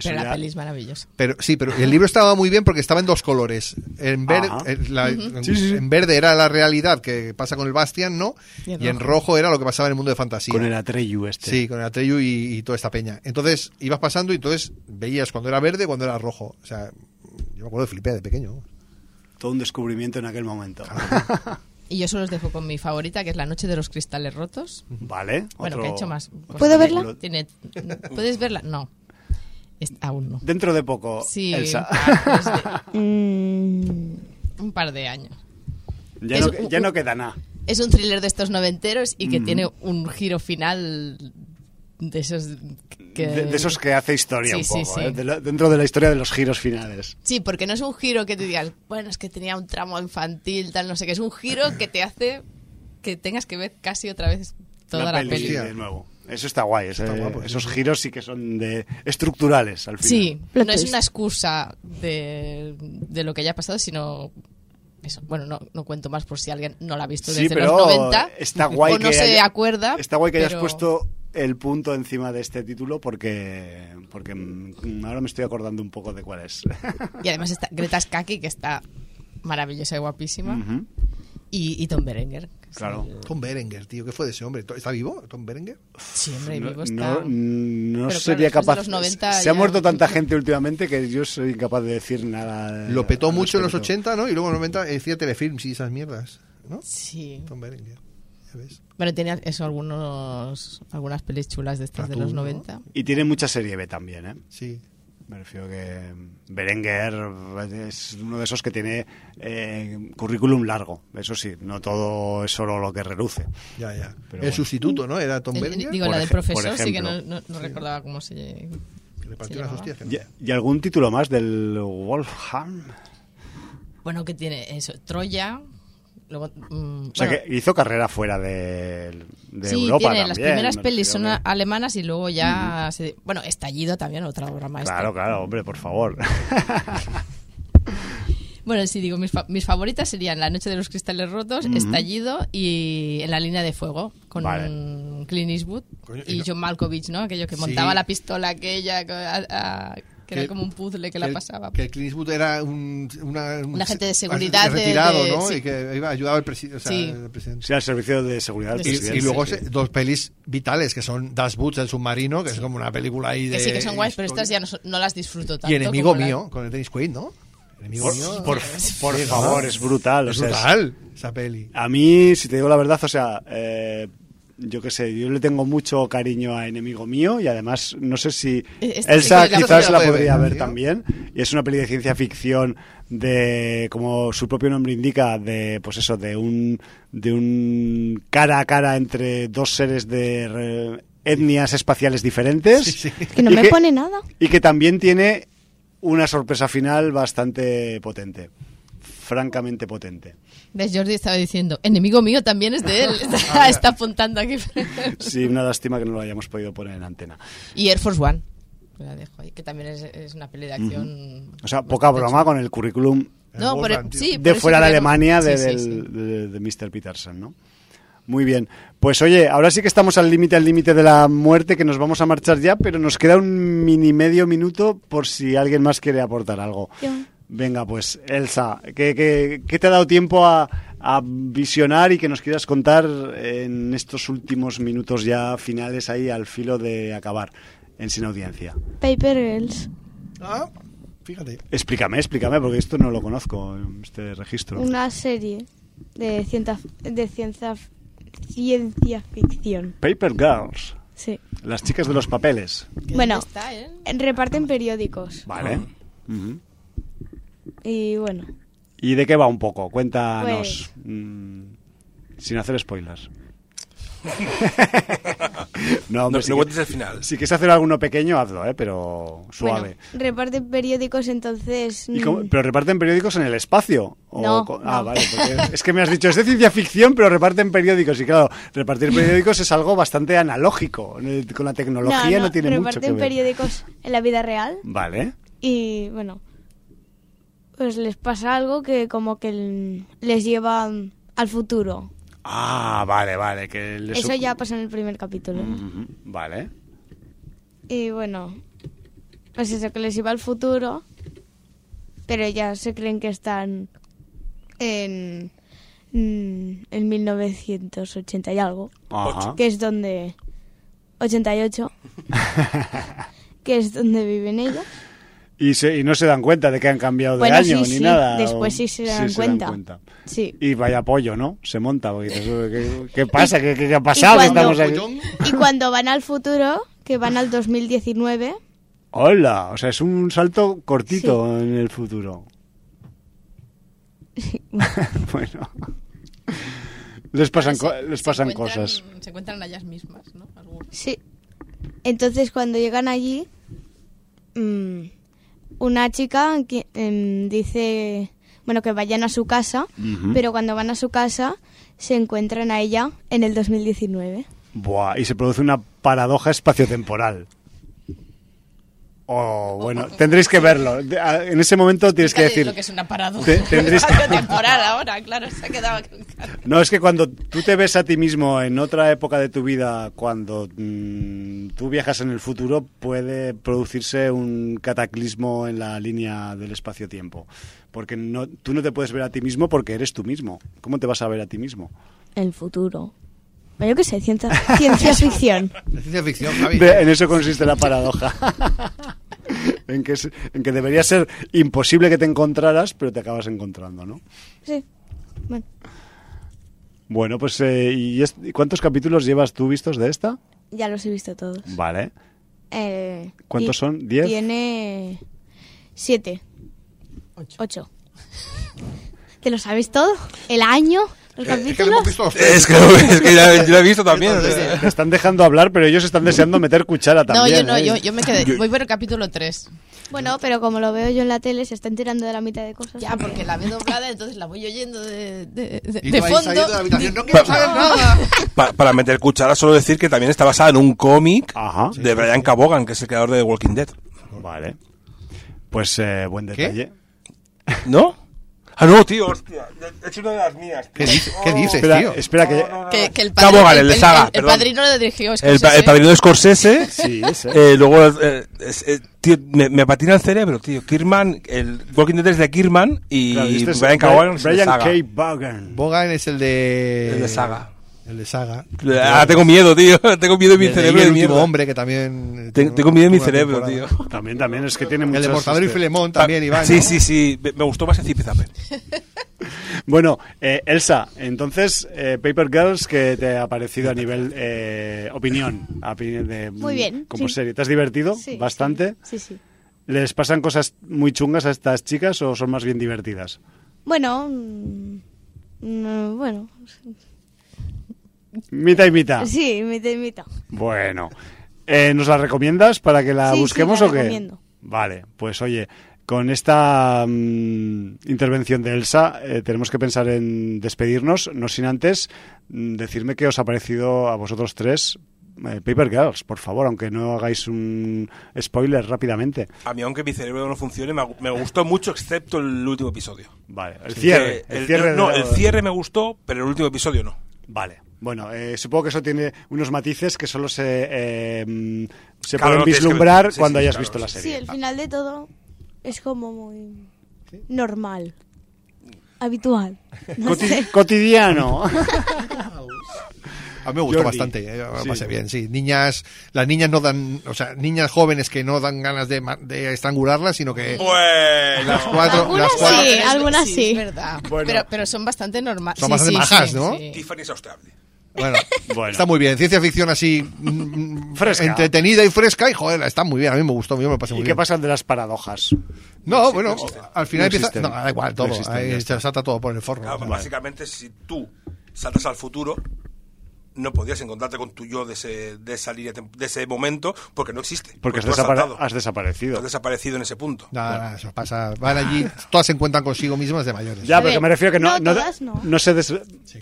Pero la peli es maravillosa. Pero, sí, pero el libro estaba muy bien porque estaba en dos colores. En, verde, en, verde era la realidad que pasa con el Bastian, ¿no? Y en, rojo. era lo que pasaba en el mundo de fantasía. Con el Atreyu este. Sí, con el Atreyu y, toda esta peña. Entonces ibas pasando y entonces veías cuando era verde y cuando era rojo. O sea, yo me acuerdo de flipé de pequeño. Todo un descubrimiento en aquel momento. (laughs) Y yo solo os dejo con mi favorita, que es La Noche de los Cristales Rotos. Vale. Bueno, que he hecho más. ¿Puedo verla? ¿Puedes verla? No aún no. Dentro de poco, sí, Elsa. (laughs) Mm. un par de años. Ya, no, ya no, queda nada. Es un thriller de estos noventeros y que tiene un giro final de esos que... De, esos que hace historia un poco, ¿eh? dentro de la historia de los giros finales. Sí, porque no es un giro que te digas, bueno, es que tenía un tramo infantil, tal, no sé qué. Es un giro que te hace que tengas que ver casi otra vez toda la, peli. De nuevo. Eso está guay, esos giros sí que son de estructurales al final. Sí, no es una excusa de, de lo que haya pasado, sino eso. Bueno, no, no, cuento más por si alguien no la ha visto desde los 90 está guay o no se acuerda. Está guay que hayas puesto el punto encima de este título porque porque ahora me estoy acordando un poco de cuál es. (laughs) Y además está Greta Skaki, que está maravillosa y guapísima. y, y Tom Berenger, Claro. Tom Berenger, tío, ¿qué fue de ese hombre? ¿Está vivo, Tom Berenger? Sí, hombre, vivo está. No, sería capaz. se ha muerto tanta gente últimamente que yo soy incapaz de decir nada. Lo petó mucho en los 80, ¿no? Y luego en los 90 decía telefilms y esas mierdas, ¿no? Sí. Tom Berenger. ¿Ya ves? Bueno, tenía eso, algunos, algunas pelis chulas de estas de los 90. Y tiene mucha serie B también, ¿eh? Sí. Me refiero que Berenguer es uno de esos que tiene eh, currículum largo. Eso sí, no todo es solo lo que reluce. Ya, ya. el sustituto, ¿no? Era Tom Berenger. Digo, la del profesor, sí que no, no, recordaba cómo se. le partió las hostias. ¿Y, algún título más del Wolfham? Bueno, que tiene eso, Troya, Mm, o sea que hizo carrera fuera de, de sí, Europa tiene, las primeras pelis son alemanas y luego ya... bueno, Estallido también, otra obra maestra. Claro, claro, hombre, por favor. (laughs) bueno, sí, digo, mis, mis, favoritas serían La Noche de los Cristales Rotos, Estallido y En la Línea de Fuego, con Clint Eastwood y, John Malkovich, ¿no? Aquello que montaba la pistola aquella... A, que, era como un puzzle que, la pasaba. Que Clint Eastwood era un, un agente de seguridad retirado, ¿no? Y que iba a ayudar al, presidente. sí. al servicio de seguridad del presidente. Y, luego dos pelis vitales, que son Das Boots, el submarino, que es como una película ahí de... Que sí, que son guays, pero estas ya no, las disfruto tanto. Y Enemigo Mío, con el Dennis Quaid, ¿no? Enemigo mío, por, (laughs) favor, es brutal. Es brutal esa peli. A mí, si te digo la verdad, o sea... Eh, yo qué sé, yo le tengo mucho cariño a Enemigo Mío y además no sé si Elsa quizás la podría ver también. Y es una peli de ciencia ficción de, como su propio nombre indica, de pues eso, de un, de un cara a cara entre dos seres de etnias espaciales diferentes. Que no me pone nada. Y que también tiene una sorpresa final bastante potente francamente potente. ¿Ves? Jordi estaba diciendo, enemigo mío también es de él. (laughs) Está, apuntando aquí. sí, una lástima que no lo hayamos podido poner en antena. Y Air Force One. La dejo ahí, que también es, una peli de acción. O sea, poca broma con el currículum no, sí, de fuera de Alemania de, de, Mr. Peterson, ¿no? Muy bien. Pues oye, ahora sí que estamos al límite, al límite de la muerte, que nos vamos a marchar ya, pero nos queda un mini medio minuto por si alguien más quiere aportar algo. Venga, pues Elsa, ¿qué, te ha dado tiempo a, visionar y que nos quieras contar en estos últimos minutos ya finales ahí al filo de acabar en Sin Audiencia? Paper Girls. Ah, fíjate. Explícame, explícame, porque esto no lo conozco, este registro. Una serie de ciencia, de ciencia, ciencia ficción. Paper Girls. Sí. Las chicas de los papeles. Bueno, eh? reparten periódicos. Vale. Y bueno. ¿Y de qué va un poco? Cuéntanos, pues- mm, sin hacer spoilers. (laughs) no, no, cuentes el final. Si quieres hacer alguno pequeño, hazlo, ¿eh? pero suave. reparten periódicos entonces... Mm. ¿Pero reparten periódicos en el espacio? no, Ah, vale, es que me has dicho, es de ciencia ficción, pero reparten periódicos. Y claro, repartir periódicos es algo bastante analógico. Con la tecnología no, tiene mucho que ver. Reparten periódicos en la vida real. Vale. Y bueno, pues les pasa algo que como que les lleva al futuro. Ah, vale, vale. Que Eso ya pasa en el primer capítulo. Vale. Y bueno, pues eso que les lleva al futuro, pero ya se creen que están en, en 1980 y algo, que es donde 88, (laughs) que es donde viven ellos. Y, se, y no se dan cuenta de que han cambiado de año ni nada. Después sí se dan, cuenta. Sí. Y vaya pollo, ¿no? Se monta. ¿qué, pasa? ¿Qué, ha pasado? Y cuando, y cuando van al futuro, que van al 2019. Hola, o sea, es un salto cortito en el futuro. (laughs) bueno. Les pasan, les pasan cosas. Se encuentran ellas mismas, ¿no? Sí. Entonces, cuando llegan allí, mmm, una chica que, em, dice, bueno, que vayan a su casa, pero cuando van a su casa se encuentran a ella en el 2019. Buah, y se produce una paradoja espaciotemporal. Oh, (laughs) bueno, tendréis que verlo. En ese momento tienes que decir. lo que es una paradoja. Tendréis (laughs) temporal ahora, claro, se ha quedado. No, es que cuando tú te ves a ti mismo en otra época de tu vida, cuando mm, tú viajas en el futuro, puede producirse un cataclismo en la línea del espacio-tiempo. Porque no, tú no te puedes ver a ti mismo porque eres tú mismo. ¿Cómo te vas a ver a ti mismo? El futuro. Yo qué sé, ciencia, ciencia ficción. Ciencia ficción, Javi. en eso consiste la paradoja. (laughs) en, que, en que debería ser imposible que te encontraras, pero te acabas encontrando, ¿no? Sí. Bueno. Bueno, pues eh, ¿y, cuántos capítulos llevas tú vistos de esta? Ya los he visto todos. Vale. Eh, ¿Cuántos son? ¿Diez? Tiene siete. Ocho. Ocho. ¿Te lo sabes todo? ¿El año? Es que, es que ya, lo he visto también. Te están dejando hablar, pero ellos están deseando meter cuchara también. No, yo no, ¿eh? yo, me quedé. Voy por el capítulo 3. Bueno, pero como lo veo yo en la tele, se está enterando de la mitad de cosas. Ya, porque la veo doblada, entonces la voy oyendo de, de, de, fondo. no quiero saber nada. Para, meter cuchara, solo decir que también está basada en un cómic de Brian Cabogan, que es el creador de The Walking Dead. Vale. Pues eh, buen detalle. ¿No? Ah, no, tío, hostia. Es una de las mías. ¿Qué, dice, ¿Qué dices, espera, tío? Espera, que... que, que el, padre, el, el, de Saga, el, el padrino lo dirigió Scorsese. El, el padrino de Scorsese. (laughs) sí, ese. Eh, luego, eh, eh, tío, me, me, patina el cerebro, tío. Kirman, el Walking Dead es de Kirman y claro, este Brian K. Brian K. Bogan. Bogan es el de... El de Saga. El de Saga. Ah, tengo miedo, tío. (laughs) Tengo miedo en mi cerebro. El último hombre que también. tengo miedo en mi cerebro, tío. (laughs) También, también. Es que tiene muchos. El de Mortadelo y este, Filemón también, Iván. Sí, sí, sí. Me gustó más el Zipizape. (laughs) bueno, eh, Elsa, entonces, eh, Paper Girls, ¿qué te ha parecido a nivel eh, opinión? De, muy bien. Como serie. ¿Te has divertido sí, bastante? Sí, sí. ¿Les pasan cosas muy chungas a estas chicas o son más bien divertidas? Bueno. Mm, mm, bueno. Mitad y mitad. Sí, mitad y mitad. Bueno. Eh, ¿Nos la recomiendas para que la busquemos o qué? Vale, pues oye, con esta mm, intervención de Elsa eh, tenemos que pensar en despedirnos, no sin antes mm, decirme qué os ha parecido a vosotros tres eh, Paper Girls, por favor, aunque no hagáis un spoiler rápidamente. A mí, aunque mi cerebro no funcione, me, gustó mucho, excepto el último episodio. Vale, el cierre. El, cierre no, el cierre me gustó, pero el último episodio no. Vale, bueno, eh, supongo que eso tiene unos matices que solo se, eh, se pueden vislumbrar cuando hayas visto la serie. Sí, el final de todo es como muy normal, habitual. Cotidiano. (laughs) A mí me gustó bastante, eh, me pasé bien, sí. Niñas, las niñas no dan, o sea, niñas jóvenes que no dan ganas de, de estrangularlas, sino que bueno. las cuatro, algunas las cuatro, sí, algunas sí, es verdad. Pero, pero son bastante normales. Son bastante majas, ¿no? Tiffany es austrable. Bueno, (laughs) bueno, está muy bien. Ciencia ficción así mm, fresca. entretenida y fresca y joder, está muy bien. A mí me gustó, a mí me pasé muy ¿Y bien. qué pasa de las paradojas? No, bueno, al final empieza. No, da igual, todo. Ahí se salta todo por el forno. Claro, Básicamente, si tú saltas al futuro, no podías encontrarte con tu yo de ese, de esa línea, de ese momento, porque no existe. Porque, has, desaparecido. Has desaparecido en ese punto. Nada, eso pasa. Van allí, todas se encuentran consigo mismas de mayores. Ya, pero me refiero que no, no, no. se des... Sí,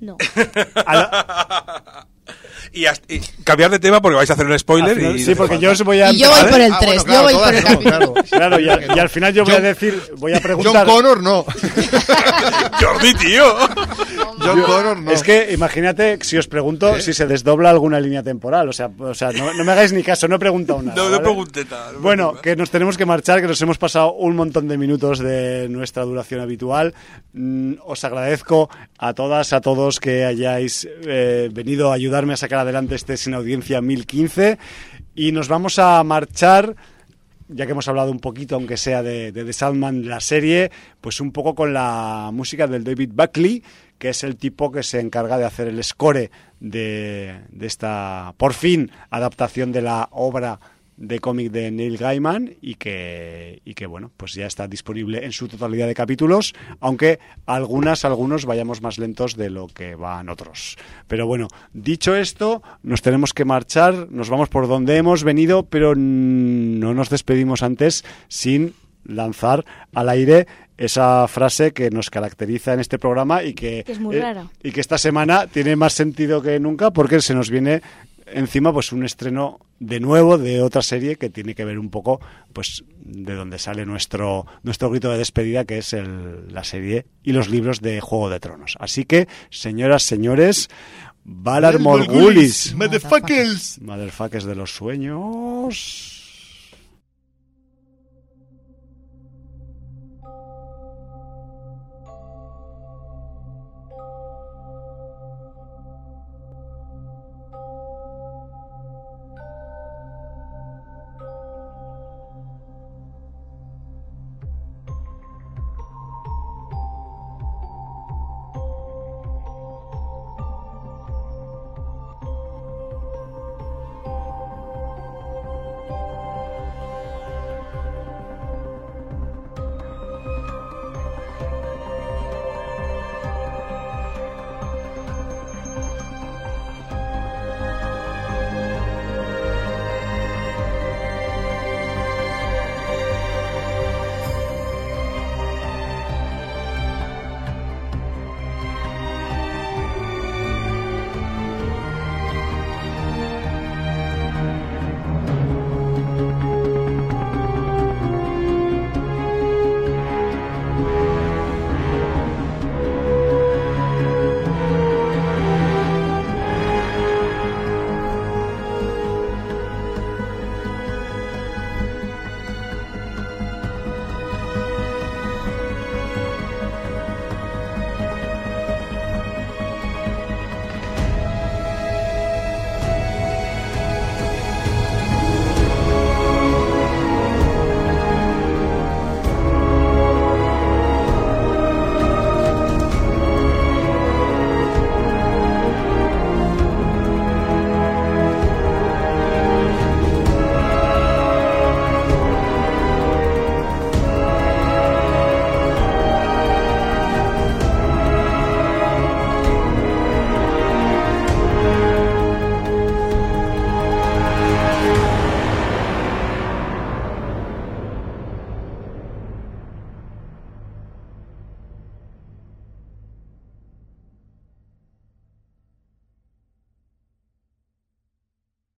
no. (laughs) y, cambiar de tema porque vais a hacer un spoiler. y sí, porque yo os voy a. Y yo voy por el 3, ah, yo voy por el claro, claro, y, al final yo voy a decir, voy a preguntar. John Connor no. (laughs) Jordi, tío. John Connor no. Es que imagínate si os pregunto si se desdobla alguna línea temporal. O sea, o sea no, me hagáis ni caso, no he preguntado nada. No, no pregunté nada. bueno, que nos tenemos que marchar, que nos hemos pasado un montón de minutos de nuestra duración habitual. Mm, os agradezco a todas, a todos que hayáis eh, venido a ayudarme a sacar adelante este Sin Audiencia 1015 y nos vamos a marchar ya que hemos hablado un poquito, aunque sea de, de The Sandman, la serie, pues un poco con la música del David Buckley, que es el tipo que se encarga de hacer el score de, de esta, por fin, adaptación de la obra de cómic de Neil Gaiman y que, y que bueno, pues ya está disponible en su totalidad de capítulos, aunque algunas, algunos vayamos más lentos de lo que van otros. Pero bueno, dicho esto, nos tenemos que marchar, nos vamos por donde hemos venido, pero no nos despedimos antes sin lanzar al aire esa frase que nos caracteriza en este programa y que, es muy eh, y que esta semana tiene más sentido que nunca porque se nos viene encima pues un estreno de nuevo de otra serie que tiene que ver un poco pues de donde sale nuestro nuestro grito de despedida que es el, la serie y los libros de Juego de Tronos. Así que, señoras, señores, Valar Morgulis, motherfuckers, motherfuckers de los sueños.